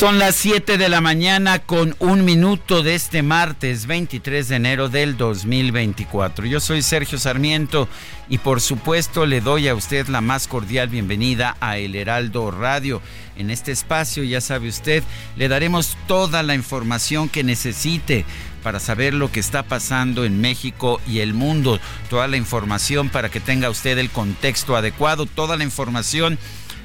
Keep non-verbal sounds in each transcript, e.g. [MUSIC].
Son las 7 de la mañana con un minuto de este martes 23 de enero del 2024. Yo soy Sergio Sarmiento y por supuesto le doy a usted la más cordial bienvenida a El Heraldo Radio. En este espacio, ya sabe usted, le daremos toda la información que necesite para saber lo que está pasando en México y el mundo. Toda la información para que tenga usted el contexto adecuado, toda la información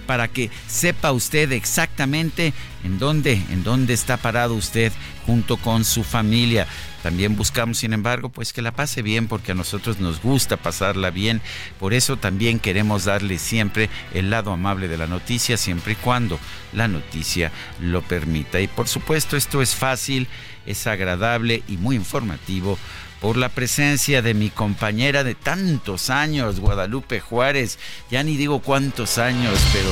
para que sepa usted exactamente en dónde, en dónde está parado usted junto con su familia. También buscamos, sin embargo, pues que la pase bien porque a nosotros nos gusta pasarla bien. Por eso también queremos darle siempre el lado amable de la noticia, siempre y cuando la noticia lo permita. Y por supuesto, esto es fácil, es agradable y muy informativo por la presencia de mi compañera de tantos años, Guadalupe Juárez. Ya ni digo cuántos años, pero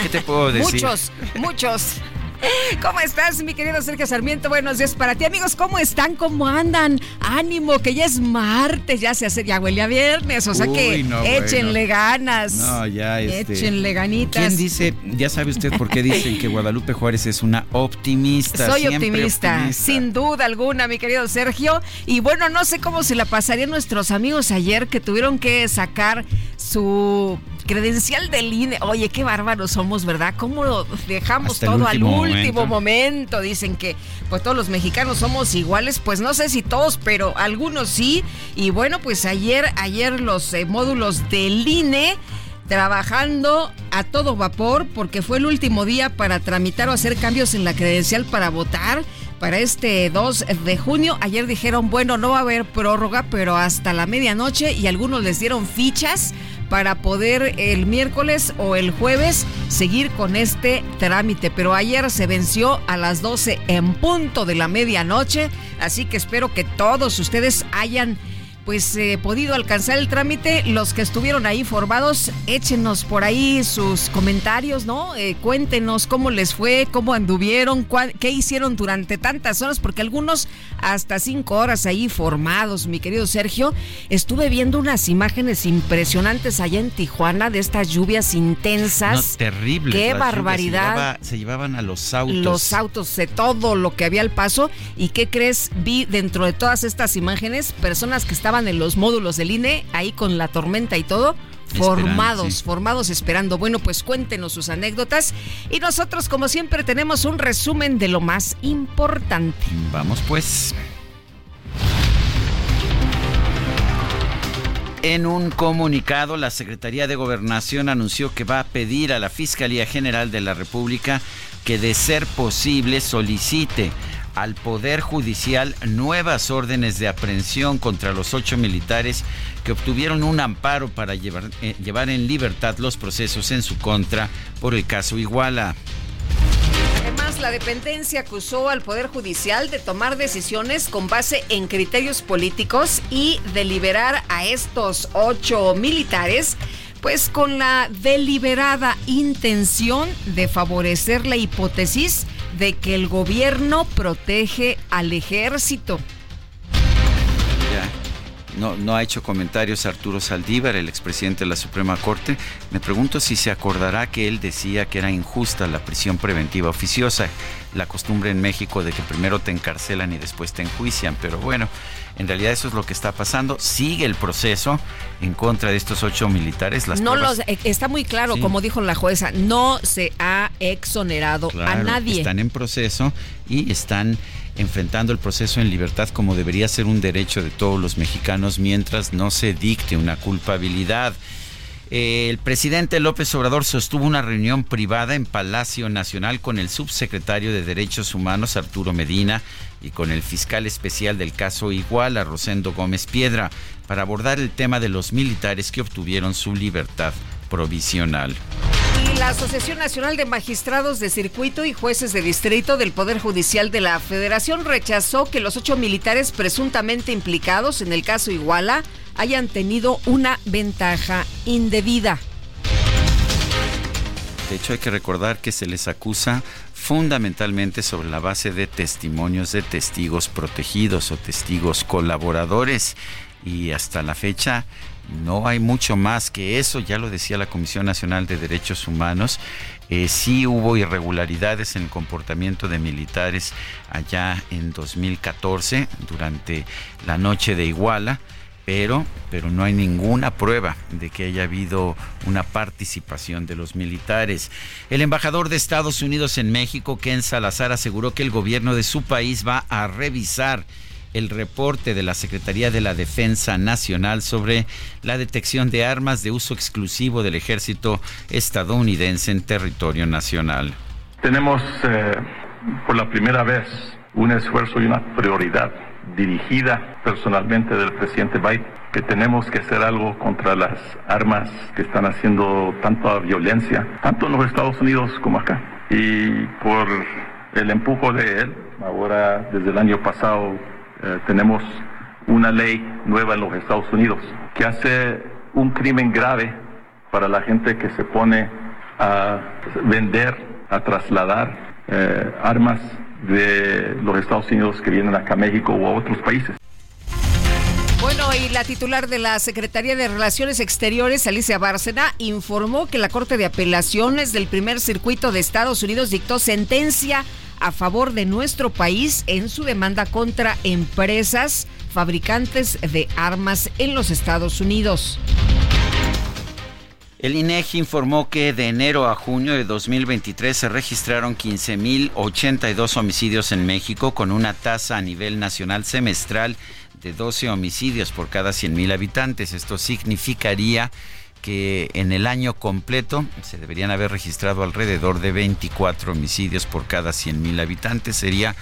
¿qué te puedo decir? muchos, muchos. [LAUGHS] ¿Cómo estás, mi querido Sergio Sarmiento? Buenos días para ti, amigos. ¿Cómo están? ¿Cómo andan? Ánimo, que ya es martes, ya se hace, ya huele a viernes, o sea que échenle ganas. No, ya este, Échenle ganitas. ¿Quién dice, ya sabe usted por qué dicen que Guadalupe Juárez es una optimista? Soy optimista, sin duda alguna, mi querido Sergio. Y bueno, no sé cómo se la pasarían nuestros amigos ayer que tuvieron que sacar su credencial del INE. Oye, qué bárbaros somos, ¿verdad? ¿Cómo dejamos todo al último momento. Dicen que pues todos los mexicanos somos iguales, pues no sé si todos, pero algunos sí. Y bueno, pues ayer, ayer los eh, módulos del INE trabajando a todo vapor porque fue el último día para tramitar o hacer cambios en la credencial para votar para este 2 de junio. Ayer dijeron, bueno, no va a haber prórroga, pero hasta la medianoche y algunos les dieron fichas para poder el miércoles o el jueves seguir con este trámite. Pero ayer se venció a las 12 en punto de la medianoche, así que espero que todos ustedes hayan pues eh, podido alcanzar el trámite. Los que estuvieron ahí formados, échenos por ahí sus comentarios, ¿no? Eh, cuéntenos cómo les fue, cómo anduvieron, qué hicieron durante tantas horas, porque algunos hasta cinco horas ahí formados, mi querido Sergio. Estuve viendo unas imágenes impresionantes allá en Tijuana de estas lluvias intensas. No, terrible. Qué barbaridad. Se, llevaban a los autos. Los autos de todo lo que había al paso. ¿Y qué crees? Vi dentro de todas estas imágenes personas que estaban en los módulos del INE, ahí con la tormenta y todo, formados, formados esperando. Bueno, pues cuéntenos sus anécdotas y nosotros como siempre tenemos un resumen de lo más importante. Vamos pues. En un comunicado, la Secretaría de Gobernación anunció que va a pedir a la Fiscalía General de la República que de ser posible solicite al Poder Judicial nuevas órdenes de aprehensión contra los ocho militares que obtuvieron un amparo para llevar, eh, llevar en libertad los procesos en su contra por el caso Iguala. Además, la dependencia acusó al Poder Judicial de tomar decisiones con base en criterios políticos y de liberar a estos ocho militares pues con la deliberada intención de favorecer la hipótesis de que el gobierno protege al ejército. no, no ha hecho comentarios Arturo Saldívar, el expresidente de la Suprema Corte. Me pregunto si se acordará que él decía que era injusta la prisión preventiva oficiosa, la costumbre en México de que primero te encarcelan y después te enjuician. Pero bueno, en realidad eso es lo que está pasando. Sigue el proceso en contra de estos ocho militares. Las no los, eh, está muy claro, como dijo la jueza, no se ha exonerado a nadie. Están en proceso y están enfrentando el proceso en libertad como debería ser un derecho de todos los mexicanos mientras no se dicte una culpabilidad. El presidente López Obrador sostuvo una reunión privada en Palacio Nacional con el subsecretario de Derechos Humanos Arturo Medina y con el fiscal especial del caso Iguala Rosendo Gómez Piedra para abordar el tema de los militares que obtuvieron su libertad provisional. La Asociación Nacional de Magistrados de Circuito y Jueces de Distrito del Poder Judicial de la Federación rechazó que los ocho militares presuntamente implicados en el caso Iguala hayan tenido una ventaja indebida. De hecho, hay que recordar que se les acusa fundamentalmente sobre la base de testimonios de testigos protegidos o testigos colaboradores. Y hasta la fecha no hay mucho más que eso, ya lo decía la Comisión Nacional de Derechos Humanos. Eh, sí hubo irregularidades en el comportamiento de militares allá en 2014 durante la noche de Iguala pero, pero no hay ninguna prueba de que haya habido una participación de los militares. El embajador de Estados Unidos en México, Ken Salazar, aseguró que el gobierno de su país va a revisar el reporte de la Secretaría de la Defensa Nacional sobre la detección de armas de uso exclusivo del ejército estadounidense en territorio nacional. Tenemos eh, por la primera vez un esfuerzo y una prioridad dirigida personalmente del presidente Biden, que tenemos que hacer algo contra las armas que están haciendo tanta violencia, tanto en los Estados Unidos como acá. Y por el empujo de él, ahora desde el año pasado eh, tenemos una ley nueva en los Estados Unidos que hace un crimen grave para la gente que se pone a vender, a trasladar eh, armas de los Estados Unidos que vienen acá a México o a otros países. Bueno, y la titular de la Secretaría de Relaciones Exteriores, Alicia Bárcena, informó que la Corte de Apelaciones del Primer Circuito de Estados Unidos dictó sentencia a favor de nuestro país en su demanda contra empresas fabricantes de armas en los Estados Unidos. El INEGI informó que de enero a junio de 2023 se registraron 15.082 homicidios en México con una tasa a nivel nacional semestral de 12 homicidios por cada 100.000 habitantes. Esto significaría que en el año completo se deberían haber registrado alrededor de 24 homicidios por cada 100.000 habitantes. Sería,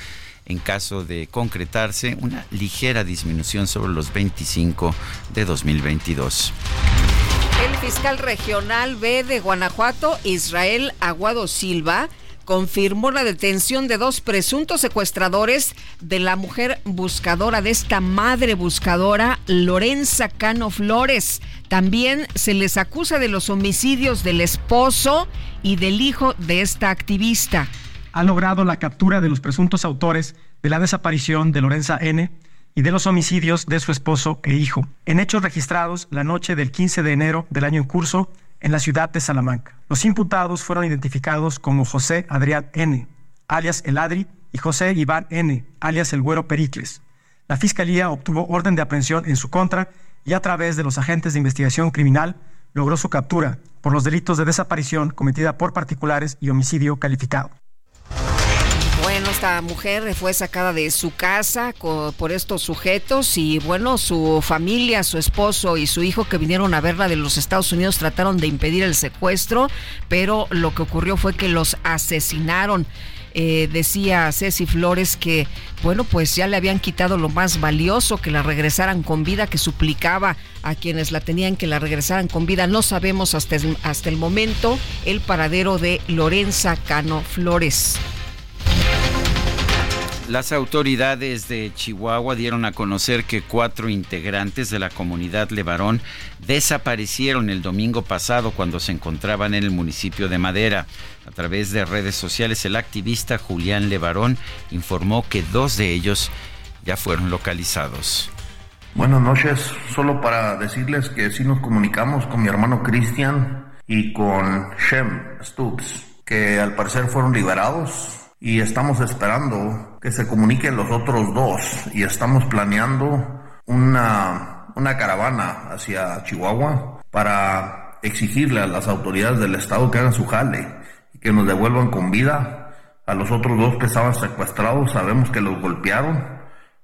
en caso de concretarse, una ligera disminución sobre los 25 de 2022. El fiscal regional B de Guanajuato, Israel Aguado Silva, confirmó la detención de dos presuntos secuestradores de la mujer buscadora, de esta madre buscadora, Lorenza Cano Flores. También se les acusa de los homicidios del esposo y del hijo de esta activista. Ha logrado la captura de los presuntos autores de la desaparición de Lorenza N y de los homicidios de su esposo e hijo, en hechos registrados la noche del 15 de enero del año en curso en la ciudad de Salamanca. Los imputados fueron identificados como José Adrián N., alias El Adri, y José Iván N., alias El Güero Pericles. La Fiscalía obtuvo orden de aprehensión en su contra y a través de los agentes de investigación criminal logró su captura por los delitos de desaparición cometida por particulares y homicidio calificado. Esta mujer fue sacada de su casa por estos sujetos y bueno, su familia, su esposo y su hijo que vinieron a verla de los Estados Unidos trataron de impedir el secuestro, pero lo que ocurrió fue que los asesinaron. Eh, decía Ceci Flores que, bueno, pues ya le habían quitado lo más valioso, que la regresaran con vida, que suplicaba a quienes la tenían que la regresaran con vida. No sabemos hasta, hasta el momento el paradero de Lorenza Cano Flores. Las autoridades de Chihuahua dieron a conocer que cuatro integrantes de la comunidad Levarón desaparecieron el domingo pasado cuando se encontraban en el municipio de Madera. A través de redes sociales, el activista Julián Levarón informó que dos de ellos ya fueron localizados. Buenas noches, solo para decirles que sí nos comunicamos con mi hermano Cristian y con Shem Stubbs, que al parecer fueron liberados y estamos esperando que se comuniquen los otros dos y estamos planeando una, una caravana hacia Chihuahua para exigirle a las autoridades del estado que hagan su jale y que nos devuelvan con vida a los otros dos que estaban secuestrados. Sabemos que los golpearon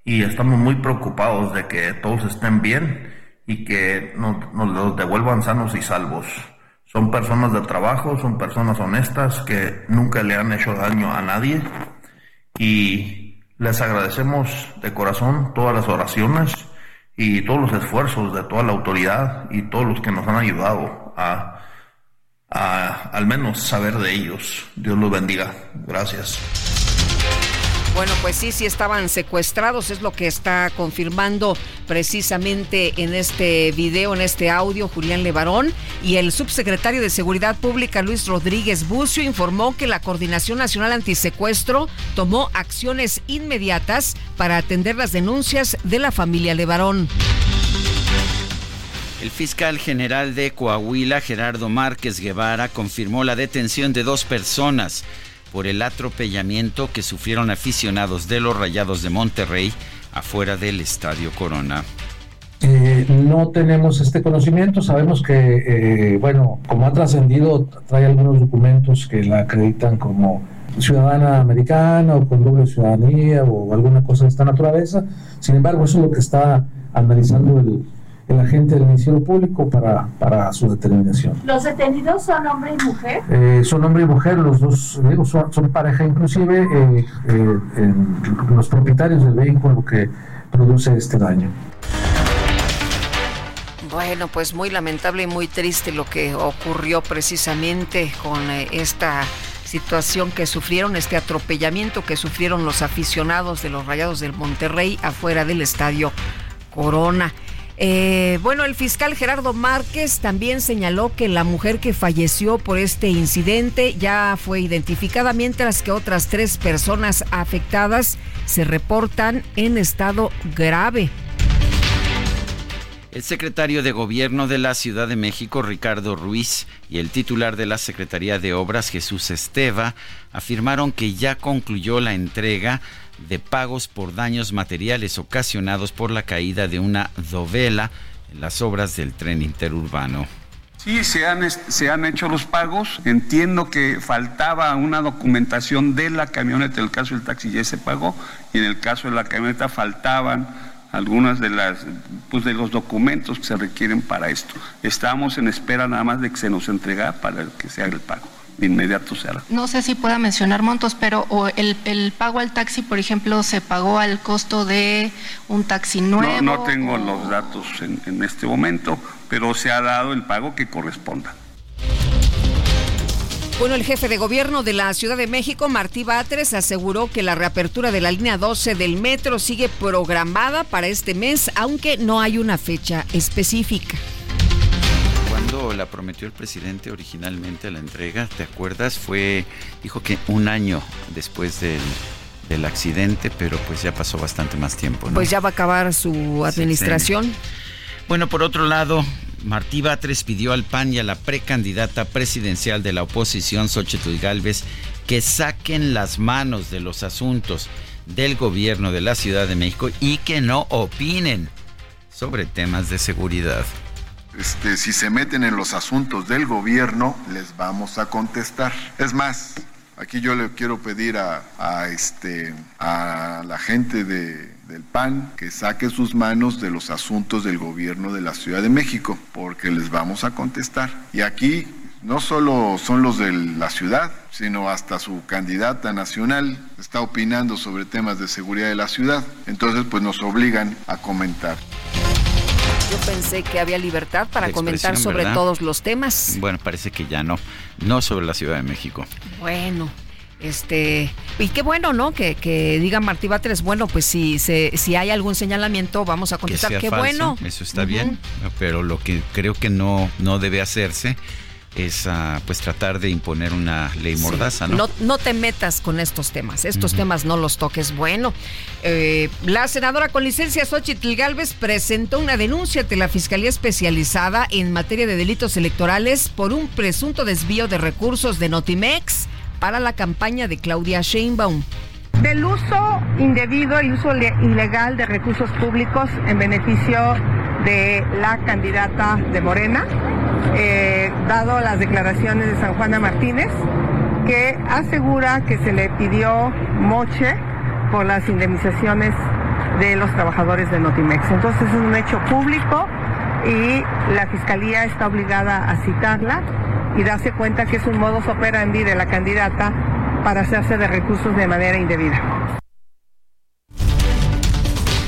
y estamos muy preocupados de que todos estén bien y que nos, nos los devuelvan sanos y salvos. Son personas de trabajo, son personas honestas que nunca le han hecho daño a nadie y les agradecemos de corazón todas las oraciones y todos los esfuerzos de toda la autoridad y todos los que nos han ayudado a, a al menos saber de ellos. Dios los bendiga. Gracias. Bueno, pues sí, sí estaban secuestrados, es lo que está confirmando precisamente en este video, en este audio, Julián Levarón. Y el subsecretario de Seguridad Pública, Luis Rodríguez Bucio, informó que la Coordinación Nacional Antisecuestro tomó acciones inmediatas para atender las denuncias de la familia Levarón. El fiscal general de Coahuila, Gerardo Márquez Guevara, confirmó la detención de dos personas por el atropellamiento que sufrieron aficionados de los Rayados de Monterrey afuera del Estadio Corona. Eh, no tenemos este conocimiento, sabemos que, eh, bueno, como ha trascendido, trae algunos documentos que la acreditan como ciudadana americana o con doble ciudadanía o alguna cosa de esta naturaleza. Sin embargo, eso es lo que está analizando el, el agente del Ministerio Público para, para su determinación. ¿Los detenidos son hombre y mujer? Eh, son hombre y mujer, los dos digo, son, son pareja, inclusive eh, eh, los propietarios del vehículo que produce este daño. Bueno, pues muy lamentable y muy triste lo que ocurrió precisamente con esta situación que sufrieron, este atropellamiento que sufrieron los aficionados de los Rayados del Monterrey afuera del estadio Corona. Eh, bueno, el fiscal Gerardo Márquez también señaló que la mujer que falleció por este incidente ya fue identificada, mientras que otras tres personas afectadas se reportan en estado grave. El secretario de Gobierno de la Ciudad de México, Ricardo Ruiz, y el titular de la Secretaría de Obras, Jesús Esteva, afirmaron que ya concluyó la entrega de pagos por daños materiales ocasionados por la caída de una dovela en las obras del tren interurbano. Sí, se han, se han hecho los pagos. Entiendo que faltaba una documentación de la camioneta. En el caso del taxi ya se pagó y en el caso de la camioneta faltaban algunas de las pues de los documentos que se requieren para esto. Estamos en espera nada más de que se nos entregue para que se haga el pago de inmediato se No sé si pueda mencionar montos, pero el, el, pago al taxi, por ejemplo, se pagó al costo de un taxi nuevo. No, no tengo los datos en, en este momento, pero se ha dado el pago que corresponda. Bueno, el jefe de gobierno de la Ciudad de México, Martí Batres, aseguró que la reapertura de la línea 12 del metro sigue programada para este mes, aunque no hay una fecha específica la prometió el presidente originalmente la entrega, ¿te acuerdas? Fue, dijo que un año después del, del accidente, pero pues ya pasó bastante más tiempo. ¿no? Pues ya va a acabar su administración. Bueno, por otro lado, Martí Batres pidió al PAN y a la precandidata presidencial de la oposición, Xochitl Galvez, que saquen las manos de los asuntos del gobierno de la Ciudad de México y que no opinen sobre temas de seguridad. Este, si se meten en los asuntos del gobierno, les vamos a contestar. Es más, aquí yo le quiero pedir a, este, a la gente de, del PAN que saque sus manos de los asuntos del gobierno de la Ciudad de México, porque les vamos a contestar. Y aquí no solo son los de la ciudad, sino hasta su candidata nacional está opinando sobre temas de seguridad de la ciudad. Entonces, pues nos obligan a comentar. Yo pensé que había libertad para comentar sobre todos los temas. Bueno, parece que ya no. No sobre la Ciudad de México. Bueno. Este, y qué bueno, ¿no? Que, que diga Martí Batres, bueno, pues si, se, si hay algún señalamiento, vamos a contestar. qué bueno. Eso está bien, pero lo que creo que no, no debe hacerse, es ah, pues tratar de imponer una ley mordaza, ¿no? ¿no? te metas con estos temas, estos temas no los toques. Bueno, eh, la senadora con licencia Xochitl Galvez presentó una denuncia ante la Fiscalía Especializada en materia de delitos electorales por un presunto desvío de recursos de Notimex para la campaña de Claudia Sheinbaum del uso indebido y uso ilegal de recursos públicos en beneficio de la candidata de Morena, eh, dado las declaraciones de San Juana Martínez, que asegura que se le pidió moche por las indemnizaciones de los trabajadores de Notimex. Entonces es un hecho público y la Fiscalía está obligada a citarla y darse cuenta que es un modus operandi de la candidata para hacerse de recursos de manera indebida.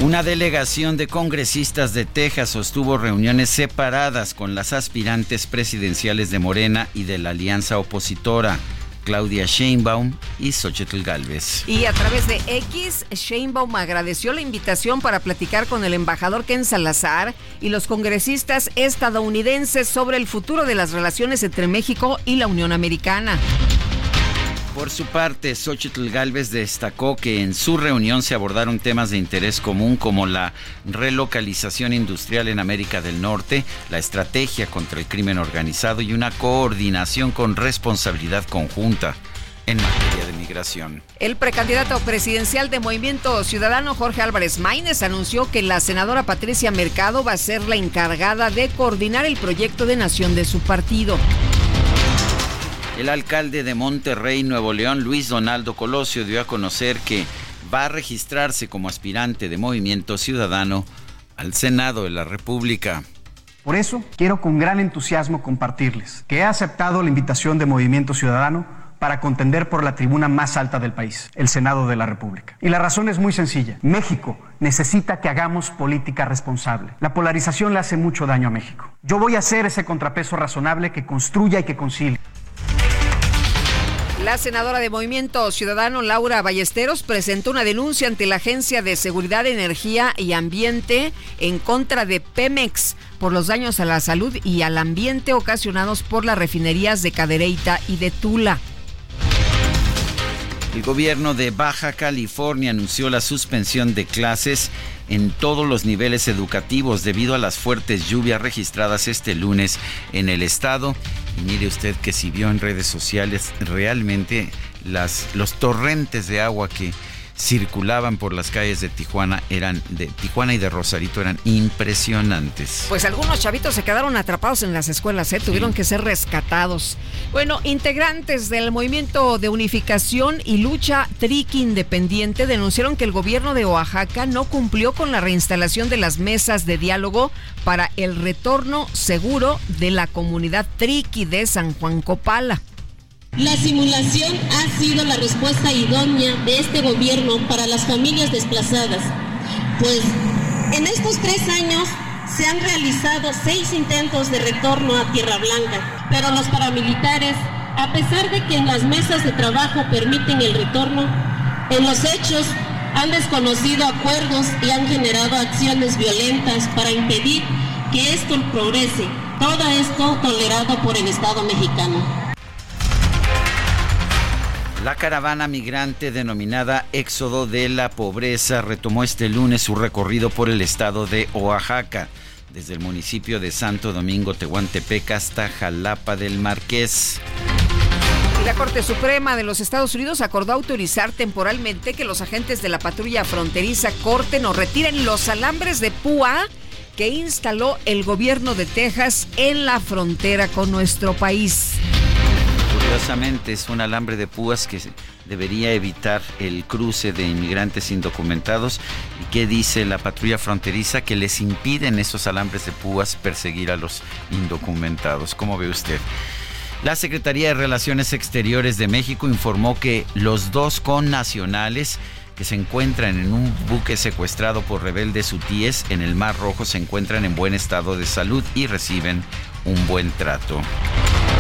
Una delegación de congresistas de Texas sostuvo reuniones separadas con las aspirantes presidenciales de Morena y de la alianza opositora. Claudia Sheinbaum y Xochitl Galvez. Y a través de X, Sheinbaum agradeció la invitación para platicar con el embajador Ken Salazar y los congresistas estadounidenses sobre el futuro de las relaciones entre México y la Unión Americana. Por su parte, Xochitl Galvez destacó que en su reunión se abordaron temas de interés común como la relocalización industrial en América del Norte, la estrategia contra el crimen organizado y una coordinación con responsabilidad conjunta en materia de migración. El precandidato presidencial de Movimiento Ciudadano Jorge Álvarez Maínez anunció que la senadora Patricia Mercado va a ser la encargada de coordinar el proyecto de nación de su partido. El alcalde de Monterrey, Nuevo León, Luis Donaldo Colosio, dio a conocer que va a registrarse como aspirante de Movimiento Ciudadano al Senado de la República. Por eso quiero con gran entusiasmo compartirles que he aceptado la invitación de Movimiento Ciudadano para contender por la tribuna más alta del país, el Senado de la República. Y la razón es muy sencilla. México necesita que hagamos política responsable. La polarización le hace mucho daño a México. Yo voy a hacer ese contrapeso razonable que construya y que concilie. La senadora de Movimiento Ciudadano Laura Ballesteros presentó una denuncia ante la Agencia de Seguridad, Energía y Ambiente en contra de Pemex por los daños a la salud y al ambiente ocasionados por las refinerías de Cadereyta y de Tula. El gobierno de Baja California anunció la suspensión de clases en todos los niveles educativos debido a las fuertes lluvias registradas este lunes en el estado. Mire usted que si vio en redes sociales realmente las, los torrentes de agua que circulaban por las calles de Tijuana eran de Tijuana y de Rosarito eran impresionantes. Pues algunos chavitos se quedaron atrapados en las escuelas, ¿eh? tuvieron que ser rescatados. Bueno, integrantes del movimiento de unificación y lucha Triqui Independiente denunciaron que el gobierno de Oaxaca no cumplió con la reinstalación de las mesas de diálogo para el retorno seguro de la comunidad Triqui de San Juan Copala. La simulación ha sido la respuesta idónea de este gobierno para las familias desplazadas, pues en estos tres años se han realizado seis intentos de retorno a Tierra Blanca, pero los paramilitares, a pesar de que en las mesas de trabajo permiten el retorno, en los hechos han desconocido acuerdos y han generado acciones violentas para impedir que esto progrese. Todo esto tolerado por el Estado mexicano. La caravana migrante denominada Éxodo de la Pobreza retomó este lunes su recorrido por el estado de Oaxaca, desde el municipio de Santo Domingo Tehuantepec hasta Jalapa del Marqués. la Corte Suprema de los Estados Unidos acordó autorizar temporalmente que los agentes de la patrulla fronteriza corten o retiren los alambres de púa que instaló el gobierno de Texas en la frontera con nuestro país. Curiosamente es un alambre de púas que debería evitar el cruce de inmigrantes indocumentados. ¿Y qué dice la patrulla fronteriza? Que les impiden esos alambres de púas perseguir a los indocumentados. ¿Cómo ve usted? La Secretaría de Relaciones Exteriores de México informó que los dos connacionales que se encuentran en un buque secuestrado por rebeldes hutíes en el Mar Rojo se encuentran en buen estado de salud y reciben un buen trato.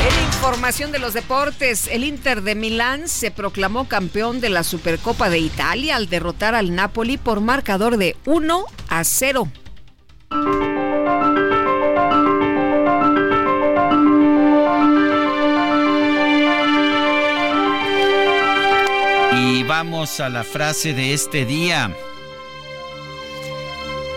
En información de los deportes, el Inter de Milán se proclamó campeón de la Supercopa de Italia al derrotar al Napoli por marcador de 1 a 0. Y vamos a la frase de este día.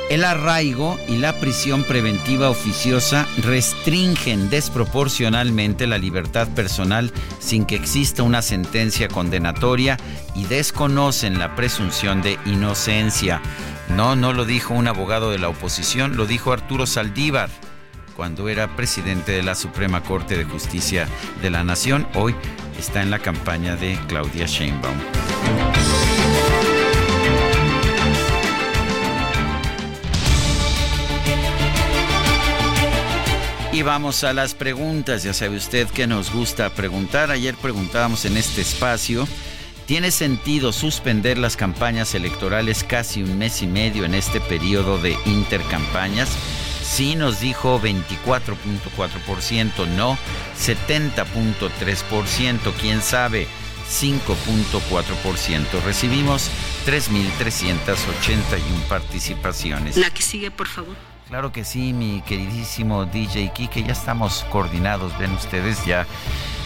El arraigo y la prisión preventiva oficiosa restringen desproporcionalmente la libertad personal sin que exista una sentencia condenatoria y desconocen la presunción de inocencia. No, no lo dijo un abogado de la oposición, lo dijo Arturo Saldívar cuando era presidente de la Suprema Corte de Justicia de la Nación. Hoy está en la campaña de Claudia Sheinbaum. Y vamos a las preguntas. Ya sabe usted que nos gusta preguntar. Ayer preguntábamos en este espacio. ¿Tiene sentido suspender las campañas electorales casi un mes y medio en este periodo de intercampañas? Sí nos dijo 24.4%, no 70.3%, quién sabe 5.4%. Recibimos 3.381 participaciones. La que sigue, por favor. Claro que sí, mi queridísimo DJ Kike, ya estamos coordinados, ven ustedes, ya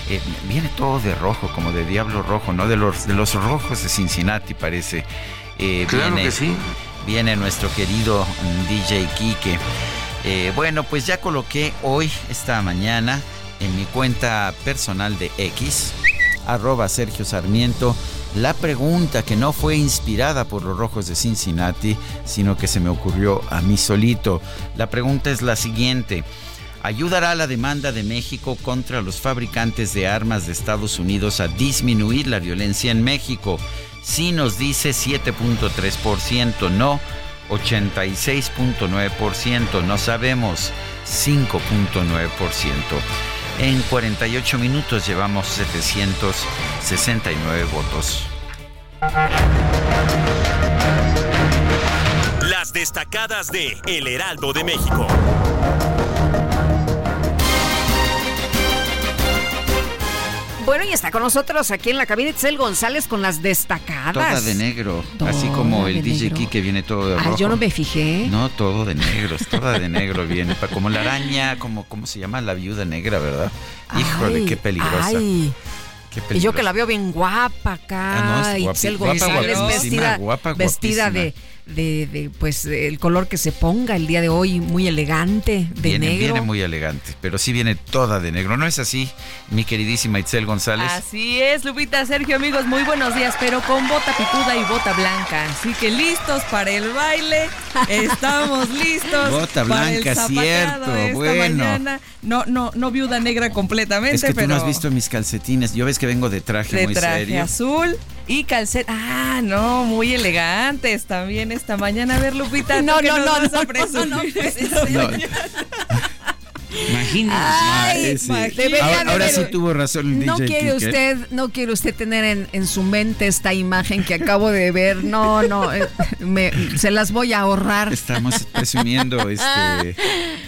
eh, viene todo de rojo, como de diablo rojo, ¿no? De los, de los rojos de Cincinnati parece. Eh, claro que sí. Viene nuestro querido DJ Kike. Eh, bueno, pues ya coloqué hoy, esta mañana, en mi cuenta personal de X, arroba Sergio Sarmiento, la pregunta que no fue inspirada por los rojos de Cincinnati, sino que se me ocurrió a mí solito. La pregunta es la siguiente. ¿Ayudará la demanda de México contra los fabricantes de armas de Estados Unidos a disminuir la violencia en México? Sí nos dice 7.3%, no 86.9%, no sabemos 5.9%. En 48 minutos llevamos 769 votos. Las destacadas de El Heraldo de México. Bueno, y está con nosotros aquí en la cabina Itzel González con las destacadas. Toda de negro, así como el DJ que viene todo de rojo. Ah, yo no me fijé. No, todo de negro, toda de negro viene, como la araña, como cómo se llama la viuda negra, ¿verdad? Híjole, qué peligrosa. Ay. y yo que la veo bien guapa acá, ah, no, Itzel González vestida, vestida de de, pues el color que se ponga el día de hoy, muy elegante, de viene, negro. Viene muy elegante, pero sí viene toda de negro. ¿No es así, mi queridísima Itzel González? Así es, Lupita, Sergio, amigos, muy buenos días, pero con bota pituda y bota blanca. Así que listos para el baile, estamos [LAUGHS] listos. Bota blanca, cierto, bueno. No, no, no viuda negra completamente, es que pero... tú no has visto mis calcetines, yo ves que vengo de traje de muy traje serio. azul y calceta. Ah, no, muy elegantes también esta mañana. A ver, Lupita, no, no, no, no, no, no, no, Imagínese. ahora, ahora sí tuvo razón el no DJ quiere Kike. usted, no quiere usted tener en, en, su mente esta imagen que acabo de ver. No, no, eh, me, se las voy a ahorrar. Estamos presumiendo este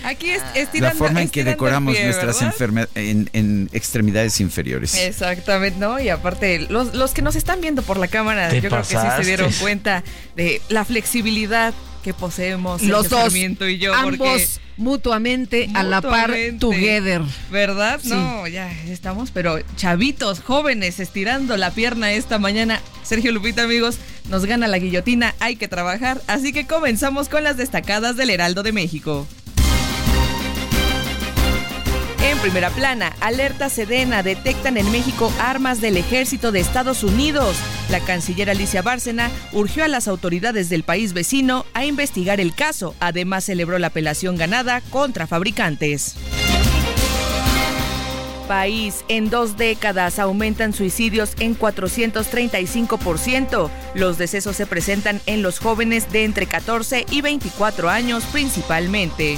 aquí es, estirando, la forma en que decoramos pie, nuestras enfermedades en, en, extremidades inferiores. Exactamente, ¿no? Y aparte, los, los que nos están viendo por la cámara, yo pasaste? creo que sí se dieron cuenta de la flexibilidad que poseemos los dos y yo ambos porque mutuamente, a la par together. Verdad sí. no ya estamos pero chavitos jóvenes estirando la pierna esta mañana. Sergio Lupita amigos nos gana la guillotina hay que trabajar. Así que comenzamos con las destacadas del Heraldo de México primera plana, alerta Sedena, detectan en México armas del ejército de Estados Unidos. La canciller Alicia Bárcena urgió a las autoridades del país vecino a investigar el caso. Además, celebró la apelación ganada contra fabricantes. País, en dos décadas aumentan suicidios en 435%. Los decesos se presentan en los jóvenes de entre 14 y 24 años principalmente.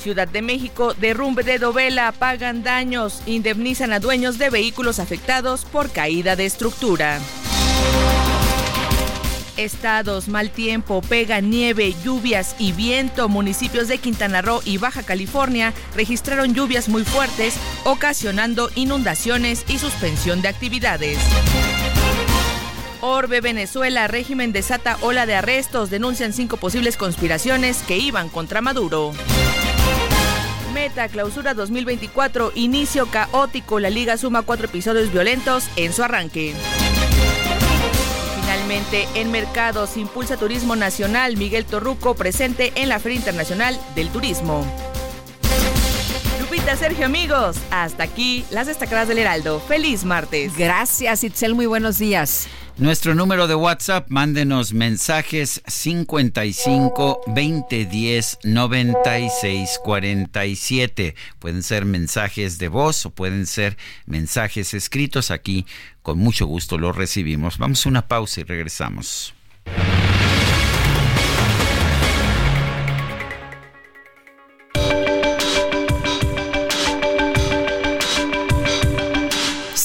Ciudad de México, derrumbe de dovela, pagan daños, indemnizan a dueños de vehículos afectados por caída de estructura. Estados, mal tiempo, pega nieve, lluvias y viento. Municipios de Quintana Roo y Baja California registraron lluvias muy fuertes, ocasionando inundaciones y suspensión de actividades. Orbe, Venezuela, régimen desata ola de arrestos, denuncian cinco posibles conspiraciones que iban contra Maduro. Meta, clausura 2024, inicio caótico. La liga suma cuatro episodios violentos en su arranque. Finalmente, en mercados impulsa turismo nacional Miguel Torruco presente en la Feria Internacional del Turismo. Lupita, Sergio, amigos, hasta aquí las destacadas del Heraldo. Feliz martes. Gracias, Itzel, muy buenos días. Nuestro número de WhatsApp, mándenos mensajes 55 20 10 96 47. Pueden ser mensajes de voz o pueden ser mensajes escritos. Aquí con mucho gusto los recibimos. Vamos a una pausa y regresamos.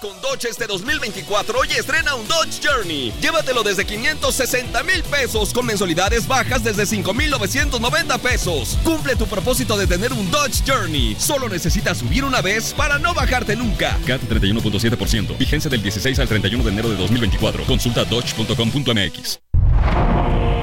Con Dodge este 2024 y estrena un Dodge Journey. Llévatelo desde 560 mil pesos con mensualidades bajas desde 5,990 pesos. Cumple tu propósito de tener un Dodge Journey. Solo necesitas subir una vez para no bajarte nunca. CAT 31.7%. Vigencia del 16 al 31 de enero de 2024. Consulta dodge.com.mx.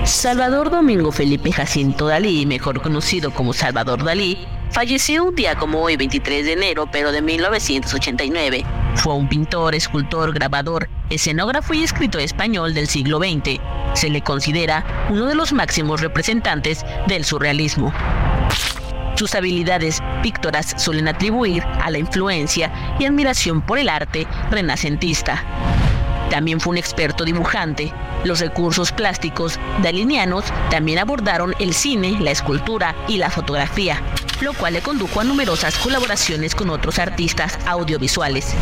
Salvador Domingo Felipe Jacinto Dalí, mejor conocido como Salvador Dalí, falleció un día como hoy, 23 de enero, pero de 1989. Fue un pintor, escultor, grabador, escenógrafo y escritor español del siglo XX. Se le considera uno de los máximos representantes del surrealismo. Sus habilidades píctoras suelen atribuir a la influencia y admiración por el arte renacentista. También fue un experto dibujante. Los recursos plásticos dalinianos también abordaron el cine, la escultura y la fotografía, lo cual le condujo a numerosas colaboraciones con otros artistas audiovisuales.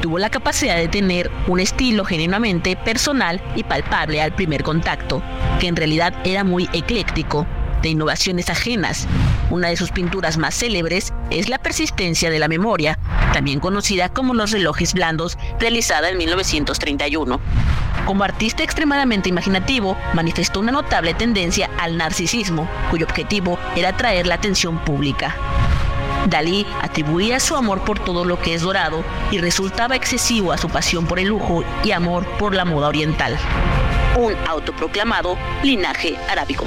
Tuvo la capacidad de tener un estilo genuinamente personal y palpable al primer contacto, que en realidad era muy ecléctico, de innovaciones ajenas. Una de sus pinturas más célebres es La persistencia de la memoria, también conocida como Los relojes blandos, realizada en 1931. Como artista extremadamente imaginativo, manifestó una notable tendencia al narcisismo, cuyo objetivo era atraer la atención pública. Dalí atribuía su amor por todo lo que es dorado y resultaba excesivo a su pasión por el lujo y amor por la moda oriental. Un autoproclamado linaje arábico.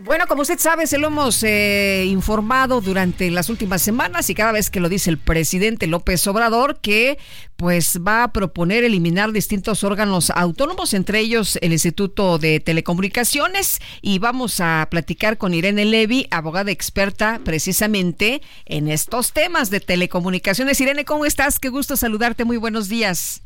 Bueno, como usted sabe, se lo hemos eh, informado durante las últimas semanas y cada vez que lo dice el presidente López Obrador, que pues va a proponer eliminar distintos órganos autónomos, entre ellos el Instituto de Telecomunicaciones, y vamos a platicar con Irene Levy, abogada experta precisamente en estos temas de telecomunicaciones. Irene, ¿cómo estás? Qué gusto saludarte, muy buenos días.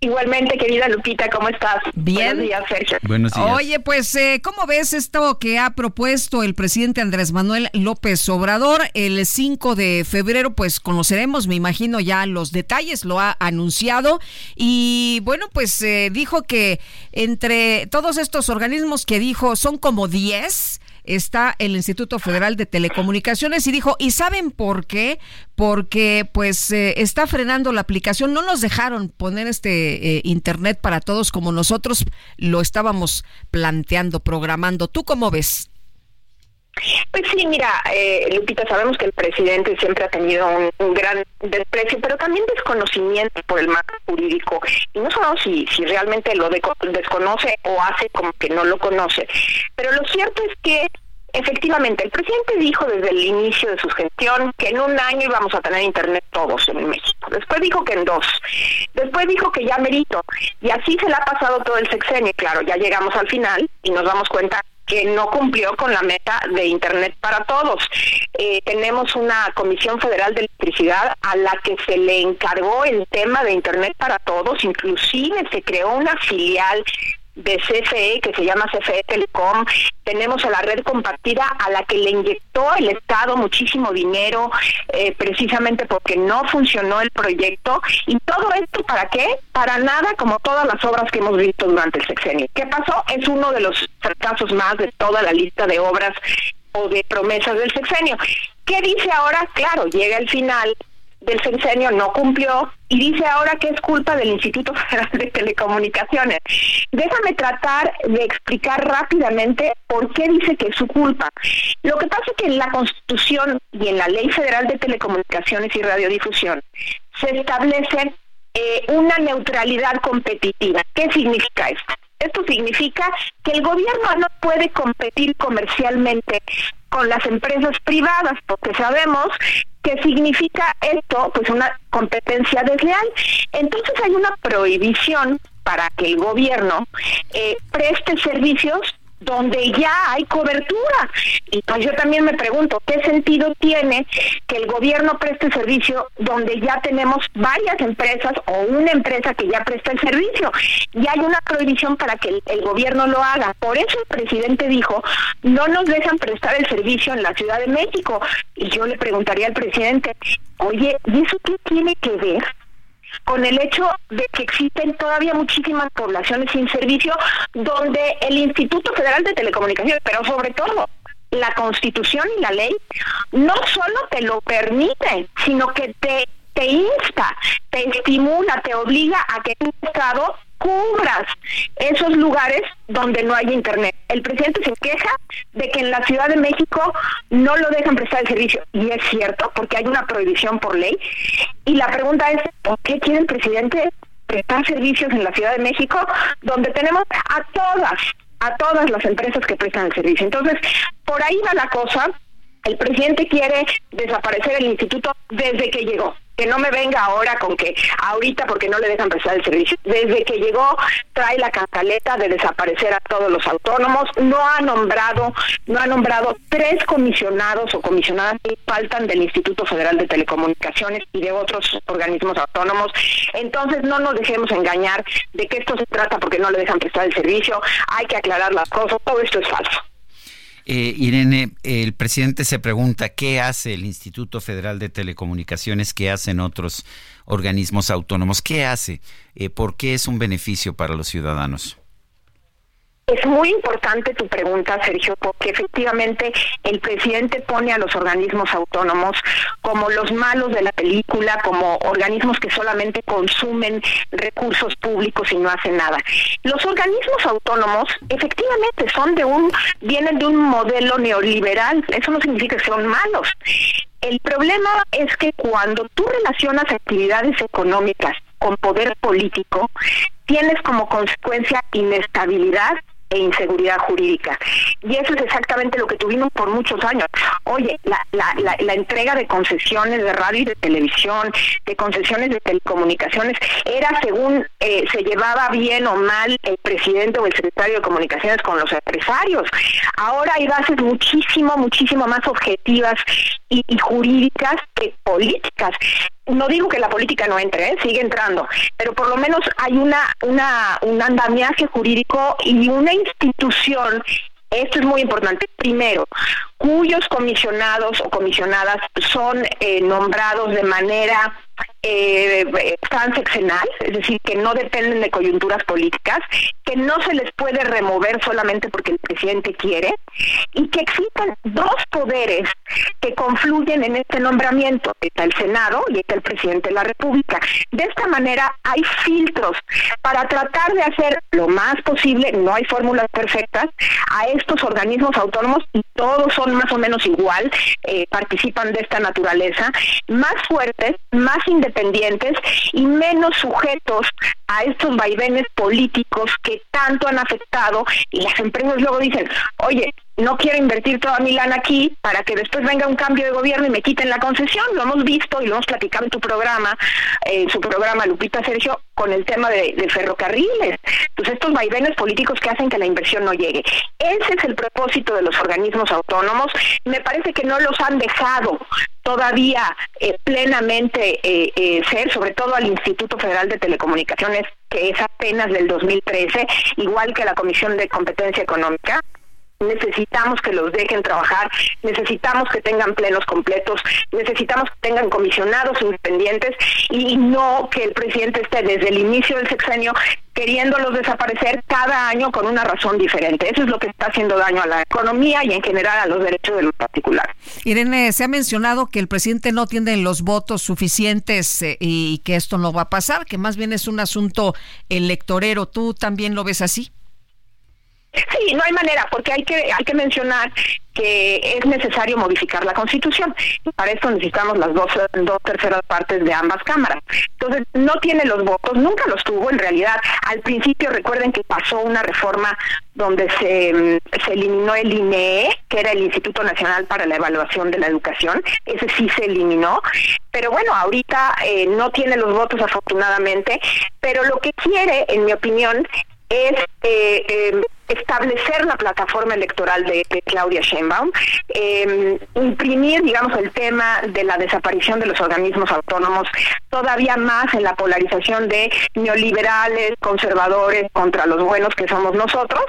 Igualmente, querida Lupita, ¿cómo estás? Bien. Buenos días, Sergio. Buenos días. Oye, pues, eh, ¿cómo ves esto que ha propuesto el presidente Andrés Manuel López Obrador? El 5 de febrero, pues conoceremos, me imagino, ya los detalles, lo ha anunciado. Y bueno, pues eh, dijo que entre todos estos organismos que dijo son como 10 está el Instituto Federal de Telecomunicaciones y dijo, ¿y saben por qué? Porque pues eh, está frenando la aplicación, no nos dejaron poner este eh, Internet para todos como nosotros lo estábamos planteando, programando. ¿Tú cómo ves? Pues sí, mira, eh, Lupita, sabemos que el presidente siempre ha tenido un, gran desprecio, pero también desconocimiento por el marco jurídico. Y no sabemos si, si realmente lo de, desconoce o hace como que no lo conoce. Pero lo cierto es que Efectivamente, el presidente dijo desde el inicio de su gestión que en un año íbamos a tener internet todos en México. Después dijo que en dos. Después dijo que ya merito. Y así se le ha pasado todo el sexenio. Claro, ya llegamos al final y nos damos cuenta que no cumplió con la meta de Internet para todos. Eh, tenemos una Comisión Federal de Electricidad a la que se le encargó el tema de Internet para todos, inclusive se creó una filial de CFE que se llama CFE Telecom, tenemos a la red compartida a la que le inyectó el Estado muchísimo dinero eh, precisamente porque no funcionó el proyecto y todo esto para qué? Para nada como todas las obras que hemos visto durante el sexenio. ¿Qué pasó? Es uno de los fracasos más de toda la lista de obras o de promesas del sexenio. ¿Qué dice ahora? Claro, llega el final del sexenio no cumplió y dice ahora que es culpa del Instituto Federal de Telecomunicaciones. Déjame tratar de explicar rápidamente por qué dice que es su culpa. Lo que pasa es que en la Constitución y en la Ley Federal de Telecomunicaciones y Radiodifusión se establece eh, una neutralidad competitiva. ¿Qué significa esto? Esto significa que el gobierno no puede competir comercialmente con las empresas privadas, porque sabemos que significa esto, pues una competencia desleal. Entonces hay una prohibición para que el gobierno eh, preste servicios donde ya hay cobertura. Y pues yo también me pregunto, ¿qué sentido tiene que el gobierno preste servicio donde ya tenemos varias empresas o una empresa que ya presta el servicio? Y hay una prohibición para que el, gobierno lo haga. Por eso el presidente dijo, no nos dejan prestar el servicio en la Ciudad de México. Y yo le preguntaría al presidente, oye, ¿y eso qué tiene que ver con el hecho de que existen todavía muchísimas poblaciones sin servicio donde el Instituto Federal de Telecomunicaciones, pero sobre todo la Constitución y la ley, no solo te lo permiten, sino que te, insta, te estimula, te obliga a que tu Estado cubras esos lugares donde no hay internet. El presidente se queja de que en la Ciudad de México no lo dejan prestar el servicio y es cierto porque hay una prohibición por ley y la pregunta es ¿por qué quiere el presidente prestar servicios en la Ciudad de México donde tenemos a todas a todas las empresas que prestan el servicio. Entonces, por ahí va la cosa. El presidente quiere desaparecer el instituto desde que llegó que no me venga ahora con que ahorita porque no le dejan prestar el servicio. Desde que llegó trae la cantaleta de desaparecer a todos los autónomos, no ha nombrado, no ha nombrado tres comisionados o comisionadas que faltan del Instituto Federal de Telecomunicaciones y de otros organismos autónomos. Entonces no nos dejemos engañar de que esto se trata porque no le dejan prestar el servicio, hay que aclarar las cosas, todo esto es falso. Eh, Irene, el presidente se pregunta qué hace el Instituto Federal de Telecomunicaciones, qué hacen otros organismos autónomos, qué hace, eh, por qué es un beneficio para los ciudadanos. Es muy importante tu pregunta, Sergio, porque efectivamente el presidente pone a los organismos autónomos como los malos de la película, como organismos que solamente consumen recursos públicos y no hacen nada. Los organismos autónomos efectivamente son de un vienen de un modelo neoliberal, eso no significa que son malos. El problema es que cuando tú relacionas actividades económicas con poder político, tienes como consecuencia inestabilidad inseguridad jurídica. Y eso es exactamente lo que tuvimos por muchos años. Oye, la, entrega de concesiones de radio y de televisión, de concesiones de telecomunicaciones, era según eh, se llevaba bien o mal el presidente o el secretario de comunicaciones con los empresarios. Ahora hay bases muchísimo, muchísimo más objetivas y jurídicas que políticas no digo que la política no entre, ¿eh? sigue entrando, pero por lo menos hay una, una, un andamiaje jurídico y una institución esto es muy importante. Primero, cuyos comisionados o comisionadas son eh, nombrados de manera eh, transeccional, es decir, que no dependen de coyunturas políticas, que no se les puede remover solamente porque el presidente quiere, y que existen dos poderes que confluyen en este nombramiento. Está el Senado y está el presidente de la República. De esta manera hay filtros para tratar de hacer lo más posible, no hay fórmulas perfectas, a estos organismos autónomos y todos son más o menos igual, eh, participan de esta naturaleza, más fuertes, más independientes y menos sujetos a estos vaivenes políticos que tanto han afectado y las empresas luego dicen, oye, no quiero invertir toda mi lana aquí para que después venga un cambio de gobierno y me quiten la concesión. Lo hemos visto y lo hemos platicado en tu programa, en su programa Lupita Sergio, con el tema de, ferrocarriles. Pues estos vaivenes políticos que hacen que la inversión no llegue. Ese es el propósito de los organismos autónomos. Me parece que no los han dejado todavía eh, plenamente eh, eh, ser, sobre todo al Instituto Federal de Telecomunicaciones, que es apenas del 2013, igual que la Comisión de Competencia Económica, necesitamos que los dejen trabajar, necesitamos que tengan plenos completos, necesitamos que tengan comisionados independientes y no que el presidente esté desde el inicio del sexenio queriéndolos desaparecer cada año con una razón diferente. Eso es lo que está haciendo daño a la economía y en general a los derechos de los particulares. Irene, se ha mencionado que el presidente no tiene los votos suficientes eh, y que esto no va a pasar, que más bien es un asunto electorero. ¿Tú también lo ves así? Sí, no hay manera, porque hay que hay que mencionar que es necesario modificar la Constitución. Para esto necesitamos las dos, dos terceras partes de ambas cámaras. Entonces, no tiene los votos, nunca los tuvo en realidad. Al principio recuerden que pasó una reforma donde se, se eliminó el INEE, que era el Instituto Nacional para la Evaluación de la Educación. Ese sí se eliminó. Pero bueno, ahorita eh, no tiene los votos afortunadamente, pero lo que quiere, en mi opinión, es eh, eh, establecer la plataforma electoral de, Claudia Sheinbaum, em, imprimir, digamos, el tema de la desaparición de los organismos autónomos todavía más en la polarización de neoliberales, conservadores contra los buenos que somos nosotros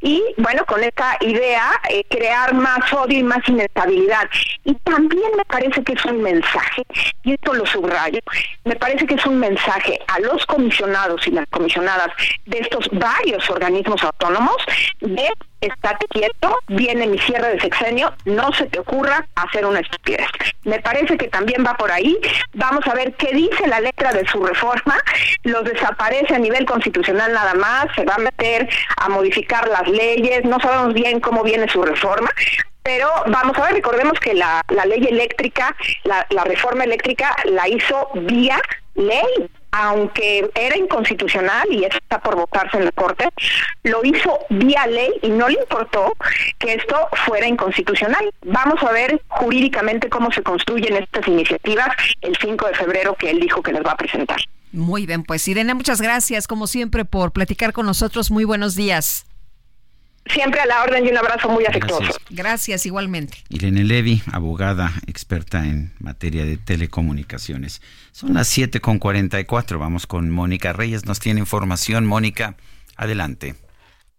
y, bueno, con esta idea, eh, crear más odio y más inestabilidad. Y también me parece que es un mensaje, y esto lo subrayo, me parece que es un mensaje a los comisionados y las comisionadas de estos varios organismos autónomos de estate quieto, viene mi cierre de sexenio, no se te ocurra hacer una estupidez. Me parece que también va por ahí. Vamos a ver qué dice la letra de su reforma. Los desaparece a nivel constitucional nada más, se va a meter a modificar las leyes, no sabemos bien cómo viene su reforma, pero vamos a ver, recordemos que la, la ley eléctrica, la, la reforma eléctrica la hizo vía ley aunque era inconstitucional y está por votarse en la Corte, lo hizo vía ley y no le importó que esto fuera inconstitucional. Vamos a ver jurídicamente cómo se construyen estas iniciativas el 5 de febrero que él dijo que les va a presentar. Muy bien, pues Irene, muchas gracias como siempre por platicar con nosotros. Muy buenos días. Siempre a la orden y un abrazo muy afectuoso. Gracias. igualmente. Irene Levy, abogada experta en materia de telecomunicaciones. Son las 7.44. Vamos con Mónica Reyes. Nos tiene información. Mónica, adelante.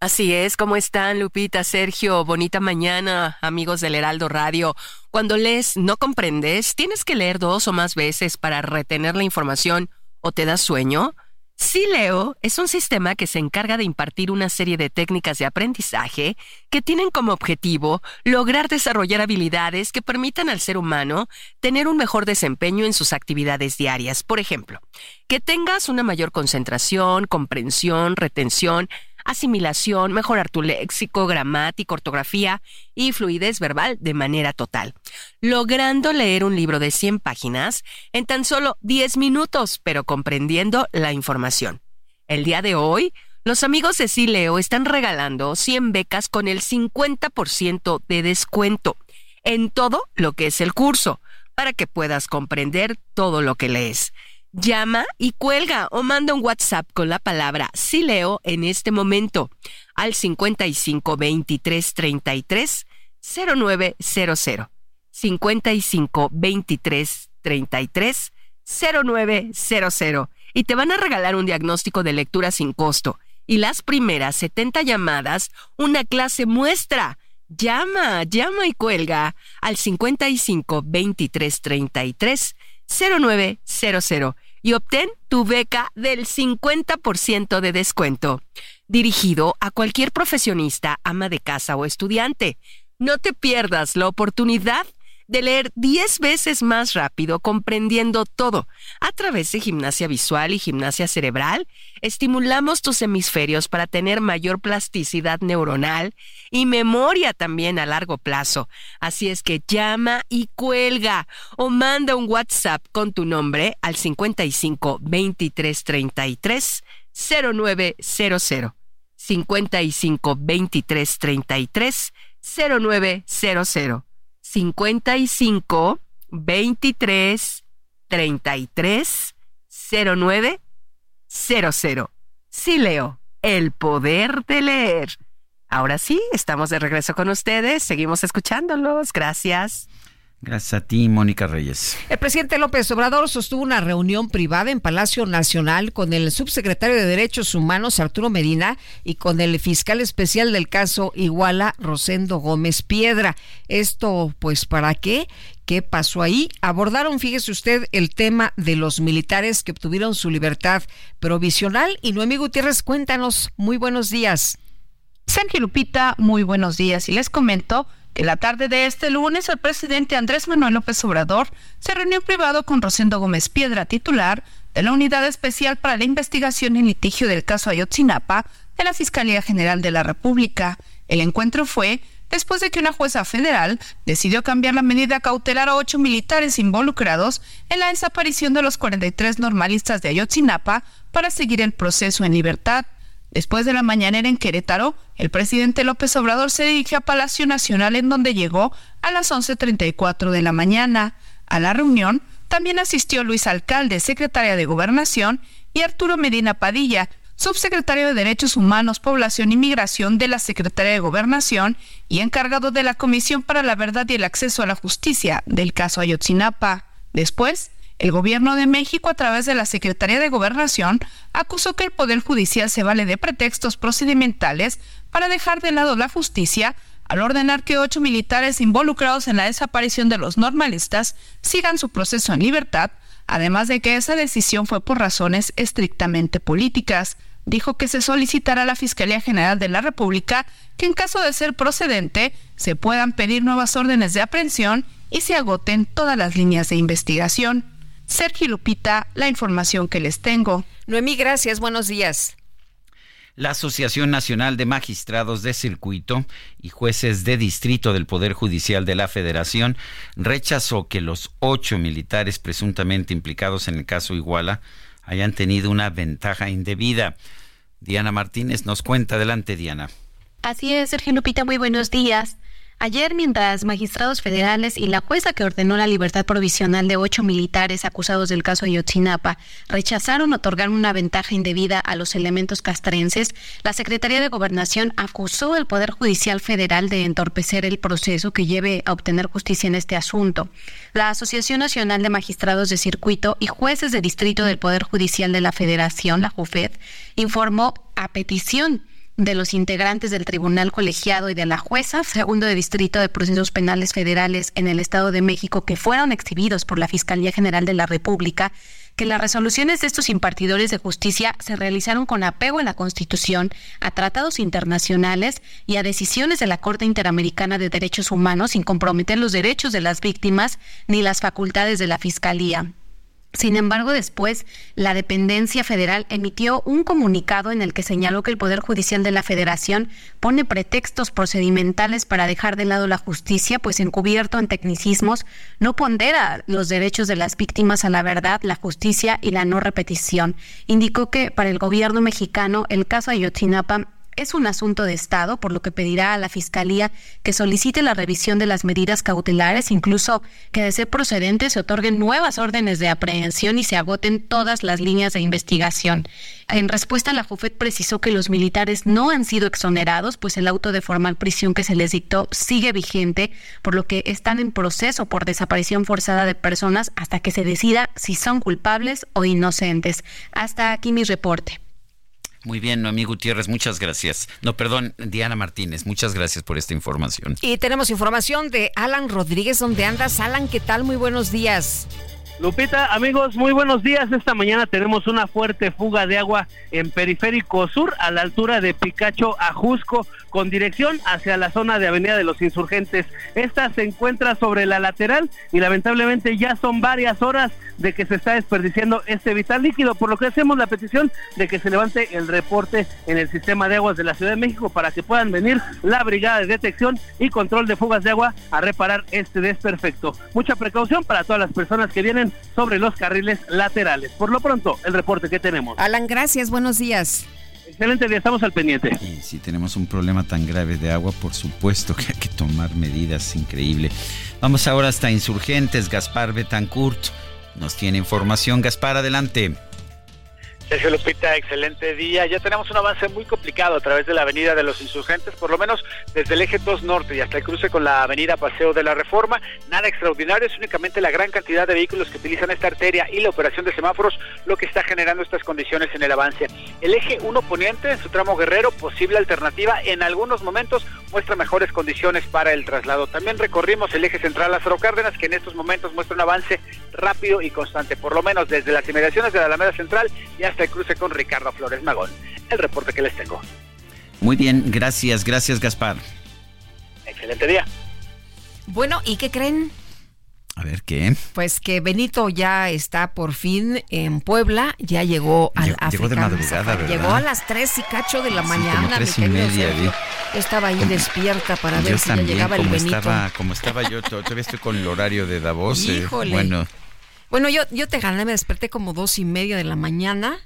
Así es, ¿cómo están Lupita, Sergio? Bonita mañana, amigos del Heraldo Radio. Cuando lees no comprendes, tienes que leer dos o más veces para retener la información o te das sueño. Sileo es un sistema que se encarga de impartir una serie de técnicas de aprendizaje que tienen como objetivo lograr desarrollar habilidades que permitan al ser humano tener un mejor desempeño en sus actividades diarias. Por ejemplo, que tengas una mayor concentración, comprensión, retención, asimilación, mejorar tu léxico, gramática, ortografía y fluidez verbal de manera total, logrando leer un libro de 100 páginas en tan solo 10 minutos, pero comprendiendo la información. El día de hoy, los amigos de Sileo están regalando 100 becas con el 50% de descuento en todo lo que es el curso, para que puedas comprender todo lo que lees. Llama y cuelga o manda un WhatsApp con la palabra Sileo en este momento al 55 23 33 0900. 55 23 33 0900 y te van a regalar un diagnóstico de lectura sin costo y las primeras 70 llamadas una clase muestra. Llama, llama y cuelga al 55 23 33 0900 y obtén tu beca del 50% de descuento, dirigido a cualquier profesionista, ama de casa o estudiante. No te pierdas la oportunidad de leer 10 veces más rápido comprendiendo todo. A través de gimnasia visual y gimnasia cerebral, estimulamos tus hemisferios para tener mayor plasticidad neuronal y memoria también a largo plazo. Así es que llama y cuelga o manda un WhatsApp con tu nombre al 55 23 33 0900. 55 23 33 0900. 55 23 33 09 00. Sí, Leo, el poder de leer. Ahora sí, estamos de regreso con ustedes. Seguimos escuchándolos. Gracias. Gracias a ti, Mónica Reyes. El presidente López Obrador sostuvo una reunión privada en Palacio Nacional con el subsecretario de Derechos Humanos, Arturo Medina, y con el fiscal especial del caso Iguala, Rosendo Gómez Piedra. Esto, pues, ¿para qué? ¿Qué pasó ahí? Abordaron, fíjese usted, el tema de los militares que obtuvieron su libertad provisional. Y Noemí Gutiérrez, cuéntanos. Muy buenos días. Sergio Lupita, muy buenos días. Y les comento que la tarde de este lunes el presidente Andrés Manuel López Obrador se reunió en privado con Rosendo Gómez Piedra, titular de la Unidad Especial para la Investigación y Litigio del caso Ayotzinapa de la Fiscalía General de la República. El encuentro fue después de que una jueza federal decidió cambiar la medida cautelar a ocho militares involucrados en la desaparición de los 43 normalistas de Ayotzinapa para seguir el proceso en libertad. Después de la mañanera en Querétaro, el presidente López Obrador se dirigió a Palacio Nacional en donde llegó a las 11.34 de la mañana. A la reunión también asistió Luis Alcalde, secretaria de Gobernación, y Arturo Medina Padilla, subsecretario de Derechos Humanos, Población y Migración de la Secretaría de Gobernación y encargado de la Comisión para la Verdad y el Acceso a la Justicia del caso Ayotzinapa. Después, el gobierno de México, a través de la Secretaría de Gobernación, acusó que el Poder Judicial se vale de pretextos procedimentales para dejar de lado la justicia al ordenar que ocho militares involucrados en la desaparición de los normalistas sigan su proceso en libertad, además de que esa decisión fue por razones estrictamente políticas. Dijo que se solicitará a la Fiscalía General de la República que en caso de ser procedente se puedan pedir nuevas órdenes de aprehensión y se agoten todas las líneas de investigación. Sergio Lupita, la información que les tengo. Noemí, gracias. Buenos días. La Asociación Nacional de Magistrados de Circuito y Jueces de Distrito del Poder Judicial de la Federación rechazó que los ocho militares presuntamente implicados en el caso Iguala hayan tenido una ventaja indebida. Diana Martínez nos cuenta. Adelante, Diana. Así es, Sergio Lupita, muy buenos días. Ayer, mientras magistrados federales y la jueza que ordenó la libertad provisional de ocho militares acusados del caso Ayotzinapa rechazaron otorgar una ventaja indebida a los elementos castrenses, la Secretaría de Gobernación acusó al Poder Judicial Federal de entorpecer el proceso que lleve a obtener justicia en este asunto. La Asociación Nacional de Magistrados de Circuito y Jueces de Distrito del Poder Judicial de la Federación, la JUFED, informó a petición de los integrantes del Tribunal Colegiado y de la jueza segundo de Distrito de Procesos Penales Federales en el Estado de México que fueron exhibidos por la Fiscalía General de la República, que las resoluciones de estos impartidores de justicia se realizaron con apego a la Constitución, a tratados internacionales y a decisiones de la Corte Interamericana de Derechos Humanos sin comprometer los derechos de las víctimas ni las facultades de la Fiscalía. Sin embargo, después, la dependencia federal emitió un comunicado en el que señaló que el Poder Judicial de la Federación pone pretextos procedimentales para dejar de lado la justicia, pues encubierto en tecnicismos, no pondera los derechos de las víctimas a la verdad, la justicia y la no repetición. Indicó que para el gobierno mexicano el caso Ayotzinapa es un asunto de Estado, por lo que pedirá a la Fiscalía que solicite la revisión de las medidas cautelares, incluso que de ser procedente se otorguen nuevas órdenes de aprehensión y se agoten todas las líneas de investigación. En respuesta, la JUFED precisó que los militares no han sido exonerados, pues el auto de formal prisión que se les dictó sigue vigente, por lo que están en proceso por desaparición forzada de personas hasta que se decida si son culpables o inocentes. Hasta aquí mi reporte. Muy bien, Noemí Gutiérrez, muchas gracias. No, perdón, Diana Martínez, muchas gracias por esta información. Y tenemos información de Alan Rodríguez, donde andas. Alan, ¿qué tal? Muy buenos días. Lupita, amigos, muy buenos días. Esta mañana tenemos una fuerte fuga de agua en Periférico Sur, a la altura de Picacho, Ajusco, con dirección hacia la zona de Avenida de los Insurgentes. Esta se encuentra sobre la lateral y lamentablemente ya son varias horas de que se está desperdiciando este vital líquido, por lo que hacemos la petición de que se levante el reporte en el sistema de aguas de la Ciudad de México para que puedan venir la brigada de detección y control de fugas de agua a reparar este desperfecto. Mucha precaución para todas las personas que vienen sobre los carriles laterales. Por lo pronto, el reporte que tenemos. Alan, gracias, buenos días. Excelente día, estamos al pendiente. Si tenemos un problema tan grave de agua, por supuesto que hay que tomar medidas, increíble. Vamos ahora hasta Insurgentes, Gaspar Betancourt nos tiene información. Gaspar, adelante. Sergio Lupita, excelente día. Ya tenemos un avance muy complicado a través de la Avenida de los Insurgentes, por lo menos desde el eje 2 norte y hasta el cruce con la Avenida Paseo de la Reforma. Nada extraordinario, es únicamente la gran cantidad de vehículos que utilizan esta arteria y la operación de semáforos lo que está generando estas condiciones en el avance. El eje 1 poniente en su tramo guerrero, posible alternativa, en algunos momentos muestra mejores condiciones para el traslado. También recorrimos el eje central Lázaro Cárdenas, que en estos momentos muestra un avance rápido y constante, por lo menos desde las inmediaciones de la Alameda Central y hasta el cruce con Ricardo Flores Magón. El reporte que les tengo. Muy bien, gracias, gracias Gaspar. Excelente día. Bueno, ¿y qué creen? A ver qué. Pues que Benito ya está por fin en Puebla, ya llegó al Llegó, llegó de madrugada, ¿verdad? Llegó a las tres y cacho de la Sí, mañana. como tres y media, Sergio. vi. Estaba ahí despierta para ver si ya también, llegaba el como Benito. estaba, como estaba yo, to- todavía estoy con el horario de Davos. eh, Híjole. bueno, Bueno, yo, yo te gané, me desperté como dos y media de la mañana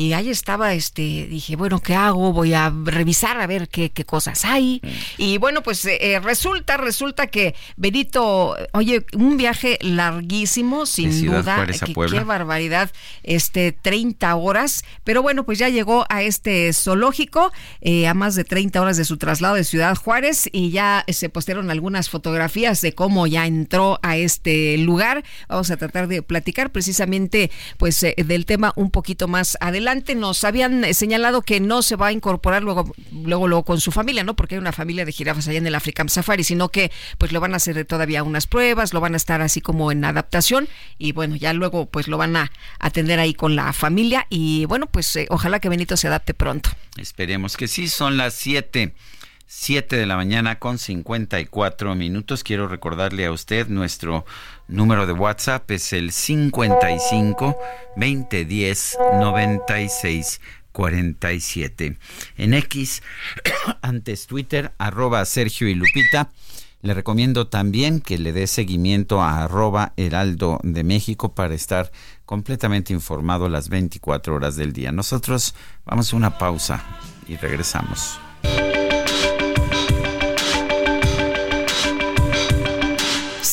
y ahí estaba, este, dije, bueno, ¿qué hago? Voy a revisar a ver qué, qué cosas hay. Y bueno, pues eh, eh, resulta, resulta que Benito, oye, un viaje larguísimo, sin duda. Qué- barbaridad, este, 30 horas. Pero bueno, pues ya llegó a este zoológico, eh, a más de 30 horas de su traslado de Ciudad Juárez y ya se postearon algunas fotografías de cómo ya entró a este lugar. Vamos a tratar de platicar precisamente pues eh, del tema un poquito más adelante. Nos habían eh, señalado que no se va a incorporar luego, luego, luego con su familia, ¿no? Porque hay una familia de jirafas allá en el African Safari, sino que pues lo van a hacer todavía unas pruebas, lo van a estar así como en adaptación y bueno, ya luego pues lo van a atender ahí con la familia y bueno, pues eh, ojalá que Benito se adapte pronto. esperemos que sí, son las 7. 7 de la mañana con 54 minutos. Quiero recordarle a usted nuestro número de WhatsApp es el 55 2010 96 47. En X, [COUGHS] antes Twitter, arroba Sergio y Lupita. Le recomiendo también que le dé seguimiento a arroba Heraldo de México para estar completamente informado las 24 horas del día. Nosotros vamos a una pausa y regresamos.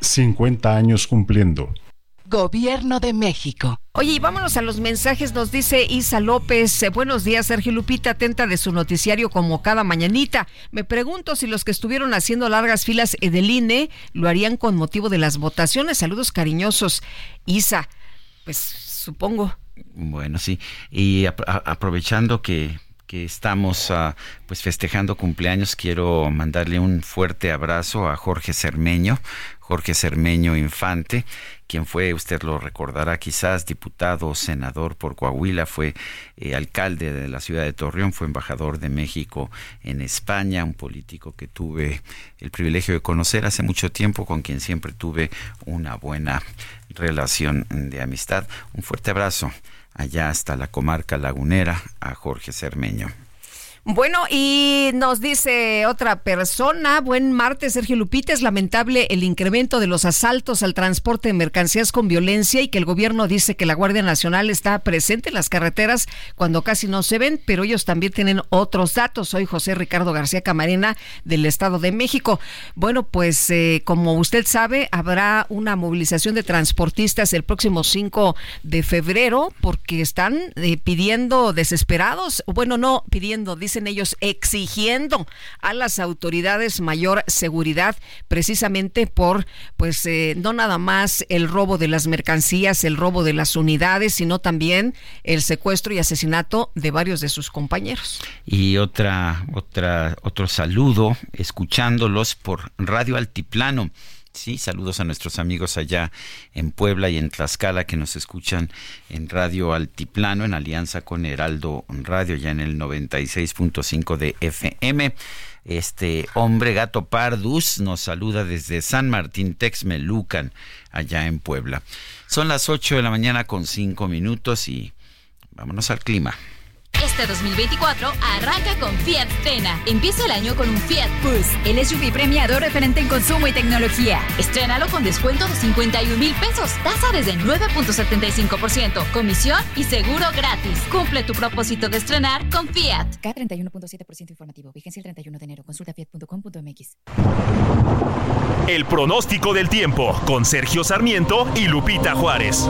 50 años cumpliendo. Gobierno de México. Oye, y vámonos a los mensajes, nos dice Isa López. eh, buenos días, Sergio Lupita, atenta de su noticiario como cada mañanita. Me pregunto si los que estuvieron haciendo largas filas eh, del INE lo harían con motivo de las votaciones. Saludos cariñosos. Isa, pues supongo. Bueno, sí. Y aprovechando que, que estamos ah, pues festejando cumpleaños, quiero mandarle un fuerte abrazo a Jorge Cermeño, Jorge Cermeño Infante, quien fue, usted lo recordará quizás, diputado, senador por Coahuila, fue eh, alcalde de la ciudad de Torreón, fue embajador de México en España, un político que tuve el privilegio de conocer hace mucho tiempo, con quien siempre tuve una buena relación de amistad. Un fuerte abrazo allá hasta la comarca lagunera a Jorge Cermeño. Bueno, y nos dice otra persona, buen martes, Sergio Lupita, es lamentable el incremento de los asaltos al transporte de mercancías con violencia y que el gobierno dice que la Guardia Nacional está presente en las carreteras cuando casi no se ven, pero ellos también tienen otros datos. Soy José Ricardo García Camarena del Estado de México. Bueno, pues eh, como usted sabe, habrá una movilización de transportistas el próximo 5 de febrero porque están eh, pidiendo desesperados, bueno, no pidiendo, dice en ellos, exigiendo a las autoridades mayor seguridad precisamente por, pues, eh, no nada más el robo de las mercancías, el robo de las unidades, sino también el secuestro y asesinato de varios de sus compañeros. Y otra, otra, otro saludo, escuchándolos por Radio Altiplano. Sí, saludos a nuestros amigos allá en Puebla y en Tlaxcala que nos escuchan en Radio Altiplano en alianza con Heraldo Radio ya en el 96.5 de FM. Este hombre gato Pardus nos saluda desde San Martín Texmelucan allá en Puebla. Son las 8 de la mañana con 5 minutos y vámonos al clima. Este 2024 arranca con Fiat Tena. Empieza el año con un Fiat Boost, el SUV premiado referente en consumo y tecnología. Estrénalo con descuento de 51 mil pesos, tasa desde 9.75%, comisión y seguro gratis. Cumple tu propósito de estrenar con Fiat. K31.7% informativo, vigencia el 31 de enero. Consulta fiat.com.mx. El pronóstico del tiempo con Sergio Sarmiento y Lupita Juárez.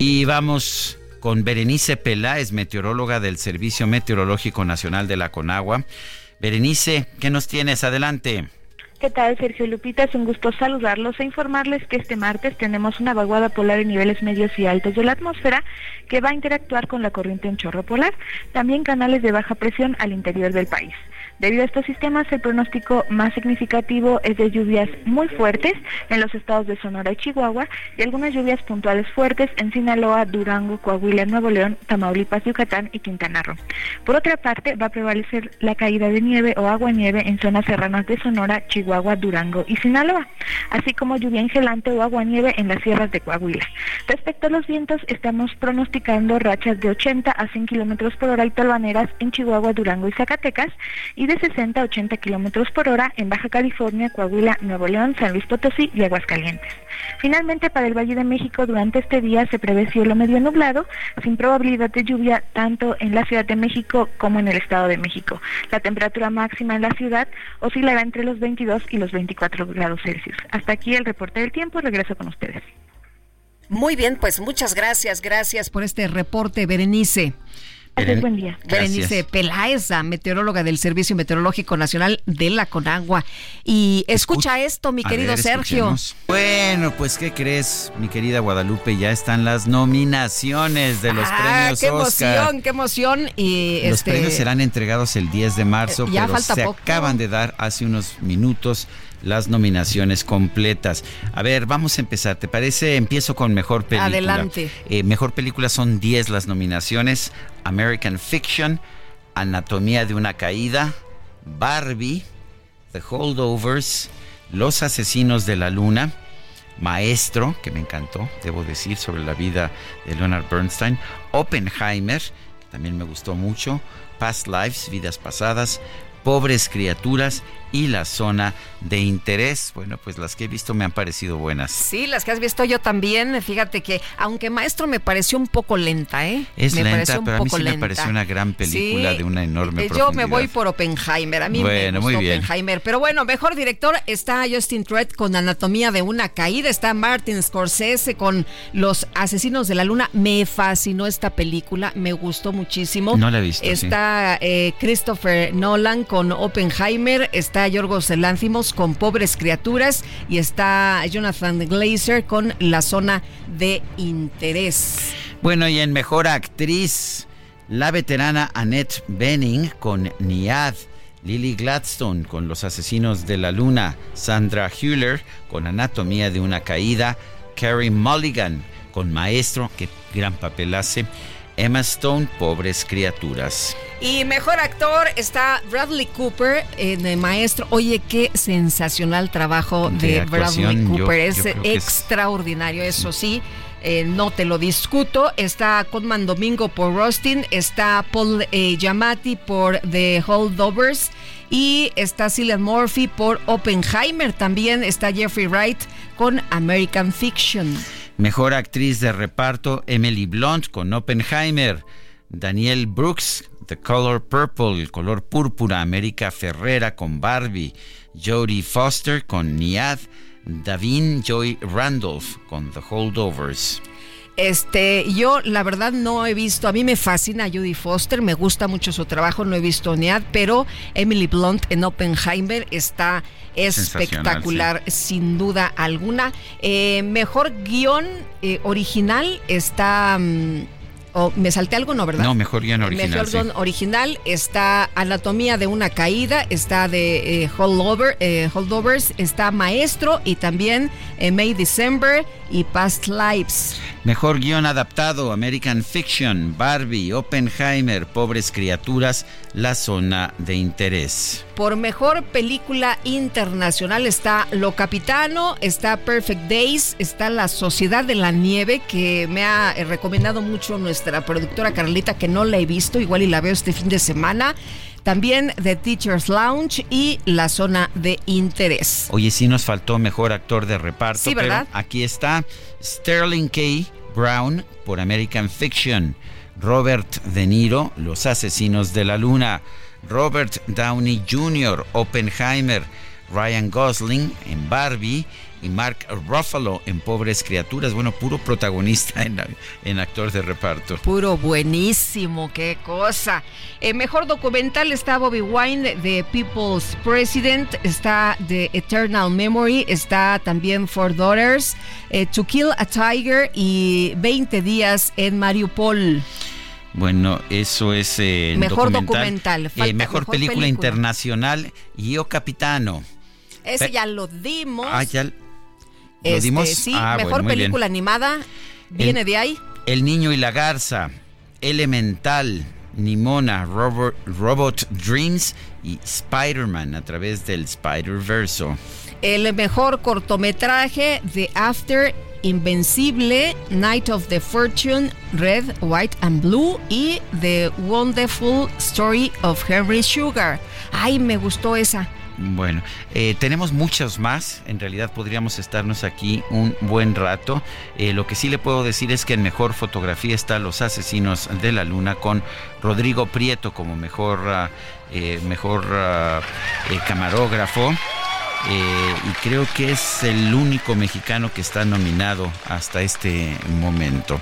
Y vamos con Berenice Peláez, meteoróloga del Servicio Meteorológico Nacional de la Conagua. Berenice, ¿qué nos tienes? Adelante. ¿Qué tal, Sergio Lupita? Es un gusto saludarlos e informarles que este martes tenemos una vaguada polar en niveles medios y altos de la atmósfera que va a interactuar con la corriente en chorro polar, también canales de baja presión al interior del país. Debido a estos sistemas, el pronóstico más significativo es de lluvias muy fuertes en los estados de Sonora y Chihuahua y algunas lluvias puntuales fuertes en Sinaloa, Durango, Coahuila, Nuevo León, Tamaulipas, Yucatán y Quintana Roo. Por otra parte, va a prevalecer la caída de nieve o agua nieve en zonas serranas de Sonora, Chihuahua, Durango y Sinaloa, así como lluvia engelante o agua nieve en las sierras de Coahuila. Respecto a los vientos, estamos pronosticando rachas de 80 a 100 kilómetros por hora y tolvaneras en Chihuahua, Durango y Zacatecas y de 60 a 80 kilómetros por hora en Baja California, Coahuila, Nuevo León, San Luis Potosí y Aguascalientes. Finalmente, para el Valle de México, durante este día se prevé cielo medio nublado, sin probabilidad de lluvia tanto en la Ciudad de México como en el Estado de México. La temperatura máxima en la ciudad oscilará entre los 22 y los 24 grados Celsius. Hasta aquí el reporte del tiempo. Regreso con ustedes. Muy bien, pues muchas gracias, gracias por este reporte, Berenice. Beren buen día. Berenice Peláez, meteoróloga del Servicio Meteorológico Nacional de la Conagua. Y escucha esto, mi querido Sergio. Bueno, pues, ¿qué crees, mi querida Guadalupe? Ya están las nominaciones de los ah, premios qué Oscar. emoción, qué emoción. Y los este, premios serán entregados el 10 de marzo, ya pero falta se poco. acaban de dar hace unos minutos las nominaciones completas. A ver, vamos a empezar. ¿Te parece? Empiezo con mejor película. Adelante. Eh, mejor película son 10 las nominaciones. American Fiction, Anatomía de una caída, Barbie, The Holdovers, Los Asesinos de la Luna, Maestro, que me encantó, debo decir, sobre la vida de Leonard Bernstein, Oppenheimer, que también me gustó mucho, Past Lives, Vidas Pasadas, Pobres Criaturas y La Zona de Interés. Bueno, pues las que he visto me han parecido buenas. Sí, las que has visto yo también. Fíjate que, aunque Maestro me pareció un poco lenta, ¿eh? Es me lenta, pero a mí sí me pareció una gran película Sí, de una enorme eh, profundidad. Yo me voy por Oppenheimer. A mí Bueno, me muy gustó bien. Oppenheimer. Pero bueno, mejor director está Justin Tread con Anatomía de una caída. Está Martin Scorsese con Los Asesinos de la Luna. Me fascinó esta película. Me gustó muchísimo. No la he visto, sí. Está eh, Christopher Nolan con Oppenheimer. Está Yorgos Lanthimos con Pobres Criaturas. Y está Jonathan Glazer con La Zona de Interés. Bueno, y en mejor actriz, la veterana Annette Bening con Niad, Lily Gladstone con Los Asesinos de la Luna, Sandra Hüller con Anatomía de una Caída, Carrie Mulligan con Maestro, que gran papel hace, Emma Stone, Pobres Criaturas. Y mejor actor está Bradley Cooper en El Maestro. Oye, qué sensacional trabajo de, Bradley Cooper. es extraordinario, eso sí. Eh, no te lo discuto. Está Conman Domingo por Rustin, está Paul eh, Giamatti por The Holdovers y está Cillian Murphy por Oppenheimer. También está Jeffrey Wright con American Fiction. Mejor actriz de reparto Emily Blunt con Oppenheimer. Daniel Brooks, The Color Purple, el color púrpura. América Ferrera con Barbie. Jodie Foster con Niad. Davin Joy Randolph con The Holdovers. Este, yo la verdad no he visto, a mí me fascina Judy Foster, me gusta mucho su trabajo, no he visto NEAD, pero Emily Blunt en Oppenheimer está espectacular, sin duda alguna. Eh, mejor guion eh, original está... Mm, me salté algo, ¿no, verdad? No, mejor guion original. Mejor guion original está Anatomía de una caída, está de eh, eh, Holdovers, está Maestro y también eh, May December y Past Lives. Mejor guion adaptado, American Fiction, Barbie, Oppenheimer, Pobres Criaturas, La Zona de Interés. Por mejor película internacional está Lo Capitano, está Perfect Days, está La Sociedad de la Nieve, que me ha recomendado mucho nuestra productora Carlita, que no la he visto, igual y la veo este fin de semana. También The Teacher's Lounge y La Zona de Interés. Oye, sí nos faltó mejor actor de reparto. Sí, ¿verdad? aquí está Sterling K. Brown por American Fiction. Robert De Niro, Los Asesinos de la Luna. Robert Downey Jr., Oppenheimer. Ryan Gosling en Barbie y Mark Ruffalo en Pobres Criaturas. Bueno, puro protagonista en, actor de reparto. Puro buenísimo, qué cosa. El mejor documental está Bobby Wine de People's President, está The Eternal Memory, está también Four Daughters, eh, To Kill a Tiger y 20 días en Mariupol. Bueno, eso es eh, mejor documental, eh, mejor, película, internacional y O Capitano. Ese ya lo dimos. Ah, ya lo este, dimos. Sí, ah, mejor película animada. Viene de ahí. El niño y la garza. Elemental. Nimona, Robot, Robot Dreams y Spider-Man a través del Spider-Verso. El mejor cortometraje de After Invencible, Night of the Fortune, Red, White and Blue y The Wonderful Story of Henry Sugar. Ay, me gustó esa. Bueno, eh, tenemos muchos más. En realidad podríamos estarnos aquí un buen rato. Eh, lo que sí le puedo decir es que en mejor fotografía está Los Asesinos de la Luna con Rodrigo Prieto como mejor, ah, eh, mejor ah, camarógrafo. Eh, y creo que es el único mexicano que está nominado hasta este momento.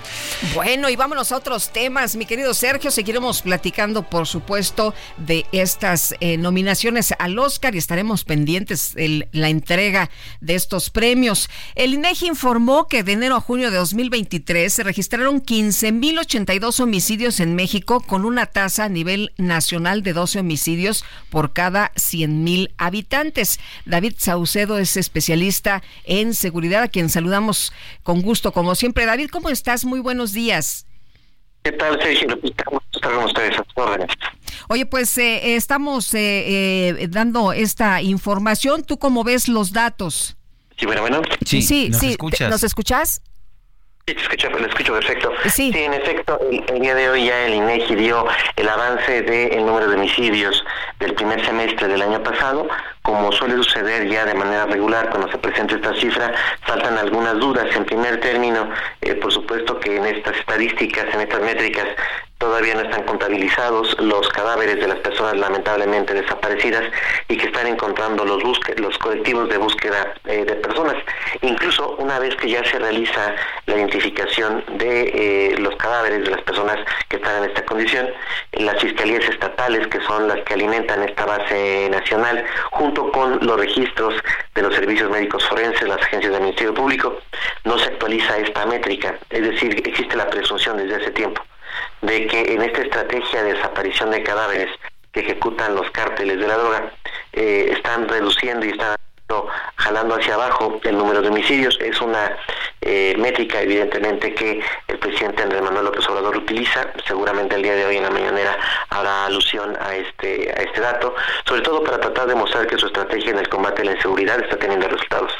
Bueno, y vámonos a otros temas, mi querido Sergio. Seguiremos platicando, por supuesto, de estas eh, nominaciones al Oscar y estaremos pendientes de la entrega de estos premios. El INEGI informó que de enero a junio de 2023 se registraron 15.082 homicidios en México con una tasa a nivel nacional de 12 homicidios por cada 100.000 habitantes. David David Saucedo es especialista en seguridad, a quien saludamos con gusto, como siempre. David, ¿cómo estás? Muy buenos días. ¿Qué tal, Sergio Lupita? ¿Cómo están ustedes? Oye, pues eh, estamos eh, eh, dando esta información. ¿Tú cómo ves los datos? Sí, bueno, bueno. Sí, sí, ¿nos escuchas? ¿Nos escuchas? Sí, te escucho, lo escucho perfecto. Sí. en efecto, el, día de hoy ya el INEGI dio el avance del número de homicidios del primer semestre del año pasado. Como suele suceder ya de manera regular cuando se presenta esta cifra, faltan algunas dudas. En primer término, eh, por supuesto que en estas estadísticas, en estas métricas, todavía no están contabilizados los cadáveres de las personas lamentablemente desaparecidas y que están encontrando los colectivos de búsqueda eh, de personas. Incluso una vez que ya se realiza la identificación de eh, los cadáveres de las personas que están en esta condición, las fiscalías estatales, que son las que alimentan esta base nacional, junto con los registros de los servicios médicos forenses, las agencias del Ministerio Público, no se actualiza esta métrica. Es decir, existe la presunción desde hace tiempo de que en esta estrategia de desaparición de cadáveres que ejecutan los cárteles de la droga eh, están reduciendo y están jalando hacia abajo el número de homicidios. Es una eh, métrica, evidentemente, que el presidente Andrés Manuel López Obrador utiliza. Seguramente el día de hoy en la mañanera habrá alusión a este, a este dato, sobre todo para tratar de mostrar que su estrategia en el combate a la inseguridad está teniendo resultados.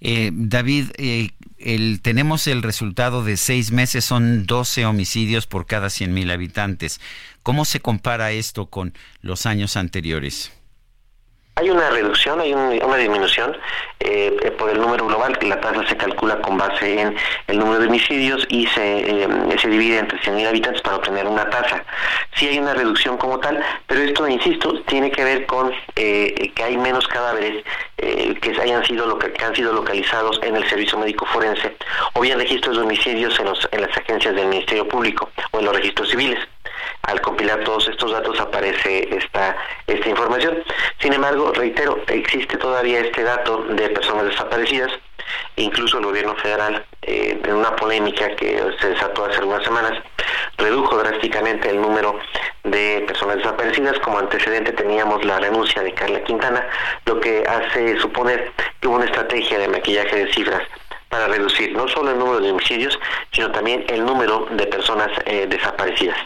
Eh, David, eh, el, tenemos el resultado de seis meses, son 12 homicidios por cada 100 mil habitantes. ¿Cómo se compara esto con los años anteriores? Hay una reducción, hay una disminución eh, eh, por el número global, que la tasa se calcula con base en el número de homicidios y se, eh, se divide entre 100.000 habitantes para obtener una tasa. Sí hay una reducción como tal, pero esto, insisto, tiene que ver con que hay menos cadáveres que hayan sido que han sido localizados en el servicio médico forense o bien registros de homicidios en, los, en las agencias del Ministerio Público o en los registros civiles al compilar todos estos datos aparece esta, esta información. Sin embargo, reitero, existe todavía este dato de personas desaparecidas. Incluso el gobierno federal, eh, en una polémica que se desató hace algunas semanas, redujo drásticamente el número de personas desaparecidas. Como antecedente teníamos la renuncia de Carla Quintana, lo que hace suponer que hubo una estrategia de maquillaje de cifras para reducir no solo el número de homicidios, sino también el número de personas eh, desaparecidas.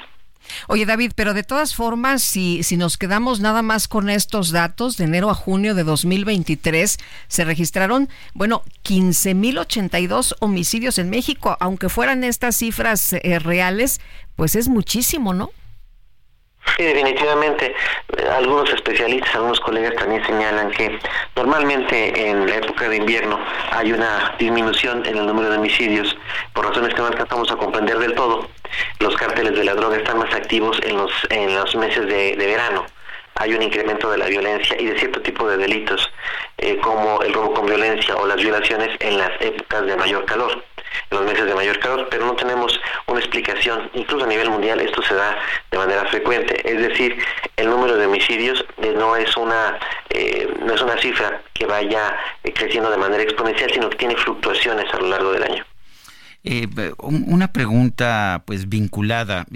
Oye, David, pero de todas formas, si, si nos quedamos nada más con estos datos, de enero a junio de 2023 se registraron, bueno, 15.082 homicidios en México, aunque fueran estas cifras eh, reales, pues es muchísimo, ¿no? Sí, definitivamente. Algunos especialistas, algunos colegas también señalan que normalmente en la época de invierno hay una disminución en el número de homicidios por razones que no alcanzamos a comprender del todo. Los cárteles de la droga están más activos en los, en los meses de, verano hay un incremento de la violencia y de cierto tipo de delitos eh, como el robo con violencia o las violaciones en las épocas de mayor calor en los meses de mayor calor, pero no tenemos una explicación. Incluso a nivel mundial esto se da de manera frecuente. Es decir, el número de homicidios eh, no es una eh, no es una cifra que vaya eh, creciendo de manera exponencial, sino que tiene fluctuaciones a lo largo del año. Una pregunta pues vinculada.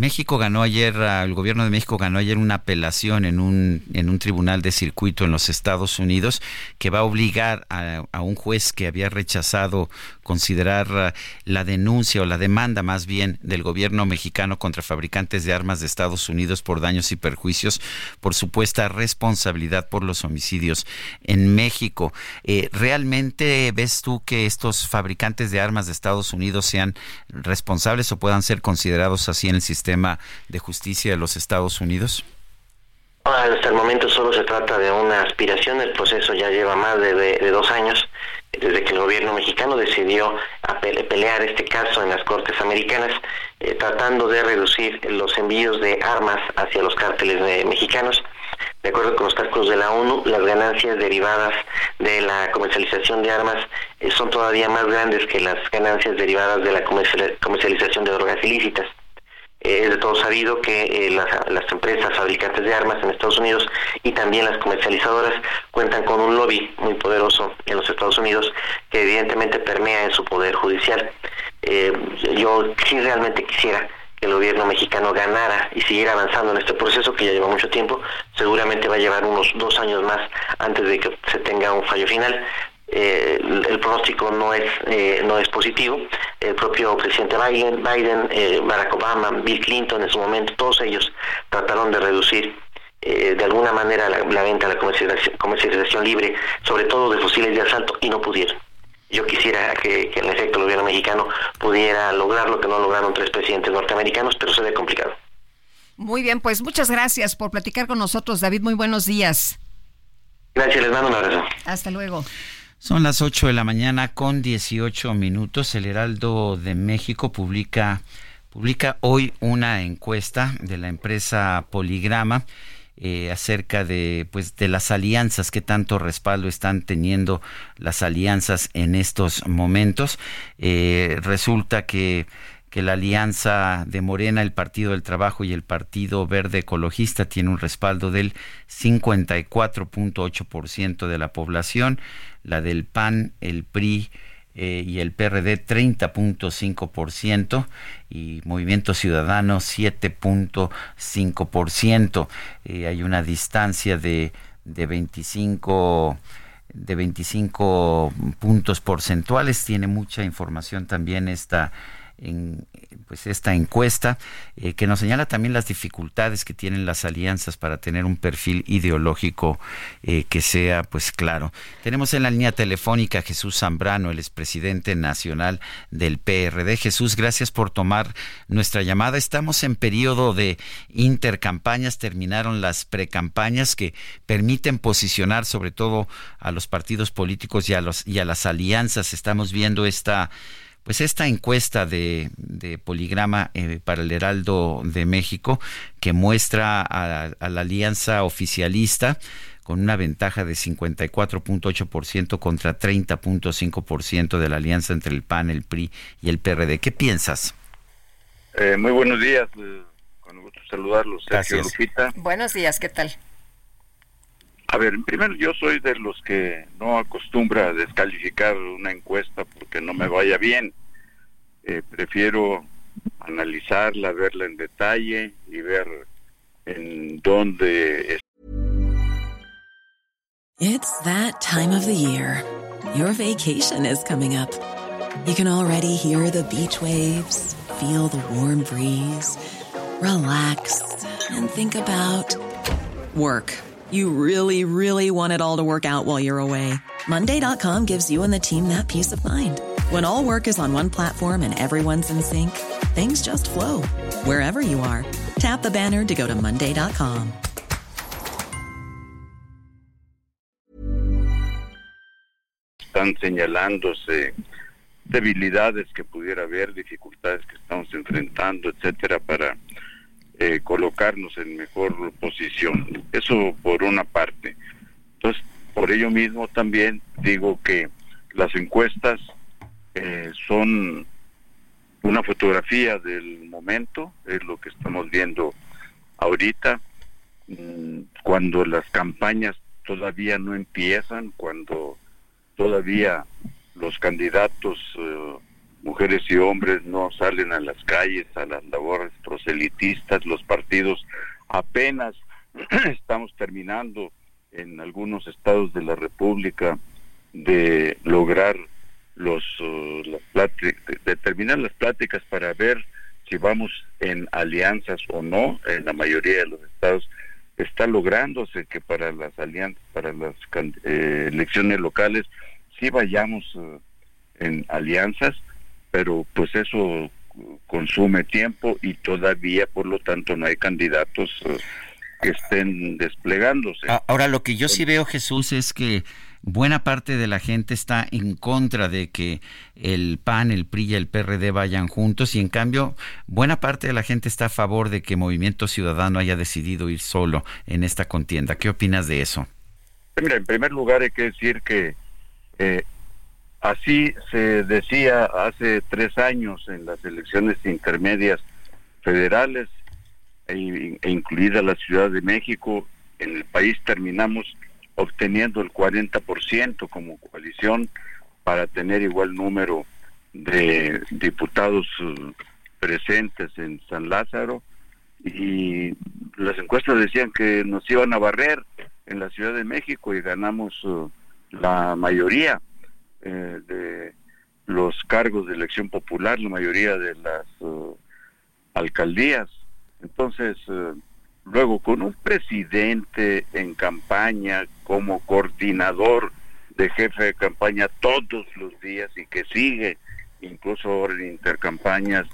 México ganó ayer, el gobierno de México ganó ayer una apelación en un, en un tribunal de circuito en los Estados Unidos que va a obligar a, un juez que había rechazado considerar uh, la denuncia o la demanda más bien del gobierno mexicano contra fabricantes de armas de Estados Unidos por daños y perjuicios por supuesta responsabilidad por los homicidios en México. Eh, ¿Realmente ves tú que estos fabricantes de armas de Estados Unidos sean responsables o puedan ser considerados así en el sistema de justicia de los Estados Unidos? Hasta el momento solo se trata de una aspiración, el proceso ya lleva más de dos años desde que el gobierno mexicano decidió pelear este caso en las Cortes Americanas, eh, tratando de reducir los envíos de armas hacia los cárteles mexicanos. De acuerdo con los cálculos de la ONU, las ganancias derivadas de la comercialización de armas eh, son todavía más grandes que las ganancias derivadas de la comercialización de drogas ilícitas. Eh, es de todo sabido que eh, las, las, empresas fabricantes de armas en Estados Unidos y también las comercializadoras cuentan con un lobby muy poderoso en los Estados Unidos que evidentemente permea en su poder judicial. Eh, yo sí realmente quisiera que el gobierno mexicano ganara y siguiera avanzando en este proceso que ya lleva mucho tiempo, seguramente va a llevar unos dos años más antes de que se tenga un fallo final, eh, el pronóstico no es eh, no es positivo. El propio presidente Biden, Biden eh, Barack Obama, Bill Clinton en su momento, todos ellos trataron de reducir de alguna manera la, venta, la comercialización, comercialización, libre, sobre todo de fusiles de asalto, y no pudieron. Yo quisiera que, que en efecto el gobierno mexicano pudiera lograr lo que no lograron tres presidentes norteamericanos, pero se ve complicado. Muy bien, pues muchas gracias por platicar con nosotros, David. Muy buenos días. Gracias, les mando un abrazo. Hasta luego. Son las 8 de la mañana con 18 minutos. El Heraldo de México publica, publica hoy una encuesta de la empresa Poligrama eh, acerca de, pues, de las alianzas, que tanto respaldo están teniendo las alianzas en estos momentos. Eh, resulta que que la alianza de Morena, el Partido del Trabajo y el Partido Verde Ecologista tiene un respaldo del 54.8% de la población, la del PAN, el PRI eh, y el PRD 30.5% y Movimiento Ciudadano 7.5%. Eh, hay una distancia de, de 25 de 25 puntos porcentuales. Tiene mucha información también esta en pues esta encuesta eh, que nos señala también las dificultades que tienen las alianzas para tener un perfil ideológico eh, que sea pues claro. Tenemos en la línea telefónica a Jesús Zambrano, el expresidente nacional del PRD. Jesús, gracias por tomar nuestra llamada. Estamos en periodo de intercampañas, terminaron las precampañas que permiten posicionar sobre todo a los partidos políticos y a los y a las alianzas. Estamos viendo esta pues esta encuesta de, Poligrama eh, para el Heraldo de México que muestra a, la alianza oficialista con una ventaja de 54.8% contra 30.5% de la alianza entre el PAN, el PRI y el PRD. ¿Qué piensas? Eh, muy buenos días, eh, con gusto saludarlos, Sergio Lupita. Buenos días, ¿qué tal? A ver, primero yo soy de los que no acostumbra a descalificar una encuesta porque no me vaya bien. Eh, prefiero analizarla, verla en detalle y ver en dónde es. It's that time of the year. Your vacation is coming up. You can already hear the beach waves, feel the warm breeze, relax and think about work. You really, really want it all to work out while you're away. Monday.com gives you and the team that peace of mind. When all work is on one platform and everyone's in sync, things just flow wherever you are. Tap the banner to go to Monday.com. Están señalándose debilidades que pudiera haber, dificultades que estamos enfrentando, etcétera, para Eh, colocarnos en mejor posición. Eso por una parte. Entonces, por ello mismo también digo que las encuestas eh, son una fotografía del momento, es lo que estamos viendo ahorita, mm, cuando las campañas todavía no empiezan, cuando todavía los candidatos eh, mujeres y hombres no salen a las calles, a las labores proselitistas, los partidos apenas [CLEARS THROAT] estamos terminando en algunos estados de la República de lograr los uh, de terminar las pláticas para ver si vamos en alianzas o no. En la mayoría de los estados está lográndose que para las alianzas para las eh, elecciones locales sí vayamos uh, en alianzas pero pues eso consume tiempo y todavía por lo tanto no hay candidatos eh, que estén desplegándose. Ahora lo que yo sí veo Jesús es que buena parte de la gente está en contra de que el PAN, el PRI y el PRD vayan juntos y en cambio buena parte de la gente está a favor de que Movimiento Ciudadano haya decidido ir solo en esta contienda. ¿Qué opinas de eso? Mira, en primer lugar hay que decir que eh, Así se decía hace tres años en las elecciones intermedias federales e, e, incluida la Ciudad de México, en el país terminamos obteniendo el 40% como coalición para tener igual número de diputados uh, presentes en San Lázaro. Y las encuestas decían que nos iban a barrer en la Ciudad de México y ganamos uh, la mayoría eh, de los cargos de elección popular, la mayoría de las uh, alcaldías. Entonces, uh, luego con un presidente en campaña como coordinador de jefe de campaña todos los días y que sigue incluso ahora en intercampañas,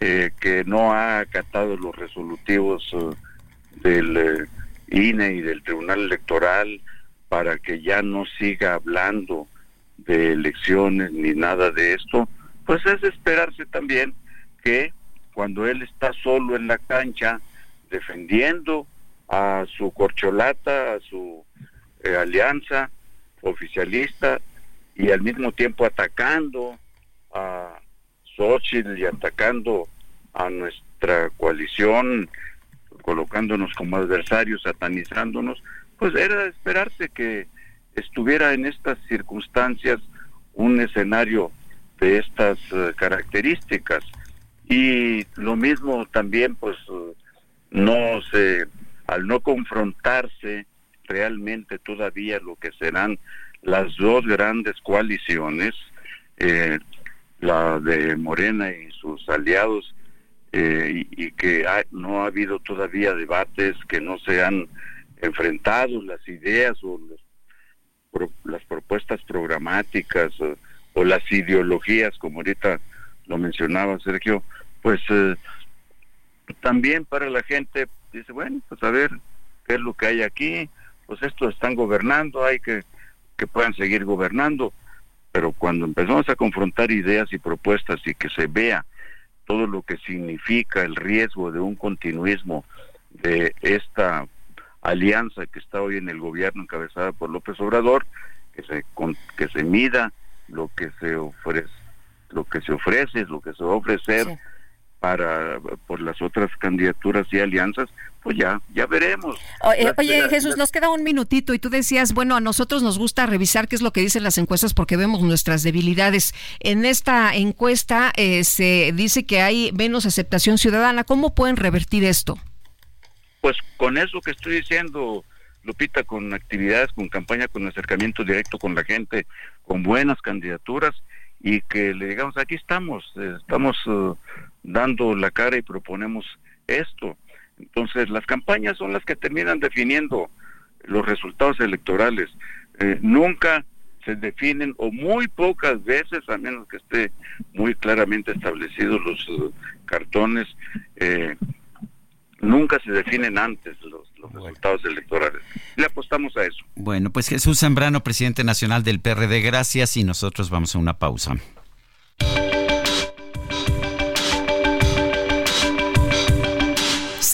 eh, que no ha acatado los resolutivos del eh, INE y del Tribunal Electoral para que ya no siga hablando de elecciones ni nada de esto, pues es esperarse también que cuando él está solo en la cancha defendiendo a su corcholata, a su eh, alianza oficialista y al mismo tiempo atacando a Xochitl y atacando a nuestra coalición, colocándonos como adversarios, satanizándonos, pues era de esperarse que estuviera en estas circunstancias un escenario de estas eh, características. Y lo mismo también pues eh, no se al no confrontarse realmente todavía lo que serán las dos grandes coaliciones eh, la de Morena y sus aliados, eh, y, que no ha habido todavía debates, que no se han enfrentado las ideas o las propuestas programáticas o, las ideologías, como ahorita lo mencionaba Sergio, pues eh, también para la gente dice, bueno, pues a ver qué es lo que hay aquí, pues estos están gobernando, hay que que puedan seguir gobernando, pero cuando empezamos a confrontar ideas y propuestas y que se vea todo lo que significa el riesgo de un continuismo de esta alianza que está hoy en el gobierno encabezada por López Obrador, que se que se mida lo que se ofrece, lo que se ofrece, lo que se va a ofrecer para por las otras candidaturas y alianzas, pues ya, ya veremos. Oye, Jesús, nos queda un minutito y tú decías, bueno, a nosotros nos gusta revisar qué es lo que dicen las encuestas porque vemos nuestras debilidades. En esta encuesta eh, se dice que hay menos aceptación ciudadana. ¿Cómo pueden revertir esto? Pues con eso que estoy diciendo, Lupita, con actividades, con campaña, con acercamiento directo con la gente, con buenas candidaturas y que le digamos, aquí estamos, eh, estamos uh, dando la cara y proponemos esto. Entonces, las campañas son las que terminan definiendo los resultados electorales. Eh, nunca se definen, o muy pocas veces, a menos que esté muy claramente establecidos los uh, cartones, eh, nunca se definen antes los, resultados electorales. Le apostamos a eso. Bueno, pues Jesús Zambrano, presidente nacional del PRD, gracias y nosotros vamos a una pausa.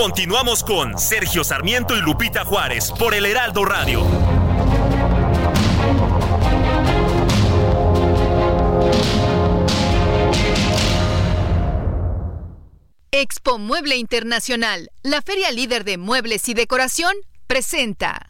Continuamos con Sergio Sarmiento y Lupita Juárez por el Heraldo Radio. Expo Mueble Internacional, la feria líder de muebles y decoración, presenta.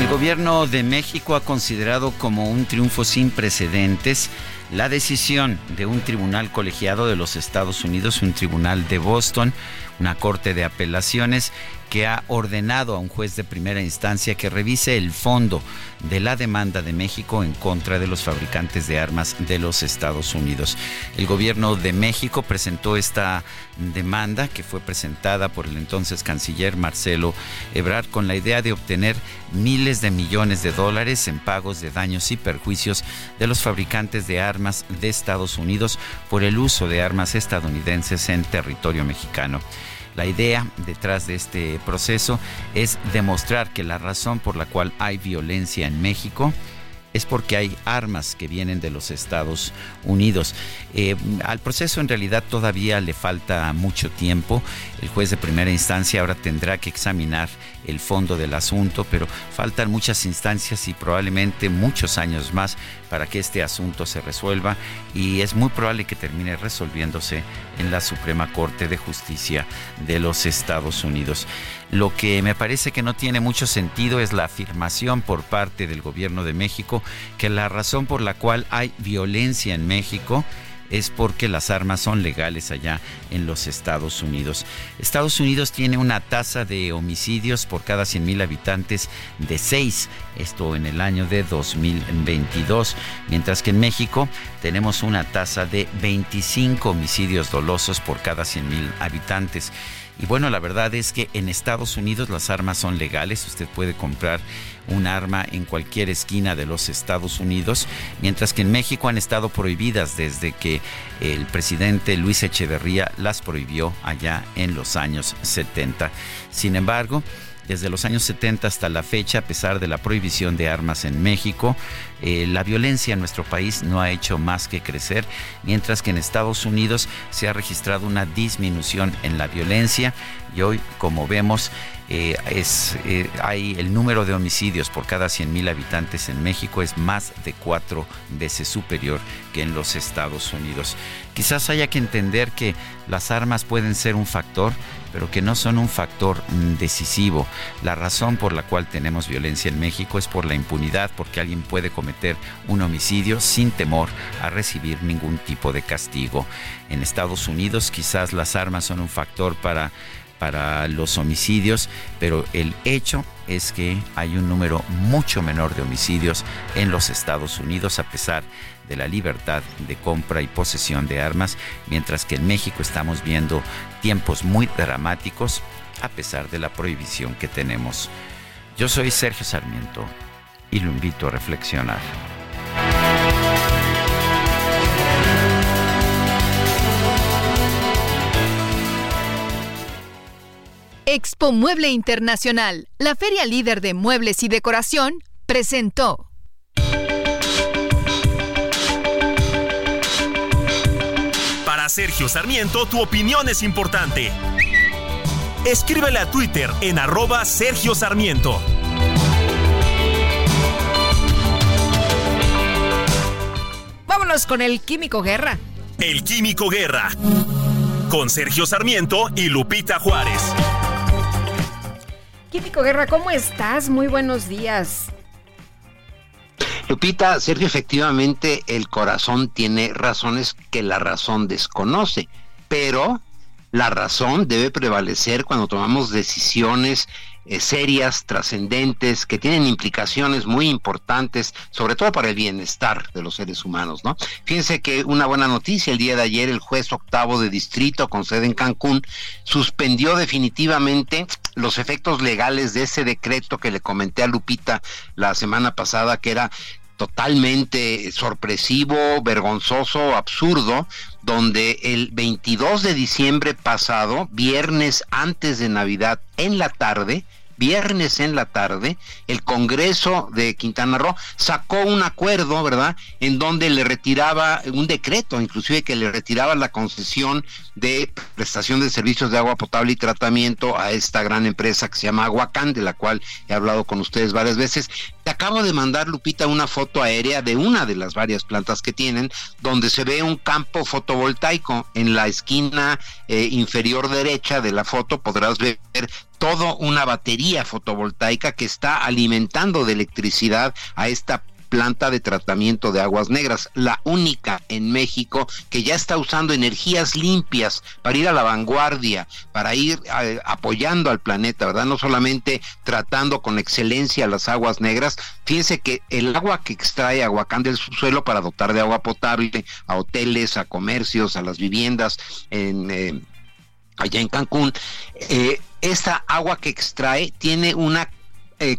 El gobierno de México ha considerado como un triunfo sin precedentes la decisión de un tribunal colegiado de los Estados Unidos, un tribunal de Boston, una corte de apelaciones que ha ordenado a un juez de primera instancia que revise el fondo de la demanda de México en contra de los fabricantes de armas de los Estados Unidos. El gobierno de México presentó esta demanda que fue presentada por el entonces canciller Marcelo Ebrard con la idea de obtener miles de millones de dólares en pagos de daños y perjuicios de los fabricantes de armas de Estados Unidos por el uso de armas estadounidenses en territorio mexicano. La idea detrás de este proceso es demostrar que la razón por la cual hay violencia en México es porque hay armas que vienen de los Estados Unidos. Eh, al proceso en realidad todavía le falta mucho tiempo. El juez de primera instancia ahora tendrá que examinar el fondo del asunto, pero faltan muchas instancias y probablemente muchos años más para que este asunto se resuelva y es muy probable que termine resolviéndose en la Suprema Corte de Justicia de los Estados Unidos. Lo que me parece que no tiene mucho sentido es la afirmación por parte del gobierno de México que la razón por la cual hay violencia en México es porque las armas son legales allá en los Estados Unidos. Estados Unidos tiene una tasa de homicidios por cada 100.000 habitantes de 6, esto en el año de 2022, mientras que en México tenemos una tasa de 25 homicidios dolosos por cada 100.000 habitantes. Y bueno, la verdad es que en Estados Unidos las armas son legales, usted puede comprar un arma en cualquier esquina de los Estados Unidos, mientras que en México han estado prohibidas desde que el presidente Luis Echeverría las prohibió allá en los años 70. Sin embargo, desde los años 70 hasta la fecha, a pesar de la prohibición de armas en México, eh, la violencia en nuestro país no ha hecho más que crecer, mientras que en Estados Unidos se ha registrado una disminución en la violencia y hoy, como vemos, eh, es, eh, hay el número de homicidios por cada 100.000 habitantes en México es más de cuatro veces superior que en los Estados Unidos. Quizás haya que entender que las armas pueden ser un factor, pero que no son un factor mm, decisivo. La razón por la cual tenemos violencia en México es por la impunidad, porque alguien puede cometer un homicidio sin temor a recibir ningún tipo de castigo. En Estados Unidos quizás las armas son un factor para para los homicidios, pero el hecho es que hay un número mucho menor de homicidios en los Estados Unidos a pesar de la libertad de compra y posesión de armas, mientras que en México estamos viendo tiempos muy dramáticos a pesar de la prohibición que tenemos. Yo soy Sergio Sarmiento y lo invito a reflexionar. Expo Mueble Internacional, la feria líder de muebles y decoración, presentó. Para Sergio Sarmiento, tu opinión es importante. Escríbele a Twitter en arroba Sergio Sarmiento. Vámonos con el Químico Guerra. El Químico Guerra. Con Sergio Sarmiento y Lupita Juárez. Guerra, ¿cómo estás? Muy buenos días. Lupita, Sergio, efectivamente el corazón tiene razones que la razón desconoce, pero la razón debe prevalecer cuando tomamos decisiones eh, serias, trascendentes, que tienen implicaciones muy importantes, sobre todo para el bienestar de los seres humanos, ¿no? Fíjense que una buena noticia, el día de ayer el juez octavo de distrito con sede en Cancún suspendió definitivamente los efectos legales de ese decreto que le comenté a Lupita la semana pasada, que era totalmente sorpresivo, vergonzoso, absurdo, donde el 22 de diciembre pasado, viernes antes de Navidad, en la tarde, viernes en la tarde, el Congreso de Quintana Roo sacó un acuerdo, ¿verdad?, en donde le retiraba un decreto, inclusive que le retiraba la concesión de prestación de servicios de agua potable y tratamiento a esta gran empresa que se llama Aguacán, de la cual he hablado con ustedes varias veces. Te acabo de mandar, Lupita, una foto aérea de una de las varias plantas que tienen, donde se ve un campo fotovoltaico. En la esquina eh, inferior derecha de la foto, podrás ver todo una batería fotovoltaica que está alimentando de electricidad a esta planta de tratamiento de aguas negras, la única en México que ya está usando energías limpias para ir a la vanguardia, para ir eh, apoyando al planeta, ¿verdad? No solamente tratando con excelencia las aguas negras. Fíjense que el agua que extrae Aguacán del subsuelo para dotar de agua potable a hoteles, a comercios, a las viviendas en... Eh, allá en Cancún, eh, esta agua que extrae tiene una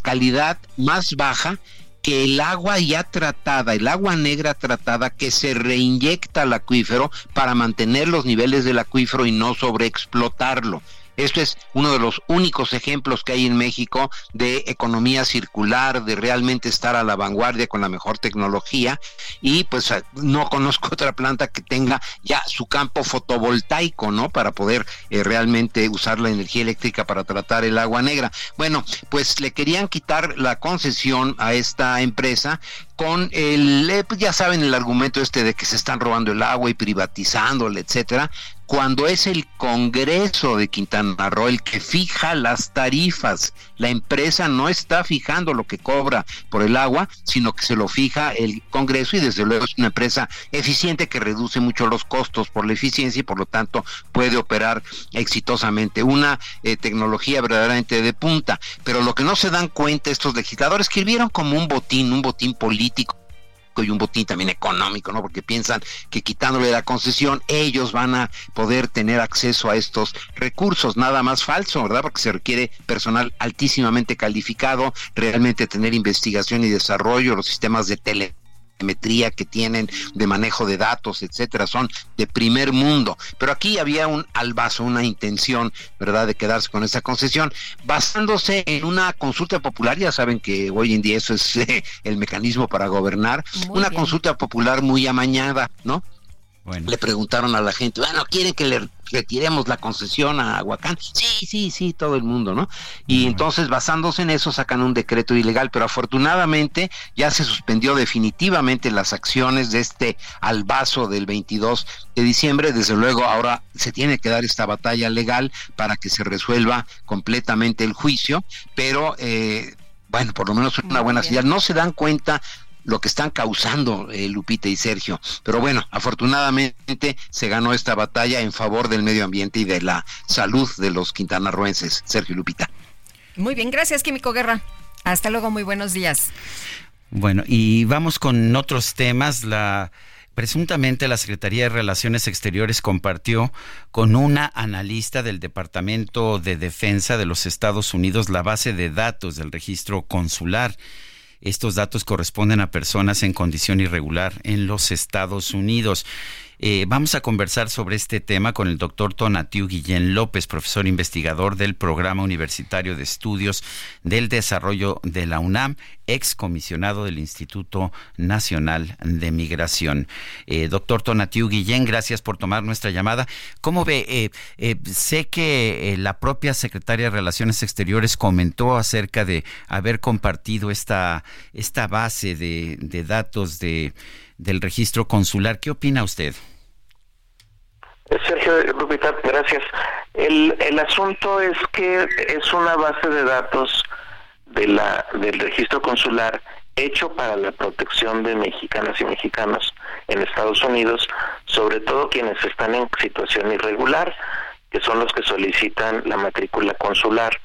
calidad más baja que el agua ya tratada, el agua negra tratada, que se reinyecta al acuífero para mantener los niveles del acuífero y no sobreexplotarlo. Esto es uno de los únicos ejemplos que hay en México de economía circular, de realmente estar a la vanguardia con la mejor tecnología y pues eh, no [LAUGHS] conozco otra planta que tenga ya su campo fotovoltaico, ¿no? Para poder eh, realmente usar la energía eléctrica para tratar el agua negra. Bueno, pues le querían quitar la concesión a esta empresa con el, eh, pues ya saben el argumento este de que se están robando el agua y privatizándole, etcétera, cuando es el Congreso de Quintana Roo el que fija las tarifas. La empresa no está fijando lo que cobra por el agua, sino que se lo fija el Congreso y desde luego es una empresa eficiente que reduce mucho los costos por la eficiencia y por lo tanto puede operar exitosamente. Una eh, tecnología verdaderamente de punta. Pero lo que no se dan cuenta estos legisladores que vieron como un botín, un botín político y un botín también económico, ¿no? Porque piensan que quitándole la concesión ellos van a poder tener acceso a estos recursos, nada más falso, ¿verdad? Porque se requiere personal altísimamente calificado, realmente tener investigación y desarrollo, los sistemas de tele metría que tienen de manejo de datos, etcétera, son de primer mundo. Pero aquí había un albazo, una intención, ¿verdad?, de quedarse con esa concesión, basándose en una consulta popular, ya saben que hoy en día eso es [LAUGHS] eh, el mecanismo para gobernar, una consulta popular muy amañada, ¿no? Le preguntaron a la gente, bueno, ¿quieren que le retiremos la concesión a Aguacán? Sí, sí, sí, todo el mundo, ¿no? Y entonces, basándose en eso, sacan un decreto ilegal, pero afortunadamente ya se suspendió definitivamente las acciones de este albazo del 22 de diciembre. Desde luego, ahora se tiene que dar esta batalla legal para que se resuelva completamente el juicio, pero... Eh, bueno, por lo menos una buena señal. No se dan cuenta lo que están causando eh, Lupita y Sergio. Pero bueno, afortunadamente se ganó esta batalla en favor del medio ambiente y de la salud de los quintanarroenses. Sergio y Lupita. Muy bien, gracias, Químico Guerra. Hasta luego, muy buenos días. Bueno, y vamos con otros temas. La Presuntamente la Secretaría de Relaciones Exteriores compartió con una analista del Departamento de Defensa de los Estados Unidos la base de datos del registro consular estos datos corresponden a personas en condición irregular en los Estados Unidos. Eh, vamos a conversar sobre este tema con el doctor Tonatiu Guillén López, profesor investigador del Programa Universitario de Estudios del Desarrollo de la UNAM, ex comisionado del Instituto Nacional de Migración. Eh, doctor Tonatiu Guillén, gracias por tomar nuestra llamada. ¿Cómo ve? Eh, sé que la propia secretaria de Relaciones Exteriores comentó acerca de haber compartido esta, esta base de datos de del registro consular. ¿Qué opina usted? Sergio Lupita, gracias. El, el asunto es que es una base de datos de la, del registro consular hecho para la protección de mexicanas y mexicanos en Estados Unidos, sobre todo quienes están en situación irregular, que son los que solicitan la matrícula consular.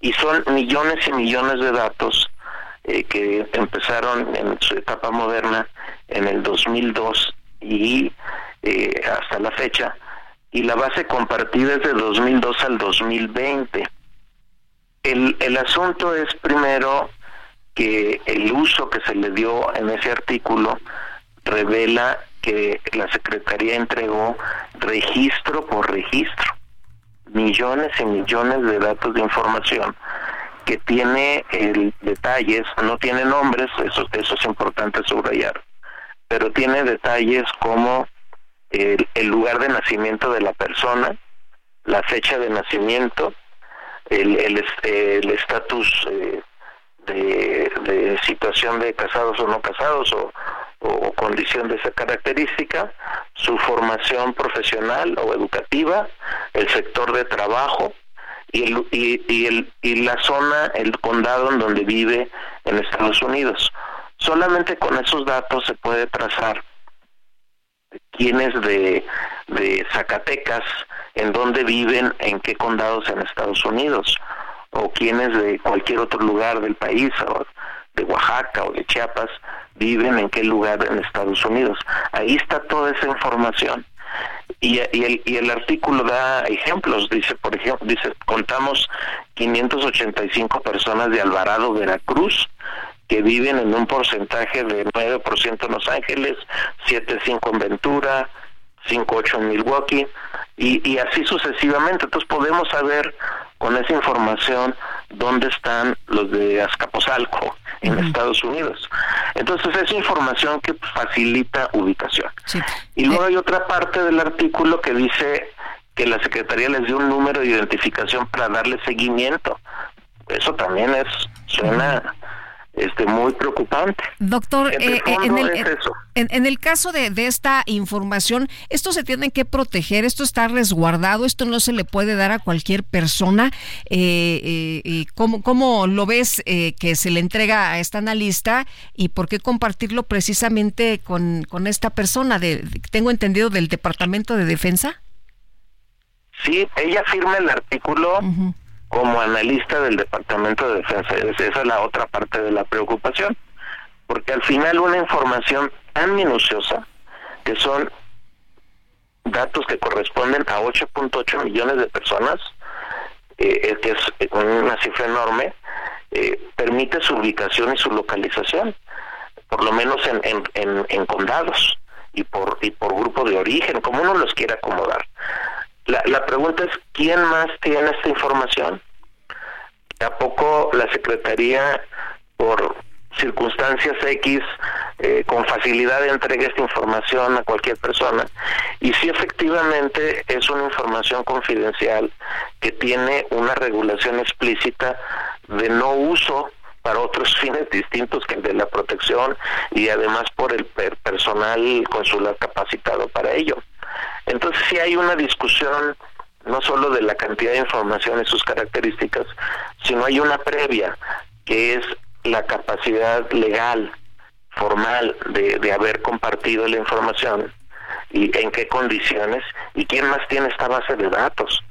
Y son millones y millones de datos eh, que empezaron en su etapa moderna en el 2002 y eh, hasta la fecha, y la base compartida es de 2002 al 2020. El, el asunto es primero que el uso que se le dio en ese artículo revela que la Secretaría entregó registro por registro, millones y millones de datos de información que tiene el, detalles, no tiene nombres, eso, eso es importante subrayar, pero tiene detalles como el, lugar de nacimiento de la persona, la fecha de nacimiento, el estatus el, eh, de, situación de casados o no casados o, o, condición de esa característica, su formación profesional o educativa, el sector de trabajo y, el, y, el, y la zona, el condado en donde vive en Estados Unidos. Solamente con esos datos se puede trazar quiénes de, Zacatecas, en dónde viven, en qué condados en Estados Unidos, o quiénes de cualquier otro lugar del país, o de Oaxaca o de Chiapas, viven en qué lugar en Estados Unidos. Ahí está toda esa información. Y, y, el, y el artículo da ejemplos, dice, por ejemplo, dice, contamos 585 personas de Alvarado, Veracruz, que viven en un porcentaje de 9% en Los Ángeles, 7.5 en Ventura, 5.8 en Milwaukee, y, y así sucesivamente. Entonces podemos saber con esa información dónde están los de Azcapotzalco en Estados Unidos. Entonces es información que facilita ubicación. Y luego hay otra parte del artículo que dice que la Secretaría les dio un número de identificación para darle seguimiento. Eso también es suena este muy preocupante. Doctor, eh, en, el, en, el, caso de, esta información, esto se tiene que proteger, esto está resguardado, esto no se le puede dar a cualquier persona. Eh, eh ¿cómo, ¿cómo, lo ves eh, que se le entrega a esta analista y por qué compartirlo precisamente con, con esta persona? De, tengo entendido del Departamento de Defensa. Sí, ella firma el artículo como analista del Departamento de Defensa. Esa es la otra parte de la preocupación. porque al final una información tan minuciosa, que son datos que corresponden a 8.8 millones de personas, eh, que es una cifra enorme, eh, permite su ubicación y su localización, por lo menos en, en, condados y por, y por grupo de origen, como uno los quiera acomodar. La, la pregunta es, ¿quién más tiene esta información? ¿A poco la Secretaría, por circunstancias X, eh, con facilidad entrega esta información a cualquier persona? Y si efectivamente es una información confidencial que tiene una regulación explícita de no uso para otros [LAUGHS] fines distintos que el de la protección y además por el personal consular capacitado para ello. Entonces si hay una discusión no solo de la cantidad de información y sus características, sino hay una previa que es la capacidad legal, formal de, de haber compartido la información y en qué condiciones y quién más tiene esta base de datos.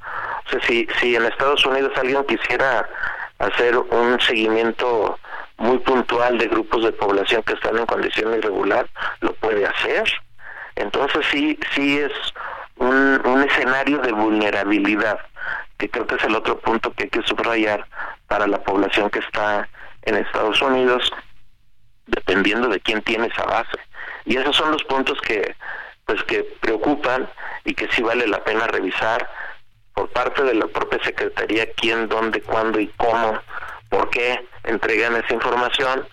O sea, si, si en Estados Unidos alguien quisiera hacer un seguimiento muy puntual de grupos de población que están en condición irregular, lo puede hacer. Entonces sí, sí es un, escenario de vulnerabilidad, que creo que es el otro punto que hay que subrayar para la población que está en Estados Unidos, dependiendo de quién tiene esa base. Y esos son los puntos que pues que preocupan y que sí vale la pena revisar por parte de la propia Secretaría quién, dónde, cuándo y cómo, por qué entregan esa información,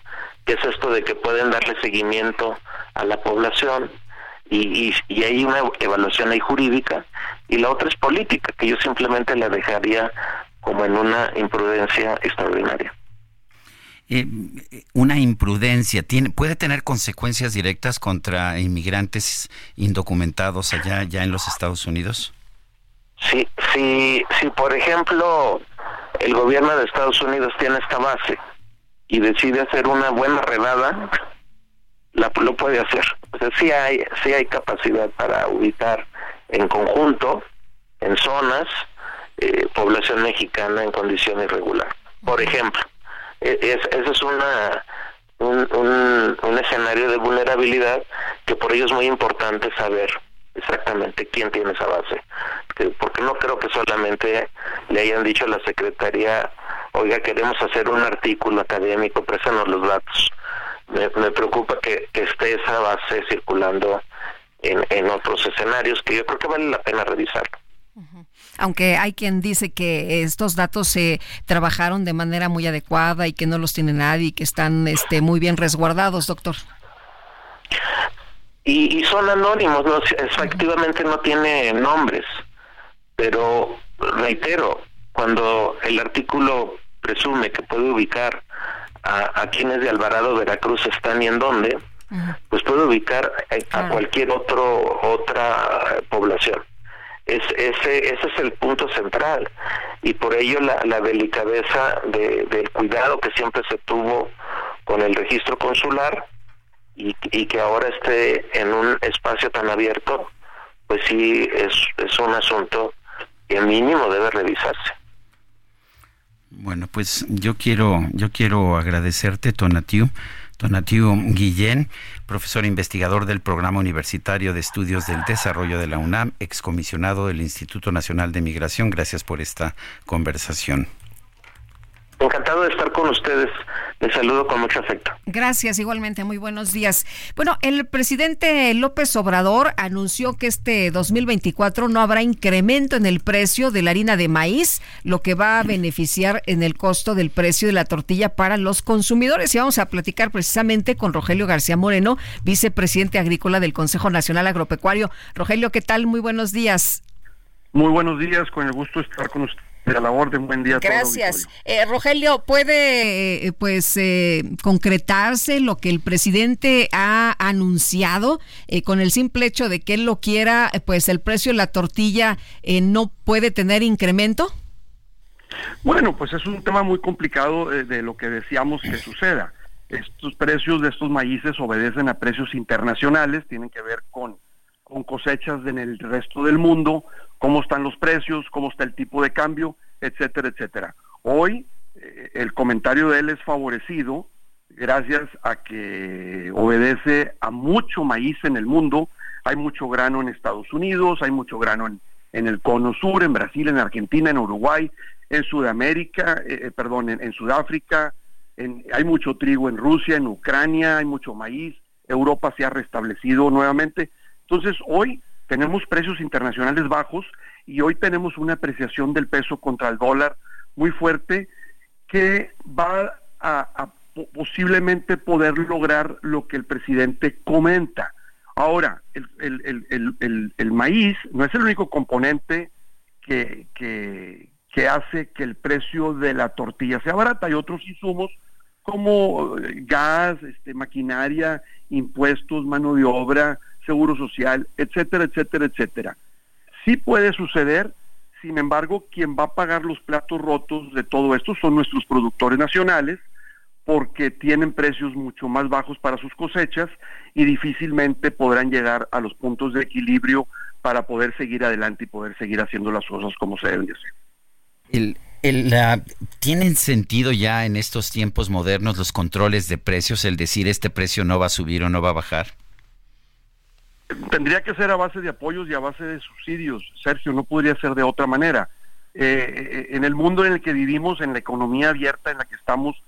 qué es esto de que pueden darle seguimiento a la población y, y, hay una evaluación ahí jurídica y la otra es política, que yo simplemente la dejaría como en una imprudencia extraordinaria. Eh, una imprudencia tiene puede tener consecuencias directas contra inmigrantes indocumentados allá ya en los Estados Unidos. Si, si, si por ejemplo el gobierno de Estados Unidos tiene esta base y decide hacer una buena redada, la, lo puede hacer. O sea, sí hay, sí hay capacidad para ubicar en conjunto, en zonas, eh, población mexicana en condición irregular. Por ejemplo, e, es, ese es una, un, un, un escenario de vulnerabilidad que por ello es muy importante saber exactamente quién tiene esa base. Porque no creo que solamente le hayan dicho a la Secretaría, oiga, queremos hacer un artículo académico, préstanos los datos. Me, preocupa que, esté esa base circulando en, en otros escenarios que yo creo que vale la pena revisarlo. Aunque hay quien dice que estos datos se trabajaron de manera muy adecuada y que no los tiene nadie y que están este, muy bien resguardados, doctor. Y, son anónimos, no, efectivamente no tiene nombres, pero reitero, cuando el artículo presume que puede ubicar a, quienes de Alvarado, Veracruz están y en dónde, pues puede ubicar a, cualquier otro otra población. Es, ese, ese es el punto central y por ello la, la delicadeza de, del cuidado que siempre se tuvo con el registro consular y, que ahora esté en un espacio tan abierto, pues sí es, es un asunto que mínimo debe revisarse. Bueno, pues yo quiero, yo quiero agradecerte, Tonatiu, Tonatiu Guillén, profesor investigador del Programa Universitario de Estudios del Desarrollo de la UNAM, excomisionado del Instituto Nacional de Migración. Gracias por esta conversación. Encantado de estar con ustedes. Les saludo con mucho afecto. Gracias, igualmente. Muy buenos días. Bueno, el presidente López Obrador anunció que este 2024 no habrá incremento en el precio de la harina de maíz, lo que va a beneficiar en el costo del precio de la tortilla para los consumidores. Y vamos a platicar precisamente con Rogelio García Moreno, vicepresidente agrícola del Consejo Nacional Agropecuario. Rogelio, ¿qué tal? Muy buenos días. Muy buenos días, con el gusto de estar con usted de la orden, buen día. Gracias. Eh, Rogelio, ¿puede eh, pues eh, concretarse lo que el presidente ha anunciado con el simple hecho de que él lo quiera, pues el precio de la tortilla no puede tener incremento? Bueno, pues es un tema muy complicado de lo que decíamos que [CLEARS THROAT] suceda. Estos precios de estos maíces obedecen a precios internacionales, tienen que ver con, con cosechas en el resto del mundo, cómo están los precios, cómo está el tipo de cambio, etcétera, etcétera. Hoy eh, el comentario de él es favorecido gracias a que obedece a mucho maíz en el mundo. Hay mucho grano en Estados Unidos, hay mucho grano en, en el cono sur, en Brasil, en Argentina, en Uruguay, en Sudamérica, eh, eh, perdón, en, Sudáfrica, hay mucho trigo en Rusia, en Ucrania, hay mucho maíz, Europa se ha restablecido nuevamente. Entonces, hoy tenemos precios internacionales bajos y hoy tenemos una apreciación del peso contra el dólar muy fuerte que va a, posiblemente poder lograr lo que el presidente comenta. Ahora, el, maíz no es el único componente que, que hace que el precio de la tortilla sea barata. Hay otros insumos como eh, gas, este, maquinaria, impuestos, mano de obra, seguro social, etcétera, etcétera, etcétera. Sí puede suceder, sin embargo, quien va a pagar los platos rotos de todo esto son nuestros productores nacionales, porque tienen precios mucho más bajos para sus cosechas y difícilmente podrán llegar a los puntos de equilibrio para poder seguir adelante y poder seguir haciendo las cosas como se deben de hacer. ¿Tienen sentido ya en estos tiempos modernos los controles de precios, el decir este precio no va a subir o no va a bajar? Tendría que ser a base de apoyos y a base de subsidios, Sergio, no podría ser de otra manera. Eh, eh, en el mundo en el que vivimos, en la economía abierta en la que estamos,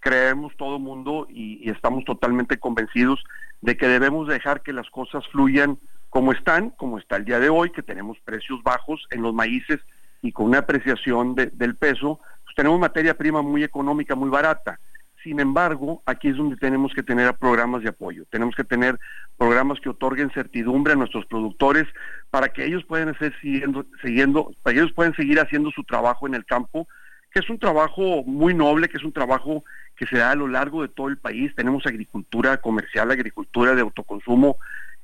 creemos todo mundo y, y estamos totalmente convencidos de que debemos dejar que las cosas fluyan como están, como está el día de hoy, que tenemos precios bajos en los maíces y con una apreciación del peso, pues tenemos materia prima muy económica, muy barata. Sin embargo, aquí es donde tenemos que tener programas de apoyo. Tenemos que tener programas que otorguen certidumbre a nuestros productores para que ellos puedan siguiendo, siguiendo, para que ellos puedan seguir haciendo su trabajo en el campo, que es un trabajo muy noble, que es un trabajo que se da a lo largo de todo el país. Tenemos agricultura comercial, agricultura de autoconsumo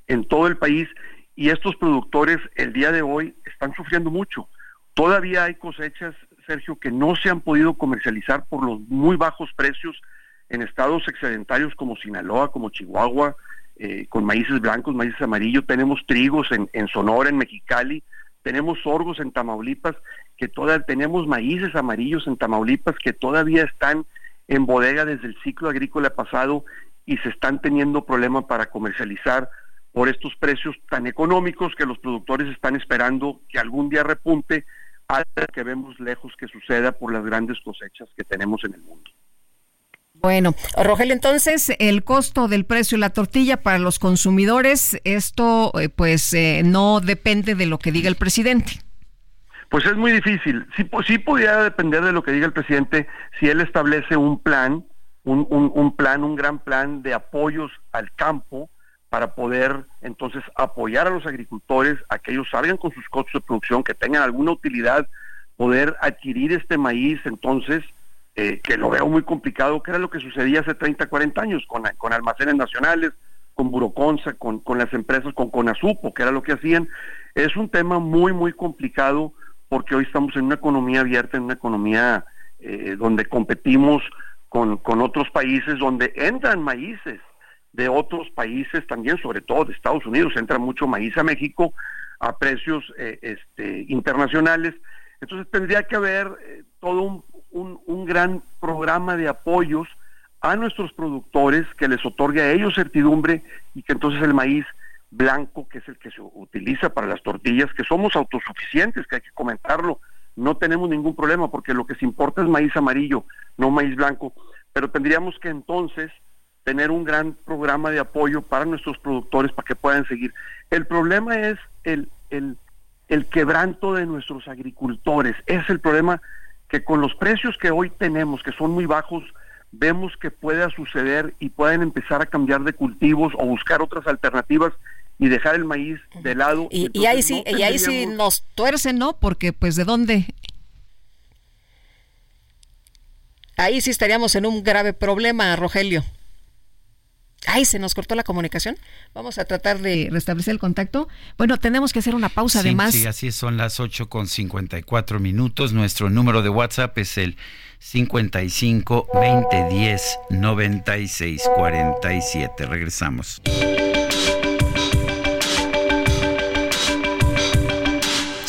en todo el país y estos productores el día de hoy están sufriendo mucho. Todavía hay cosechas, Sergio, que no se han podido comercializar por los muy bajos precios en estados excedentarios como Sinaloa, como Chihuahua, eh, con maíces blancos, maíces amarillos. Tenemos trigos en, Sonora, en Mexicali, tenemos sorgos en Tamaulipas, que todavía tenemos maíces amarillos en Tamaulipas que todavía están en bodega desde el ciclo agrícola pasado y se están teniendo problemas para comercializar por estos precios tan económicos que los productores están esperando que algún día repunte algo que vemos lejos que suceda por las grandes cosechas que tenemos en el mundo. Bueno, Rogel, entonces el costo del precio de la tortilla para los consumidores, esto eh, pues eh, no depende de lo que diga el presidente. Pues es muy difícil. Sí, sí podría depender de lo que diga el presidente si él establece un plan, un, un plan, un gran plan de apoyos al campo para poder entonces apoyar a los agricultores a que ellos salgan con sus costos de producción, que tengan alguna utilidad, poder adquirir este maíz entonces, eh, que lo veo muy complicado, que era lo que sucedía hace 30, 40 años con, con almacenes nacionales, con Buroconsa, con, con las empresas, con Conasupo, que era lo que hacían. Es un tema muy, muy complicado porque hoy estamos en una economía abierta, en una economía eh, donde competimos con, con otros países, donde entran maíces de otros países también, sobre todo de Estados Unidos, entra mucho maíz a México a precios eh, este, internacionales. Entonces tendría que haber eh, todo un, un, gran programa de apoyos a nuestros productores que les otorgue a ellos certidumbre y que entonces el maíz blanco, que es el que se utiliza para las tortillas, que somos autosuficientes, que hay que comentarlo, no tenemos ningún problema porque lo que se importa es maíz amarillo, no maíz blanco, pero tendríamos que entonces tener un gran programa de apoyo para nuestros productores para que puedan seguir. El problema es el, el, el quebranto de nuestros agricultores. Es el problema que con los precios que hoy tenemos, que son muy bajos, vemos que pueda suceder y pueden empezar a cambiar de cultivos o buscar otras alternativas y dejar el maíz de lado. Y, ahí sí, y ahí sí nos tuercen, ¿no? Porque pues de dónde ahí sí estaríamos en un grave problema, Rogelio. Ay, se nos cortó la comunicación. Vamos a tratar de restablecer el contacto. Bueno, tenemos que hacer una pausa además. Sí, así son las 8 con 54 minutos. Nuestro número de WhatsApp es el 55 20 10 96 47. Regresamos.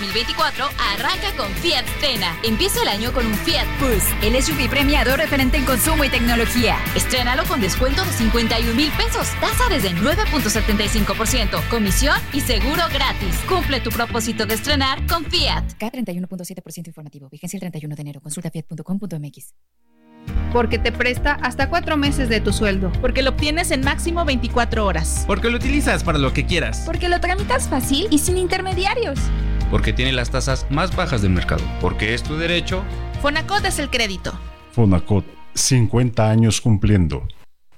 2024 arranca con Fiat Stena. Empieza el año con un Fiat Bus, el SUV premiado referente en consumo y tecnología. Estrénalo con descuento de 51 mil pesos, tasa desde 9.75%, comisión y seguro gratis. Cumple tu propósito de estrenar con Fiat. K31.7% informativo. Vigencia el 31 de enero. Consulta fiat.com.mx. Porque te presta hasta cuatro meses de tu sueldo. Porque lo obtienes en máximo 24 horas. Porque lo utilizas para lo que quieras. Porque lo tramitas fácil y sin intermediarios. Porque tiene las tasas más bajas del mercado. Porque es tu derecho. Fonacot es el crédito. Fonacot, 50 años cumpliendo.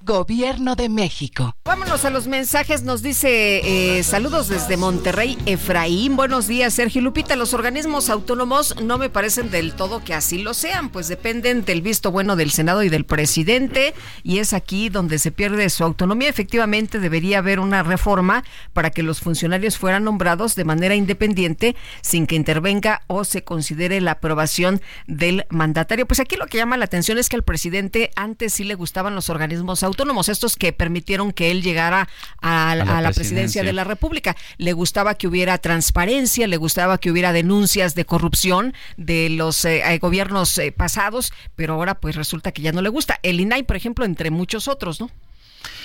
Gobierno de México. Vámonos a los mensajes. Nos dice eh, saludos desde Monterrey, Efraín. Buenos días, Sergio Lupita. Los organismos autónomos no me parecen del todo que así lo sean, pues dependen del visto bueno del Senado y del presidente. Y es aquí donde se pierde su autonomía. Efectivamente, debería haber una reforma para que los funcionarios fueran nombrados de manera independiente, sin que intervenga o se considere la aprobación del mandatario. Pues aquí lo que llama la atención es que al presidente antes sí le gustaban los organismos autónomos autónomos, estos que permitieron que él llegara a, la, presidencia. presidencia de la República. Le gustaba que hubiera transparencia, le gustaba que hubiera denuncias de corrupción de los eh, eh, gobiernos eh, pasados, pero ahora pues resulta que ya no le gusta. El INAI, por ejemplo, entre muchos otros, ¿no?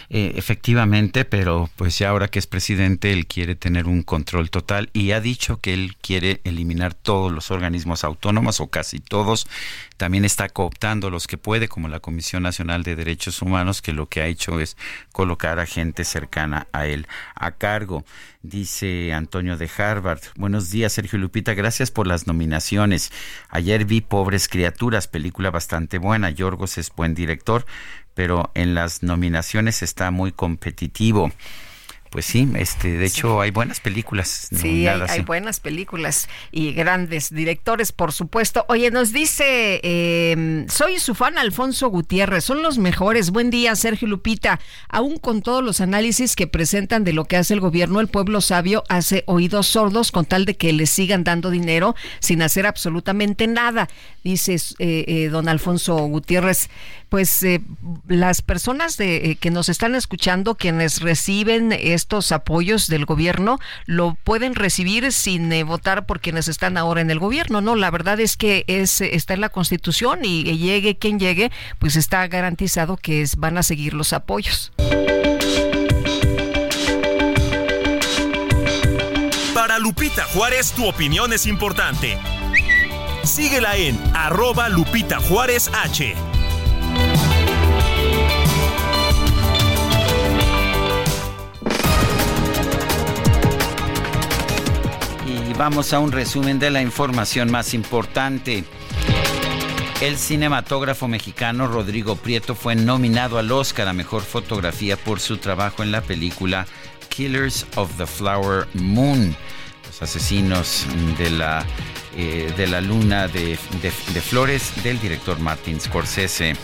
Eh, efectivamente, pero pues ya ahora que es presidente, él quiere tener un control total y ha dicho que él quiere eliminar todos los organismos autónomos o casi todos. También está cooptando los que puede, como la Comisión Nacional de Derechos Humanos, que lo que ha hecho es colocar a gente cercana a él a cargo. Dice Antonio de Harvard. Buenos días, Sergio Lupita. Gracias por las nominaciones. Ayer vi Pobres Criaturas, película bastante buena. Yorgos es buen director pero en las nominaciones está muy competitivo. Pues sí, este, de hecho hay buenas películas. Sí, hay, buenas películas y grandes directores, por supuesto. Oye, nos dice, em, soy su fan Alfonso Gutiérrez, son los mejores. Buen día, Sergio Lupita. Aún con todos los análisis que presentan de lo que hace el gobierno, el pueblo sabio hace oídos sordos con tal de que le sigan dando dinero sin hacer absolutamente nada. Dice eh, eh, don Alfonso Gutiérrez, pues eh, las personas de, que nos están escuchando, quienes reciben estos apoyos del gobierno lo pueden recibir sin eh, votar por quienes están ahora en el gobierno, ¿no? La verdad es que es está en la Constitución y, llegue quien llegue, pues está garantizado que van a seguir los apoyos. Para Lupita Juárez, tu opinión es importante. Síguela en arroba Lupita Juárez H. Vamos a un resumen de la información más importante. El cinematógrafo mexicano Rodrigo Prieto fue nominado al Oscar a Mejor Fotografía por su trabajo en la película Killers of the Flower Moon, los asesinos de la, eh, de la luna de, de flores del director Martin Scorsese.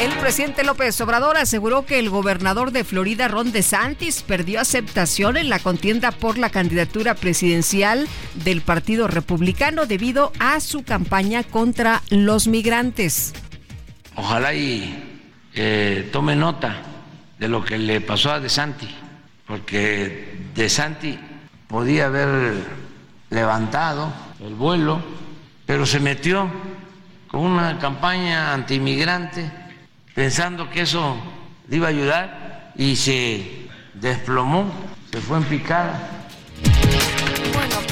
El presidente López Obrador aseguró que el gobernador de Florida, Ron DeSantis, perdió aceptación en la contienda por la candidatura presidencial del Partido Republicano debido a su campaña contra los migrantes. Ojalá y eh, tome nota de lo que le pasó a DeSantis, porque DeSantis podía haber levantado el vuelo, pero se metió con una campaña antimigrante pensando que eso le iba a ayudar y se desplomó, se fue en picada.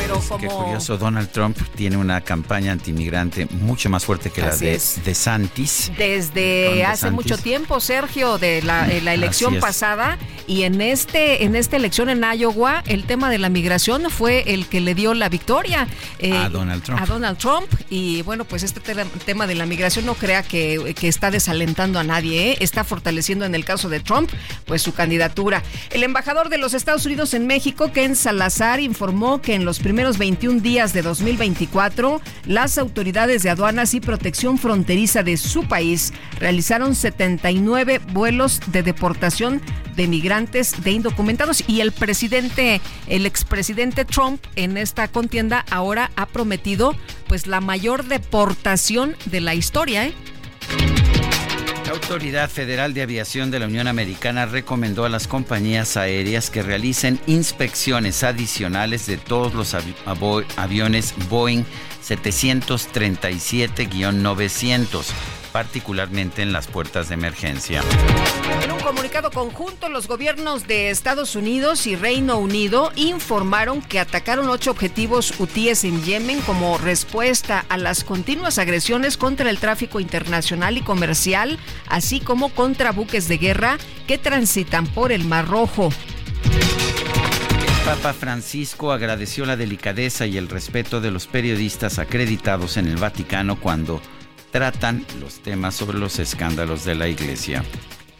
Pero como... Qué curioso, Donald Trump tiene una campaña antimigrante mucho más fuerte que la de, de Santis. Desde hace mucho tiempo, Sergio, de la, eh, elección pasada, y en este en esta elección en Iowa, el tema de la migración fue el que le dio la victoria eh, a Donald Trump. A Donald Trump, y bueno, pues este tema de la migración no crea que, que está desalentando a nadie, ¿eh? está fortaleciendo en el caso de Trump, pues su candidatura. El embajador de los Estados Unidos en México, Ken Salazar, informó que en los primeros 21 días de 2024, las autoridades de aduanas y protección fronteriza de su país realizaron 79 vuelos de deportación de migrantes de indocumentados y el presidente, el expresidente Trump en esta contienda ahora ha prometido pues la mayor deportación de la historia, ¿eh? La Autoridad Federal de Aviación de la Unión Americana recomendó a las compañías aéreas que realicen inspecciones adicionales de todos los aviones Boeing 737-900 particularmente en las puertas de emergencia. En un comunicado conjunto, los gobiernos de Estados Unidos y Reino Unido informaron que atacaron ocho objetivos hutíes en Yemen como respuesta a las continuas agresiones contra el tráfico internacional y comercial, así como contra buques de guerra que transitan por el Mar Rojo. Papa Francisco agradeció la delicadeza y el respeto de los periodistas acreditados en el Vaticano cuando tratan los temas sobre los escándalos de la iglesia.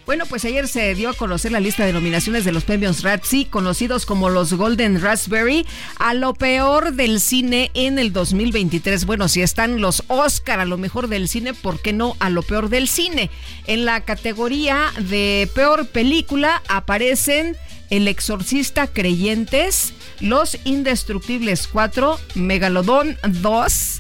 Bueno, pues ayer se dio a conocer la lista de nominaciones de los premios Razzie, conocidos como los Golden Raspberry, a lo peor del cine en el 2023. Bueno, si están los Oscar a lo mejor del cine, ¿por qué no a lo peor del cine? En la categoría de peor película aparecen El Exorcista Creyentes, Los Indestructibles 4, Megalodón 2,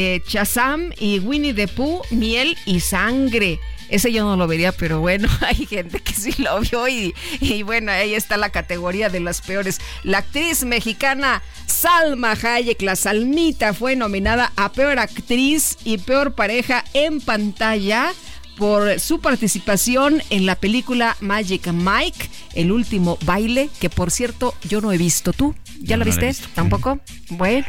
eh, Chazam y Winnie the Pooh, Miel y Sangre. Ese yo no lo vería, pero bueno, [LAUGHS] hay gente que sí lo vio y, y, bueno, ahí está la categoría de las peores. La actriz mexicana Salma Hayek, la Salmita, fue nominada a peor actriz y peor pareja en pantalla por su participación en la película Magic Mike, el último baile, que por cierto yo no he visto. ¿Tú? ¿Ya la viste? ¿Tampoco? Bueno.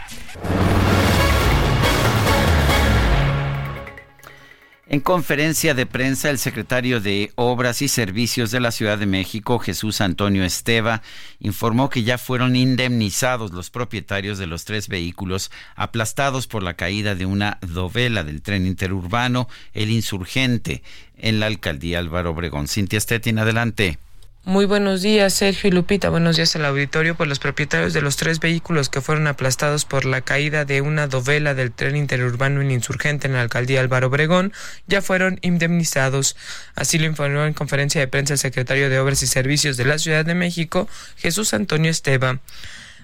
En conferencia de prensa, el secretario de Obras y Servicios de la Ciudad de México, Jesús Antonio Esteva, informó que ya fueron indemnizados los propietarios de los tres vehículos aplastados por la caída de una dovela del tren interurbano El Insurgente en la alcaldía Álvaro Obregón. Cintia Stettin, adelante. Muy buenos días, Sergio y Lupita. Buenos días al auditorio. Pues los propietarios de los tres vehículos que fueron aplastados por la caída de una dovela del tren interurbano en insurgente en la alcaldía Álvaro Obregón ya fueron indemnizados. Así lo informó en conferencia de prensa el secretario de Obras y Servicios de la Ciudad de México, Jesús Antonio Esteva.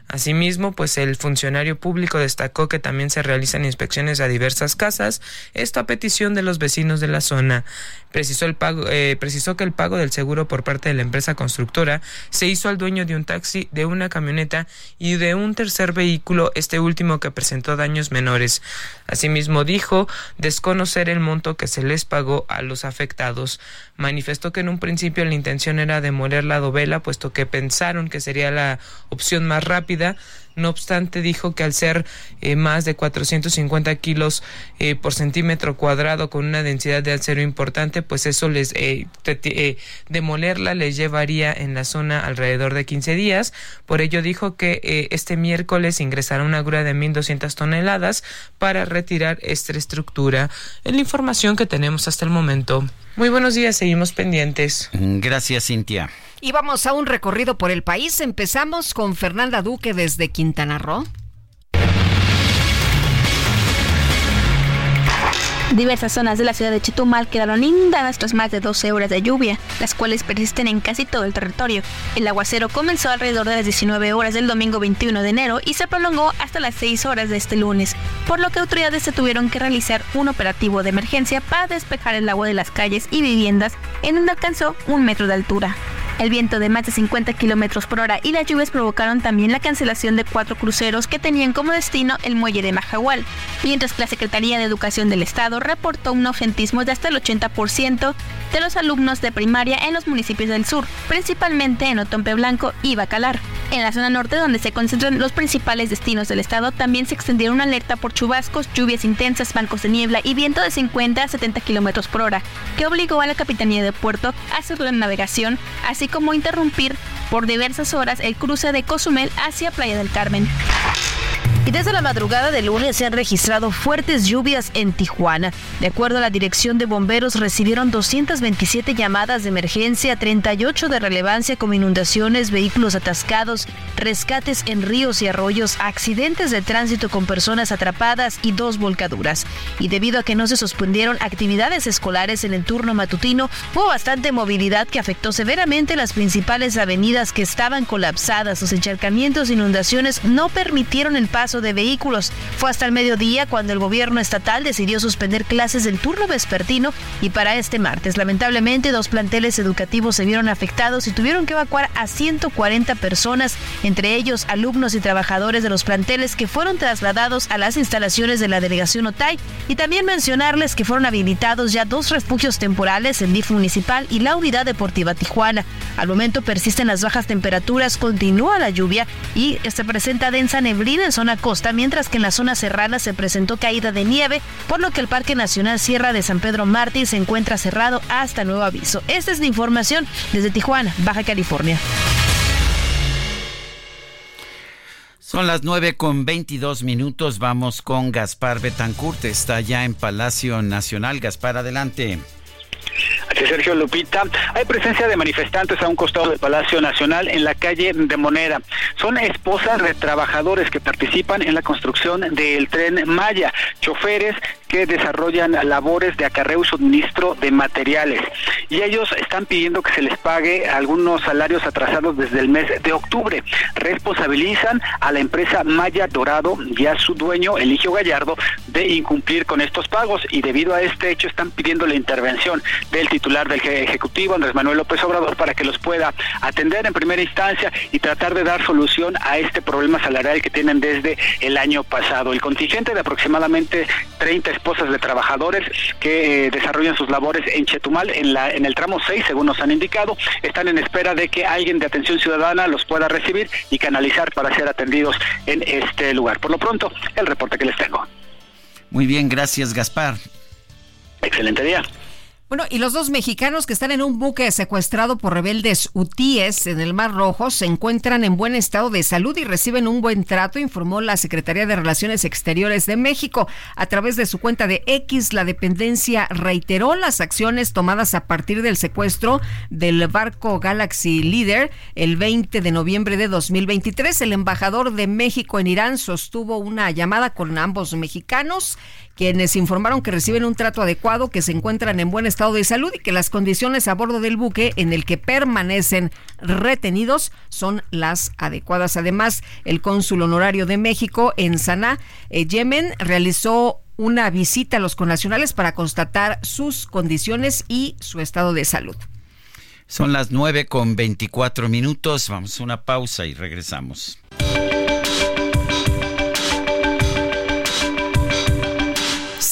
Asimismo, pues el funcionario público destacó que también se realizan inspecciones a diversas casas, esto a petición de los vecinos de la zona. Precisó, el pago, eh, precisó que el pago del seguro por parte de la empresa constructora se hizo al dueño de un taxi, de una camioneta y de un tercer vehículo, este último que presentó daños menores. Asimismo dijo desconocer el monto que se les pagó a los afectados. Manifestó que en un principio la intención era demoler la dovela, puesto que pensaron que sería la opción más rápida rápida no obstante, dijo que al ser eh, más de 450 kilos eh, por centímetro cuadrado con una densidad de acero importante, pues eso les eh, demolerla les llevaría en la zona alrededor de 15 días. Por ello dijo que este miércoles ingresará una grúa de 1.200 toneladas para retirar esta estructura. Es la información que tenemos hasta el momento. Muy buenos días, seguimos pendientes. Gracias, Cintia. Y vamos a un recorrido por el país. Empezamos con Fernanda Duque desde Quintana Diversas zonas de la ciudad de Chetumal quedaron inundadas tras más de 12 horas de lluvia, las cuales persisten en casi todo el territorio. El aguacero comenzó alrededor de las 19 horas del domingo 21 de enero y se prolongó hasta las 6 horas de este lunes, por lo que autoridades se tuvieron que realizar un operativo de emergencia para despejar el agua de las calles y viviendas en donde alcanzó un metro de altura. El viento de más de 50 kilómetros por hora y las lluvias provocaron también la cancelación de cuatro cruceros que tenían como destino el muelle de mientras que la Secretaría de Educación del Estado reportó un ausentismo de hasta el 80% de los alumnos de primaria en los municipios del sur, principalmente en Otompe Blanco y Bacalar. En la zona norte, donde se concentran los principales destinos del estado, también se extendieron una alerta por chubascos, lluvias intensas, bancos de niebla y viento de 50 a 70 kilómetros por hora, que obligó a la Capitanía de Puerto a hacer la navegación, así como interrumpir por diversas horas el cruce de Cozumel hacia Playa del Carmen. Y desde la madrugada de lunes se han registrado fuertes lluvias en Tijuana. De acuerdo a la Dirección de Bomberos, recibieron 227 llamadas de emergencia, 38 de relevancia como inundaciones, vehículos atascados, rescates en ríos y arroyos, accidentes de tránsito con personas atrapadas y dos volcaduras. Y debido a que no se suspendieron actividades escolares en el turno matutino, hubo bastante movilidad que afectó severamente las principales avenidas que estaban colapsadas. Los encharcamientos e inundaciones no permitieron el paso de vehículos. Fue hasta el mediodía cuando el gobierno estatal decidió suspender clases del turno vespertino y para este martes. Lamentablemente, dos planteles educativos se vieron afectados y tuvieron que evacuar a 140 personas, entre ellos alumnos y trabajadores de los planteles que fueron trasladados a las instalaciones de la delegación OTAI y también mencionarles que fueron habilitados ya dos refugios temporales, el DIF municipal y la unidad deportiva Tijuana. Al momento persisten las bajas temperaturas, continúa la lluvia y se presenta densa neblina en zona costa, mientras que en la zona serrana se presentó caída de nieve, por lo que el Parque Nacional Sierra de San Pedro Mártir se encuentra cerrado hasta nuevo aviso. Esta es la información desde Tijuana, Baja California. Son las 9 con 22 minutos. Vamos con Gaspar Betancourt. Está ya en Palacio Nacional. Gaspar, adelante. Sergio Lupita, hay presencia de manifestantes a un costado del Palacio Nacional en la calle de Monera. Son esposas de trabajadores que participan en la construcción del tren Maya, choferes desarrollan labores de acarreo y suministro de materiales. Y ellos están pidiendo que se les pague algunos salarios atrasados desde el mes de octubre. Responsabilizan a la empresa Maya Dorado y a su dueño, Eligio Gallardo, de incumplir con estos pagos. Y debido a este hecho están pidiendo la intervención del titular del Ejecutivo, Andrés Manuel López Obrador, para que los pueda atender en primera instancia y tratar de dar solución a este problema salarial que tienen desde el año pasado. El contingente de aproximadamente 30 esposas de trabajadores que eh, desarrollan sus labores en Chetumal, en, la, en el tramo 6, según nos han indicado, están en espera de que alguien de atención ciudadana los pueda recibir y canalizar para ser atendidos en este lugar. Por lo pronto, el reporte que les tengo. Muy bien, gracias Gaspar. Excelente día. Bueno, y los dos mexicanos que están en un buque secuestrado por rebeldes hutíes en el Mar Rojo se encuentran en buen estado de salud y reciben un buen trato, informó la Secretaría de Relaciones Exteriores de México. A través de su cuenta de X, la dependencia reiteró las acciones tomadas a partir del secuestro del barco Galaxy Leader el 20 de noviembre de 2023. El embajador de México en Irán sostuvo una llamada con ambos mexicanos quienes informaron que reciben un trato adecuado, que se encuentran en buen estado de salud y que las condiciones a bordo del buque en el que permanecen retenidos son las adecuadas. Además, el cónsul honorario de México en Sanaa, eh, Yemen, realizó una visita a los connacionales para constatar sus condiciones y su estado de salud. Son las 9 con 24 minutos. Vamos a una pausa y regresamos.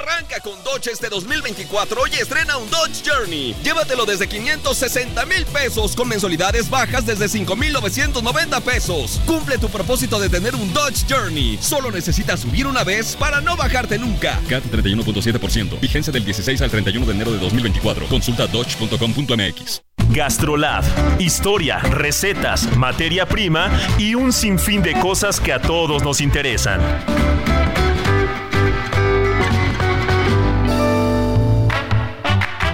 Arranca con Dodge este 2024 y estrena un Dodge Journey. Llévatelo desde 560 mil pesos con mensualidades bajas desde 5,990 pesos. Cumple tu propósito de tener un Dodge Journey. Solo necesitas subir una vez para no bajarte nunca. CAT 31.7%. Vigencia del 16 al 31 de enero de 2024. Consulta dodge.com.mx. Gastrolab. Historia, recetas, materia prima y un sinfín de cosas que a todos nos interesan.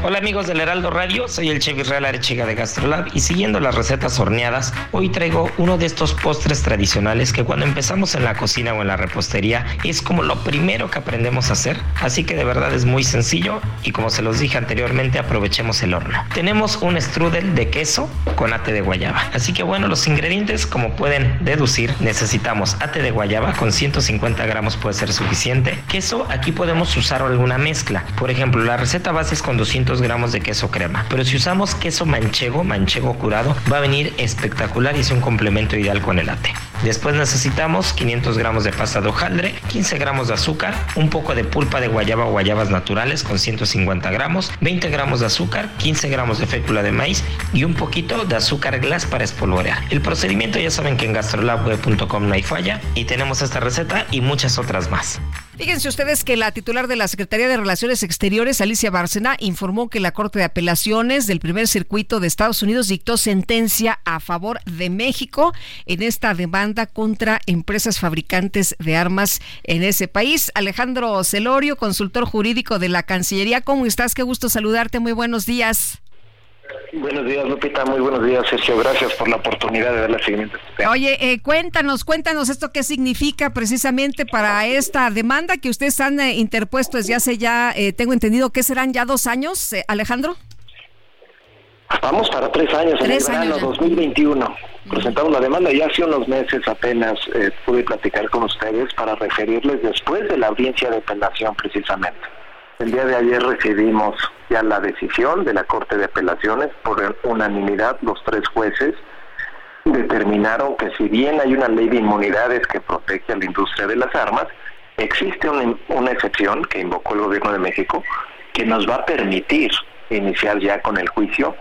Hola amigos del Heraldo Radio, soy el chef Israel Arechiga de Gastrolab y siguiendo las recetas horneadas, hoy traigo uno de estos postres tradicionales que cuando empezamos en la cocina o en la repostería es como lo primero que aprendemos a hacer, así que de verdad es muy sencillo y como se los dije anteriormente aprovechemos el horno. Tenemos un strudel de queso con ate de guayaba, así que bueno los ingredientes como pueden deducir necesitamos ate de guayaba con 150 gramos puede ser suficiente, queso aquí podemos usar alguna mezcla, por ejemplo la receta base es con 200 gramos de queso crema. Pero si usamos queso manchego, manchego curado, va a venir espectacular y es un complemento ideal con el latte. Después necesitamos 500 gramos de pasta de hojaldre, 15 gramos de azúcar, un poco de pulpa de guayaba o guayabas naturales con 150 gramos, 20 gramos de azúcar, 15 gramos de fécula de maíz y un poquito de azúcar glass para espolvorear. El procedimiento ya saben que en gastrolabweb.com no hay falla y tenemos esta receta y muchas otras más. Fíjense ustedes que la titular de la Secretaría de Relaciones Exteriores, Alicia Bárcena, informó que la Corte de Apelaciones del Primer Circuito de Estados Unidos dictó sentencia a favor de México en esta demanda contra empresas fabricantes de armas en ese país. Alejandro Celorio, consultor jurídico de la Cancillería, ¿cómo estás? Qué gusto saludarte. Muy buenos días. Buenos días, Lupita. Muy buenos días, Sergio. Gracias por la oportunidad de darle seguimiento. Oye, eh, cuéntanos, cuéntanos esto qué significa precisamente para esta demanda que ustedes han eh, interpuesto desde hace ya, eh, tengo entendido que serán ya dos años, Alejandro. Vamos para tres años, en el verano 2021. Presentamos la demanda y hace unos meses apenas pude platicar con ustedes para referirles después de la audiencia de apelación precisamente. El día de ayer recibimos ya la decisión de la Corte de Apelaciones por unanimidad. Los tres jueces determinaron que si bien hay una ley de inmunidades que protege a la industria de las armas, existe una, excepción que invocó el gobierno de México que nos va a permitir iniciar ya con el juicio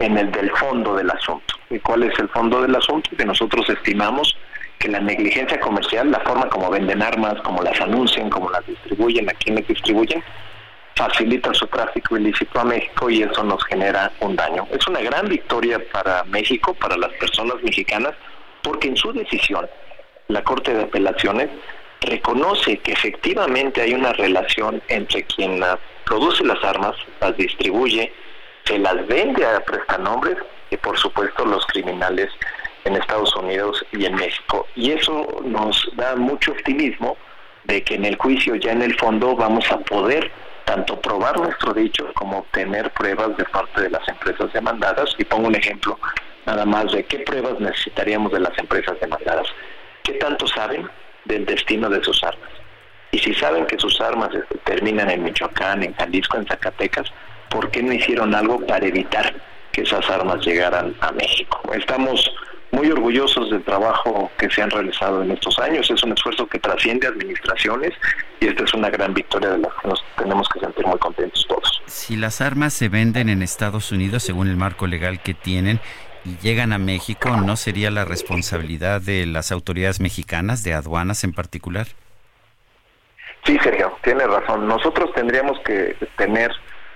en el del fondo del asunto. ¿Y cuál es el fondo del asunto? Que nosotros estimamos que la negligencia comercial, la forma como venden armas, como las anuncian, como las distribuyen, a quienes distribuyen, facilita su tráfico ilícito a México y eso nos genera un daño. Es una gran victoria para México, para las personas mexicanas, porque en su decisión la Corte de Apelaciones reconoce que efectivamente hay una relación entre quien produce las armas, las distribuye, se las vende a prestanombres y por supuesto los criminales en Estados Unidos y en México. Y eso nos da mucho optimismo de que en el juicio ya en el fondo vamos a poder tanto probar nuestro dicho como obtener pruebas de parte de las empresas demandadas. Y pongo un ejemplo nada más de qué pruebas necesitaríamos de las empresas demandadas. ¿Qué tanto saben del destino de sus armas? Y si saben que sus armas terminan en Michoacán, en Jalisco, en Zacatecas, ¿por qué no hicieron algo para evitar que esas armas llegaran a México? Estamos muy orgullosos del trabajo que se han realizado en estos años. Es un esfuerzo que trasciende administraciones y esta es una gran victoria de la que nos tenemos que sentir muy contentos todos. Si las armas se venden en Estados Unidos según el marco legal que tienen y llegan a México, ¿no sería la responsabilidad de las autoridades mexicanas, de aduanas en particular? Sí, Sergio, tiene razón. Nosotros tendríamos que tener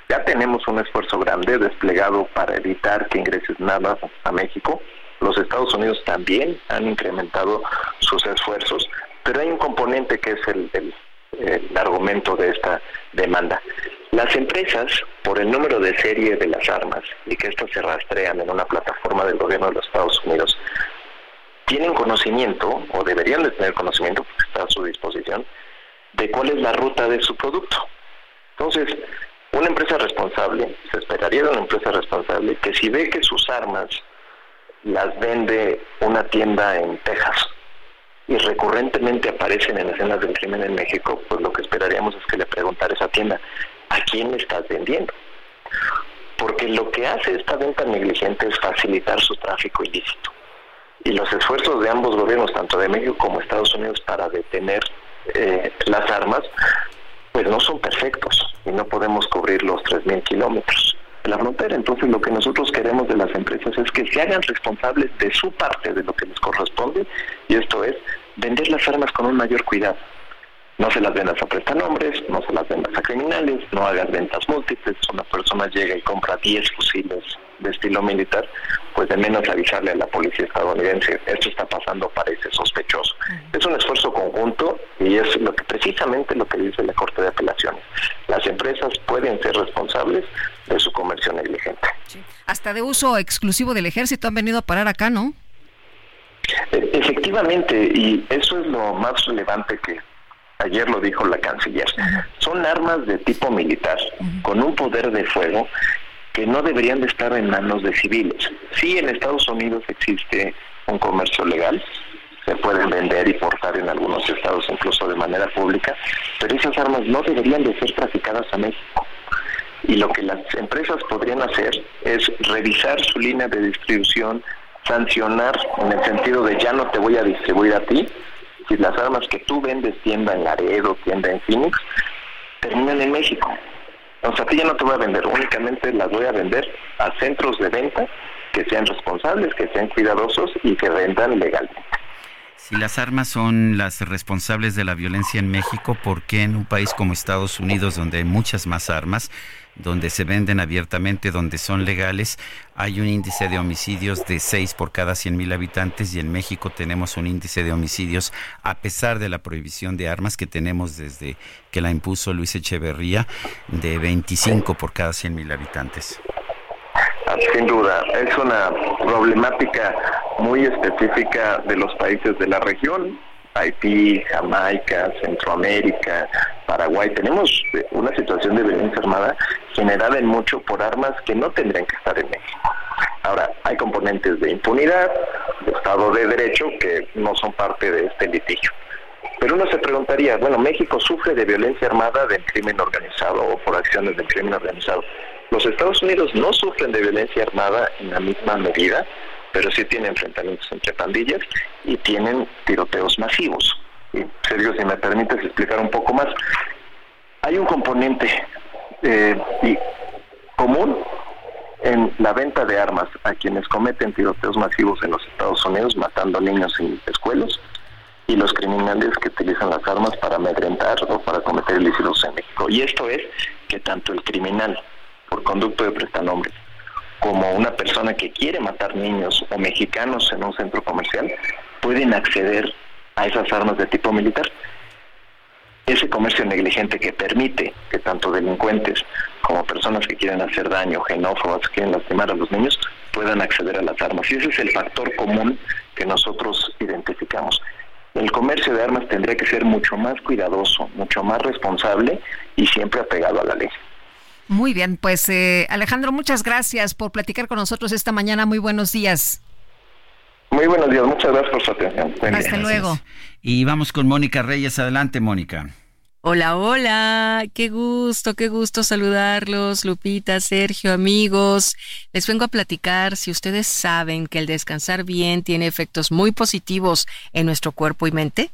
ya tenemos un esfuerzo grande desplegado para evitar que ingresen nada a México los Estados Unidos también han incrementado sus esfuerzos, pero hay un componente que es el, argumento de esta demanda. Las empresas, por el número de serie de las armas y que estas se rastrean en una plataforma del gobierno de los Estados Unidos, tienen conocimiento, o deberían de tener conocimiento, porque está a su disposición, de cuál es la ruta de su producto. Entonces, una empresa responsable, se esperaría de una empresa responsable, que si ve que sus armas las vende una tienda en Texas y recurrentemente aparecen en escenas del crimen en México, pues lo que esperaríamos es que le preguntara a esa tienda, ¿a quién le estás vendiendo? Porque lo que hace esta venta negligente es facilitar su tráfico ilícito. Y los esfuerzos de ambos gobiernos, tanto de México como Estados Unidos, para detener eh, las armas, pues no son perfectos y no podemos cubrir los 3.000 kilómetros la frontera. Entonces lo que nosotros queremos de las empresas es que se hagan responsables de su parte de lo que les corresponde y esto es vender las armas con un mayor cuidado. No se las vendas a prestanombres, no se las vendas a criminales, no hagas ventas múltiples. Una persona llega y compra 10 fusiles de estilo militar, pues de menos avisarle a la policía estadounidense, esto está pasando, parece sospechoso. Es un esfuerzo conjunto y es lo que precisamente lo que dice la Corte de Apelaciones. Las empresas pueden ser responsables de su comercio negligente. Hasta de uso exclusivo del ejército han venido a parar acá, ¿no? E, efectivamente, y eso es lo más relevante que ayer lo dijo la canciller. Son armas de tipo militar, con un poder de fuego que no deberían de estar en manos de civiles. Sí, en Estados Unidos existe un comercio legal, se pueden vender y portar en algunos estados incluso de manera pública, pero esas armas no deberían de ser traficadas a México. Y lo que las empresas podrían hacer es revisar su línea de distribución, sancionar en el sentido de ya no te voy a distribuir a ti, si las armas que tú vendes, tienda en Laredo, tienda en Phoenix, terminan en México. O sea, a ti ya no te voy a vender, únicamente las voy a vender a centros de venta que sean responsables, que sean cuidadosos y que vendan legalmente. Si las armas son las responsables de la violencia en México, ¿por qué en un país como Estados Unidos, donde hay muchas más armas, donde se venden abiertamente, donde son legales, hay un índice de homicidios de 6 por cada 100 mil habitantes y en México tenemos un índice de homicidios, a pesar de la prohibición de armas que tenemos desde que la impuso Luis Echeverría, de 25 por cada 100 mil habitantes. Sin duda, es una problemática muy específica de los países de la región Haití, Jamaica, Centroamérica, Paraguay, tenemos una situación de violencia armada generada en mucho por armas que no tendrían que estar en México. Ahora, hay componentes de impunidad, de Estado de Derecho, que no son parte de este litigio. Pero uno se preguntaría, bueno, México sufre de violencia armada del crimen organizado o por acciones del crimen organizado. Los Estados Unidos no sufren de violencia armada en la misma medida, pero sí tienen enfrentamientos entre pandillas y tienen tiroteos masivos. Y, Sergio, si me permites explicar un poco más, hay un componente eh, común en la venta de armas a quienes cometen tiroteos masivos en los Estados Unidos, matando niños en escuelas, y los criminales que utilizan las armas para amedrentar o para cometer ilícitos en México. Y esto es que tanto el criminal, por conducto de prestanombres, como una persona que quiere matar niños o mexicanos en un centro comercial pueden acceder a esas armas de tipo militar. Ese comercio negligente que permite que tanto delincuentes como personas que quieren hacer daño, xenófobas, que quieren lastimar a los niños, puedan acceder a las armas. Y ese es el factor común que nosotros identificamos. El comercio de armas tendría que ser mucho más cuidadoso, mucho más responsable y siempre apegado a la ley. Muy bien, pues eh, Alejandro, muchas gracias por platicar con nosotros esta mañana. Muy buenos días. Muy buenos días, muchas gracias por su atención. Hasta luego. Y vamos con Mónica Reyes. Adelante, Mónica. Hola, hola, qué gusto, qué gusto saludarlos, Lupita, Sergio, amigos. Les vengo a platicar si ustedes saben que el descansar bien tiene efectos muy positivos en nuestro cuerpo y mente.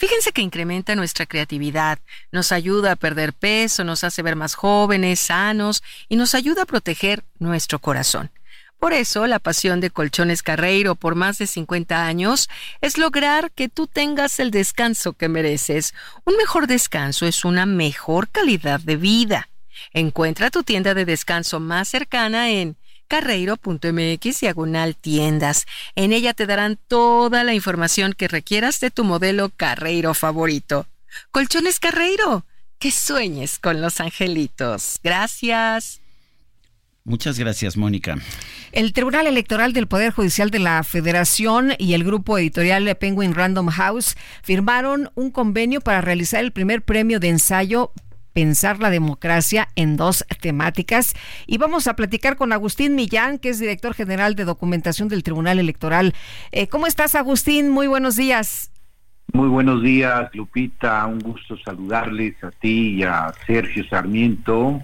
Fíjense que incrementa nuestra creatividad, nos ayuda a perder peso, nos hace ver más jóvenes, sanos y nos ayuda a proteger nuestro corazón. Por eso, la pasión de Colchones Carreiro por más de 50 años es lograr que tú tengas el descanso que mereces. Un mejor descanso es una mejor calidad de vida. Encuentra tu tienda de descanso más cercana en carreiro.mx diagonal tiendas. En ella te darán toda la información que requieras de tu modelo Carreiro favorito. Colchones Carreiro, que sueñes con los angelitos. Gracias. Muchas gracias, Mónica. El Tribunal Electoral del Poder Judicial de la Federación y el grupo editorial Penguin Random House firmaron un convenio para realizar el primer premio de ensayo pensar la democracia en dos temáticas. Y vamos a platicar con Agustín Millán, que es director general de documentación del Tribunal Electoral. Eh, ¿Cómo estás, Agustín? Muy buenos días. Muy buenos días, Lupita. Un gusto saludarles a ti y a Sergio Sarmiento.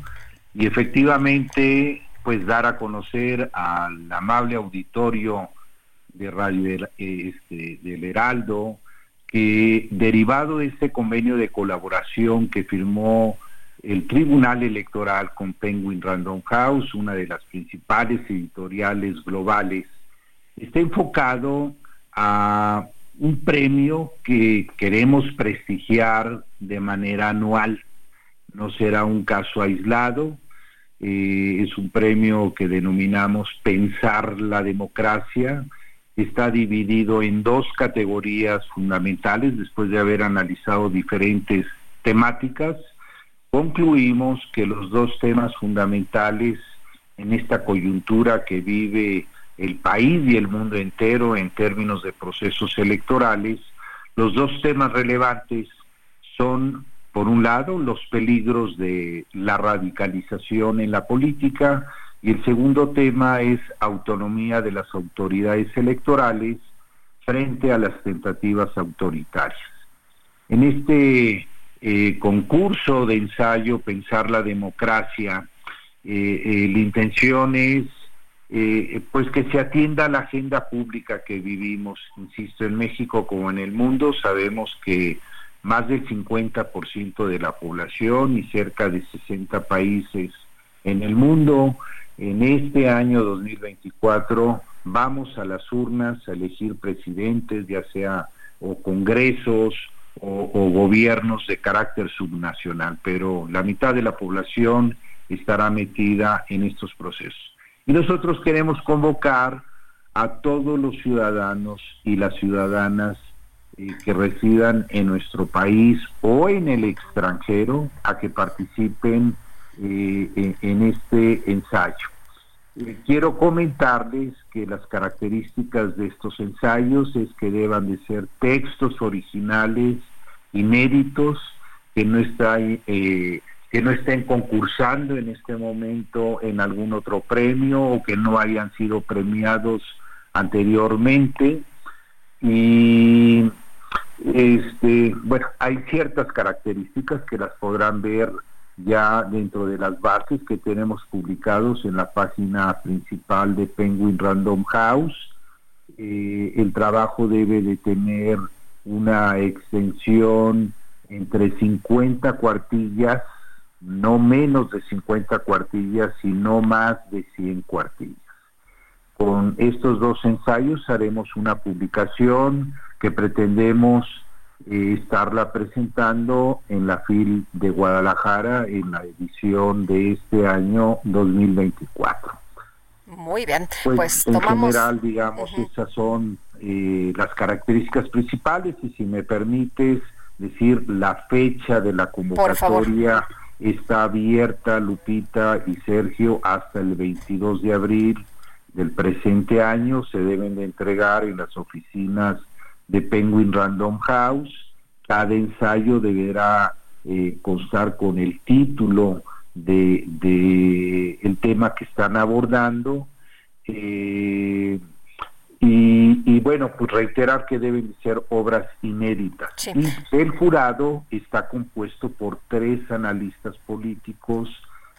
Y efectivamente, pues dar a conocer al amable auditorio de Radio este, del Heraldo, que derivado de este convenio de colaboración que firmó el Tribunal Electoral con Penguin Random House, una de las principales editoriales globales, está enfocado a un premio que queremos prestigiar de manera anual. No será un caso aislado, eh, es un premio que denominamos Pensar la Democracia. Está dividido en dos categorías fundamentales después de haber analizado diferentes temáticas. Concluimos que los dos temas fundamentales en esta coyuntura que vive el país y el mundo entero en términos de procesos electorales, los dos temas relevantes son, por un lado, los peligros de la radicalización en la política y el segundo tema es autonomía de las autoridades electorales frente a las tentativas autoritarias. En este eh, concurso de ensayo Pensar la Democracia, eh, eh, la intención es pues que se atienda a la agenda pública que vivimos, insisto, en México como en el mundo, sabemos que más del 50% de la población y cerca de 60 países en el mundo, en este año 2024 vamos a las urnas a elegir presidentes, ya sea o congresos o, gobiernos de carácter subnacional, pero la mitad de la población estará metida en estos procesos. Y nosotros queremos convocar a todos los ciudadanos y las ciudadanas eh, que residan en nuestro país o en el extranjero a que participen eh, en, este ensayo. Eh, quiero comentarles que las características de estos ensayos es que deban de ser textos originales, inéditos, que no está que no estén concursando en este momento en algún otro premio o que no hayan sido premiados anteriormente. Y este, bueno, hay ciertas características que las podrán ver ya dentro de las bases que tenemos publicados en la página principal de Penguin Random House. Eh, el trabajo debe de tener una extensión entre 50 cuartillas no menos de 50 cuartillas y no más de 100 cuartillas. Con estos dos ensayos haremos una publicación que pretendemos eh, estarla presentando en la FIL de Guadalajara en la edición de este año 2024. Muy bien, pues, pues en general, digamos, esas son eh, las características principales y si me permites decir la fecha de la convocatoria está abierta, Lupita y Sergio, hasta el 22 de abril del presente año. Se deben de entregar en las oficinas de Penguin Random House. Cada ensayo deberá eh, constar con el título de, de, el tema que están abordando. Eh, y, bueno, pues reiterar que deben ser obras inéditas. el jurado está compuesto por tres analistas políticos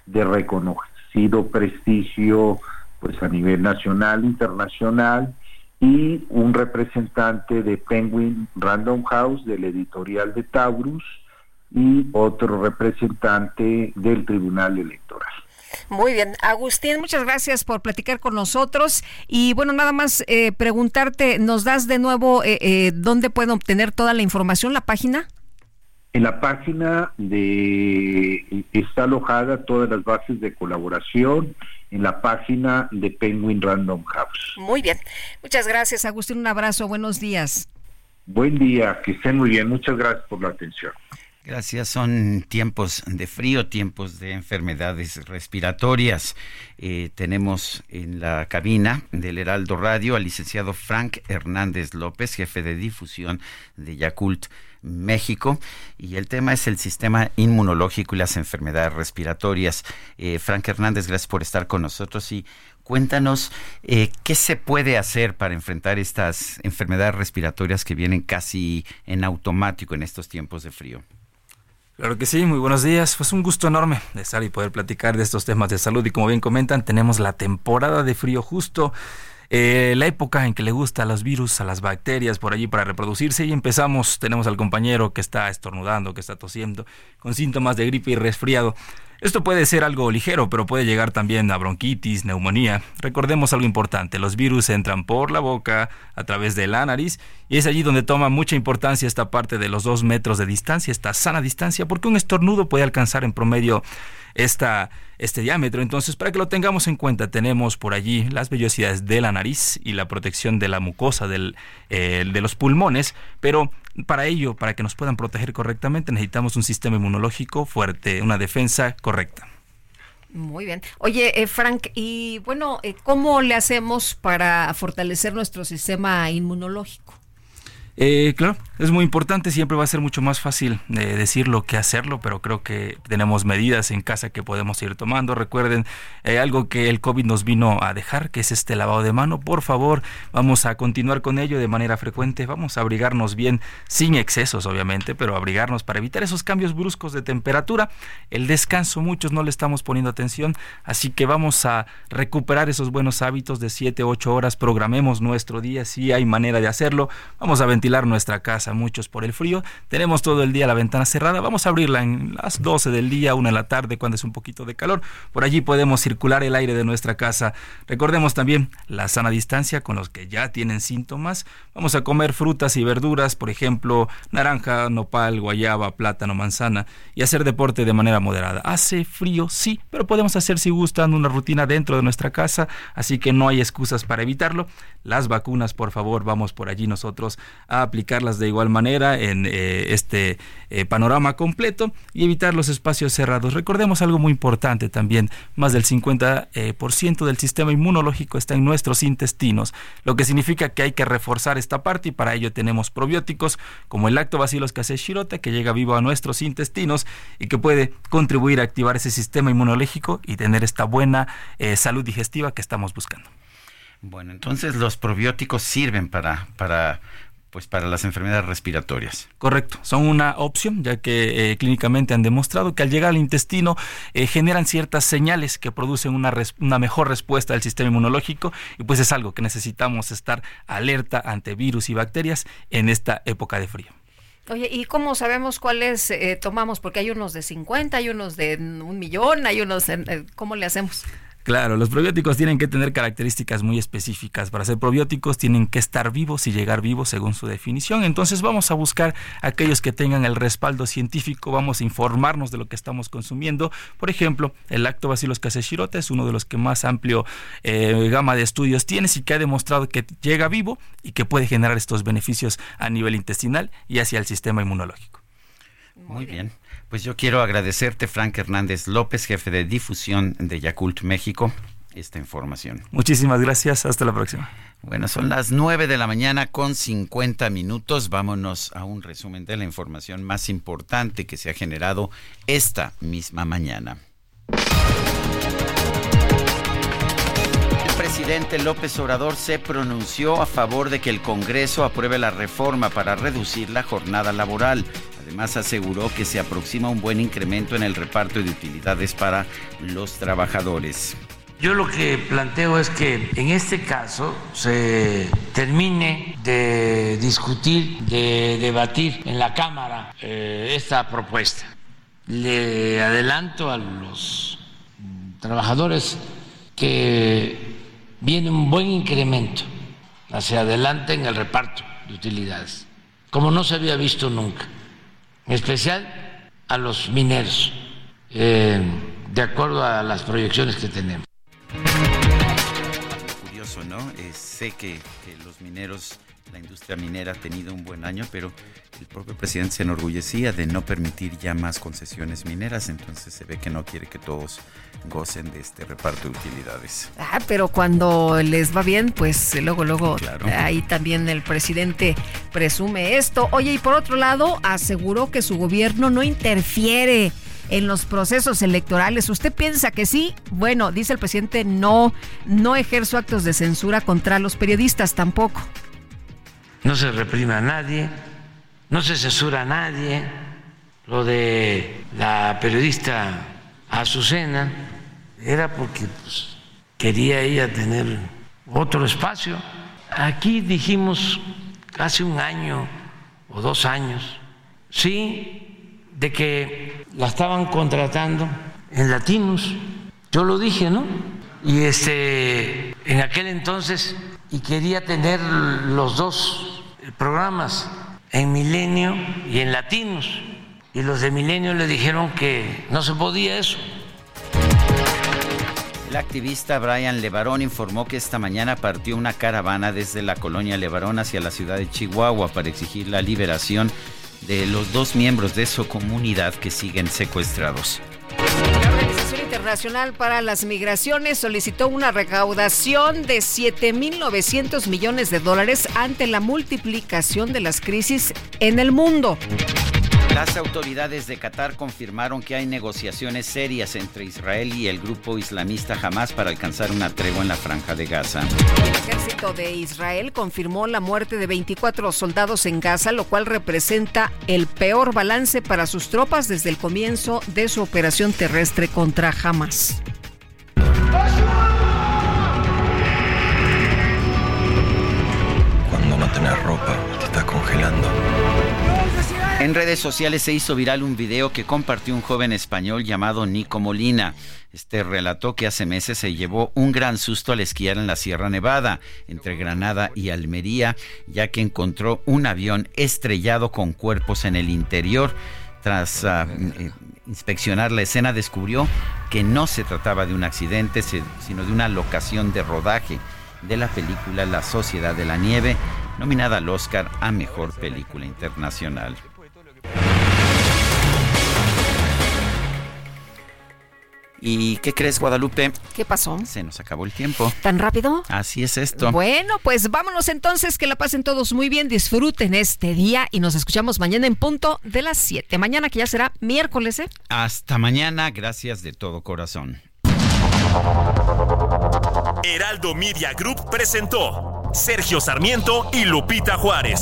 de reconocido prestigio pues a nivel nacional, internacional, y un representante de Penguin Random House, del editorial de Taurus, y otro representante del Tribunal Electoral. Muy bien, Agustín, muchas gracias por platicar con nosotros. Y bueno, nada más eh, preguntarte, ¿nos das de nuevo eh, eh, dónde pueden obtener toda la información, la página? En la página de está alojada todas las bases de colaboración en la página de Penguin Random House. Muy bien, muchas gracias, Agustín. Un abrazo, buenos días. Buen día, que estén muy bien. Muchas gracias por la atención. Gracias. Son tiempos de frío, tiempos de enfermedades respiratorias. Eh, tenemos en la cabina del Heraldo Radio al licenciado Frank Hernández López, jefe de difusión de Yakult México. Y el tema es el sistema inmunológico y las enfermedades respiratorias. Eh, Frank Hernández, gracias por estar con nosotros y cuéntanos eh, qué se puede hacer para enfrentar estas enfermedades respiratorias que vienen casi en automático en estos tiempos de frío. Claro que sí, muy buenos días. Pues un gusto enorme de estar y poder platicar de estos temas de salud. Y como bien comentan, tenemos la temporada de frío justo. Eh, la época en que le gusta a los virus, a las bacterias por allí para reproducirse y empezamos, tenemos al compañero que está estornudando, que está tosiendo, con síntomas de gripe y resfriado. Esto puede ser algo ligero, pero puede llegar también a bronquitis, neumonía. Recordemos algo importante, los virus entran por la boca, a través de la nariz, y es allí donde toma mucha importancia esta parte de los dos metros de distancia, esta sana distancia, porque un estornudo puede alcanzar en promedio esta, este diámetro. Entonces, para que lo tengamos en cuenta, tenemos por allí las vellosidades de la nariz y la protección de la mucosa eh, de los pulmones, pero para ello, para que nos puedan proteger correctamente, necesitamos un sistema inmunológico fuerte, una defensa correcta. Muy bien. Oye, eh, Frank, y bueno, eh, ¿cómo le hacemos para fortalecer nuestro sistema inmunológico? Eh, claro, es muy importante, siempre va a ser mucho más fácil eh, decirlo que hacerlo, pero creo que tenemos medidas en casa que podemos ir tomando. Recuerden eh, algo que el COVID nos vino a dejar, que es este lavado de mano. Por favor, vamos a continuar con ello de manera frecuente, vamos a abrigarnos bien, sin excesos obviamente, pero abrigarnos para evitar esos cambios bruscos de temperatura. El descanso, muchos no le estamos poniendo atención, así que vamos a recuperar esos buenos hábitos de 7, 8 horas, programemos nuestro día, si hay manera de hacerlo, vamos a ventilar nuestra casa, muchos por el frío. Tenemos todo el día la ventana cerrada. Vamos a abrirla en las 12 del día, una de la tarde, cuando es un poquito de calor. Por allí podemos circular el aire de nuestra casa. Recordemos también la sana distancia con los que ya tienen síntomas. Vamos a comer frutas y verduras, por ejemplo, naranja, nopal, guayaba, plátano, manzana y hacer deporte de manera moderada. Hace frío, sí, pero podemos hacer si gustan una rutina dentro de nuestra casa, así que no hay excusas para evitarlo. Las vacunas, por favor, vamos por allí nosotros a aplicarlas de igual manera en eh, este eh, panorama completo y evitar los espacios cerrados. Recordemos algo muy importante también, más del 50% eh, del sistema inmunológico está en nuestros intestinos, lo que significa que hay que reforzar esta parte y para ello tenemos probióticos como el lactobacillus casei shirota que llega vivo a nuestros intestinos y que puede contribuir a activar ese sistema inmunológico y tener esta buena salud digestiva que estamos buscando. Bueno, entonces los probióticos sirven para pues para las enfermedades respiratorias. Correcto, son una opción, ya que eh, clínicamente han demostrado que al llegar al intestino eh, generan ciertas señales que producen una, una mejor respuesta del sistema inmunológico y pues es algo que necesitamos estar alerta ante virus y bacterias en esta época de frío. Oye, ¿y cómo sabemos cuáles eh, tomamos? Porque hay unos de 50, hay unos de un millón, hay unos... ¿Cómo le hacemos? Claro, los probióticos tienen que tener características muy específicas. Para ser probióticos tienen que estar vivos y llegar vivos según su definición. Entonces vamos a buscar aquellos que tengan el respaldo científico, vamos a informarnos de lo que estamos consumiendo. Por ejemplo, el lactobacillus casei shirota es uno de los que más amplio eh, gama de estudios tiene y que ha demostrado que llega vivo y que puede generar estos beneficios a nivel intestinal y hacia el sistema inmunológico. Muy bien. Pues yo quiero agradecerte, Frank Hernández López, jefe de difusión de Yakult México, esta información. Muchísimas gracias, hasta la próxima. Bueno, son las 9 de la mañana con 50 minutos. Vámonos a un resumen de la información más importante que se ha generado esta misma mañana. Presidente López Obrador se pronunció a favor de que el Congreso apruebe la reforma para reducir la jornada laboral. Además aseguró que se aproxima un buen incremento en el reparto de utilidades para los trabajadores. Yo lo que planteo es que en este caso se termine de discutir, de debatir en la Cámara eh, esta propuesta. Le adelanto a los trabajadores que viene un buen incremento hacia adelante en el reparto de utilidades, como no se había visto nunca en especial a los mineros, eh, de acuerdo a las proyecciones que tenemos. Curioso, ¿no? Eh, sé que, que los mineros la industria minera ha tenido un buen año, pero el propio presidente se enorgullecía de no permitir ya más concesiones mineras, entonces se ve que no quiere que todos gocen de este reparto de utilidades. Ah, pero cuando les va bien, pues luego, luego, ahí también el presidente presume esto. Oye, y por otro lado, aseguró que su gobierno no interfiere en los procesos electorales. ¿Usted piensa que sí? Bueno, dice el presidente, no, no ejerzo actos de censura contra los periodistas tampoco no se reprime a nadie, no se censura a nadie. Lo de la periodista Azucena era porque pues, quería ella tener otro espacio. Aquí dijimos hace un año o dos años, sí, de que la estaban contratando en Latinos. Yo lo dije, ¿no? Y este, en aquel entonces, y quería tener los dos programas, en Milenio y en Latinos. Y los de Milenio le dijeron que no se podía eso. El activista Brian Levarón informó que esta mañana partió una caravana desde la colonia Levarón hacia la ciudad de Chihuahua para exigir la liberación de los dos miembros de su comunidad que siguen secuestrados. Internacional para las Migraciones solicitó una recaudación de 7.900 millones de dólares ante la multiplicación de las crisis en el mundo. Las autoridades de Qatar confirmaron que hay negociaciones serias entre Israel y el grupo islamista Hamas para alcanzar una tregua en la franja de Gaza. El ejército de Israel confirmó la muerte de 24 soldados en Gaza, lo cual representa el peor balance para sus tropas desde el comienzo de su operación terrestre contra Hamas. Cuando no tenés ropa. En redes sociales se hizo viral un video que compartió un joven español llamado Nico Molina. Este relató que hace meses se llevó un gran susto al esquiar en la Sierra Nevada, entre Granada y Almería, ya que encontró un avión estrellado con cuerpos en el interior. Tras uh, inspeccionar la escena descubrió que no se trataba de un accidente, sino de una locación de rodaje de la película La Sociedad de la Nieve, nominada al Oscar a Mejor Película Internacional. ¿Y qué crees, Guadalupe? ¿Qué pasó? Se nos acabó el tiempo. ¿Tan rápido? Así es esto. Bueno, pues vámonos entonces, que la pasen todos muy bien, disfruten este día y nos escuchamos mañana en punto de las 7. Mañana que ya será miércoles, ¿eh? Hasta mañana, gracias de todo corazón. Heraldo Media Group presentó Sergio Sarmiento y Lupita Juárez.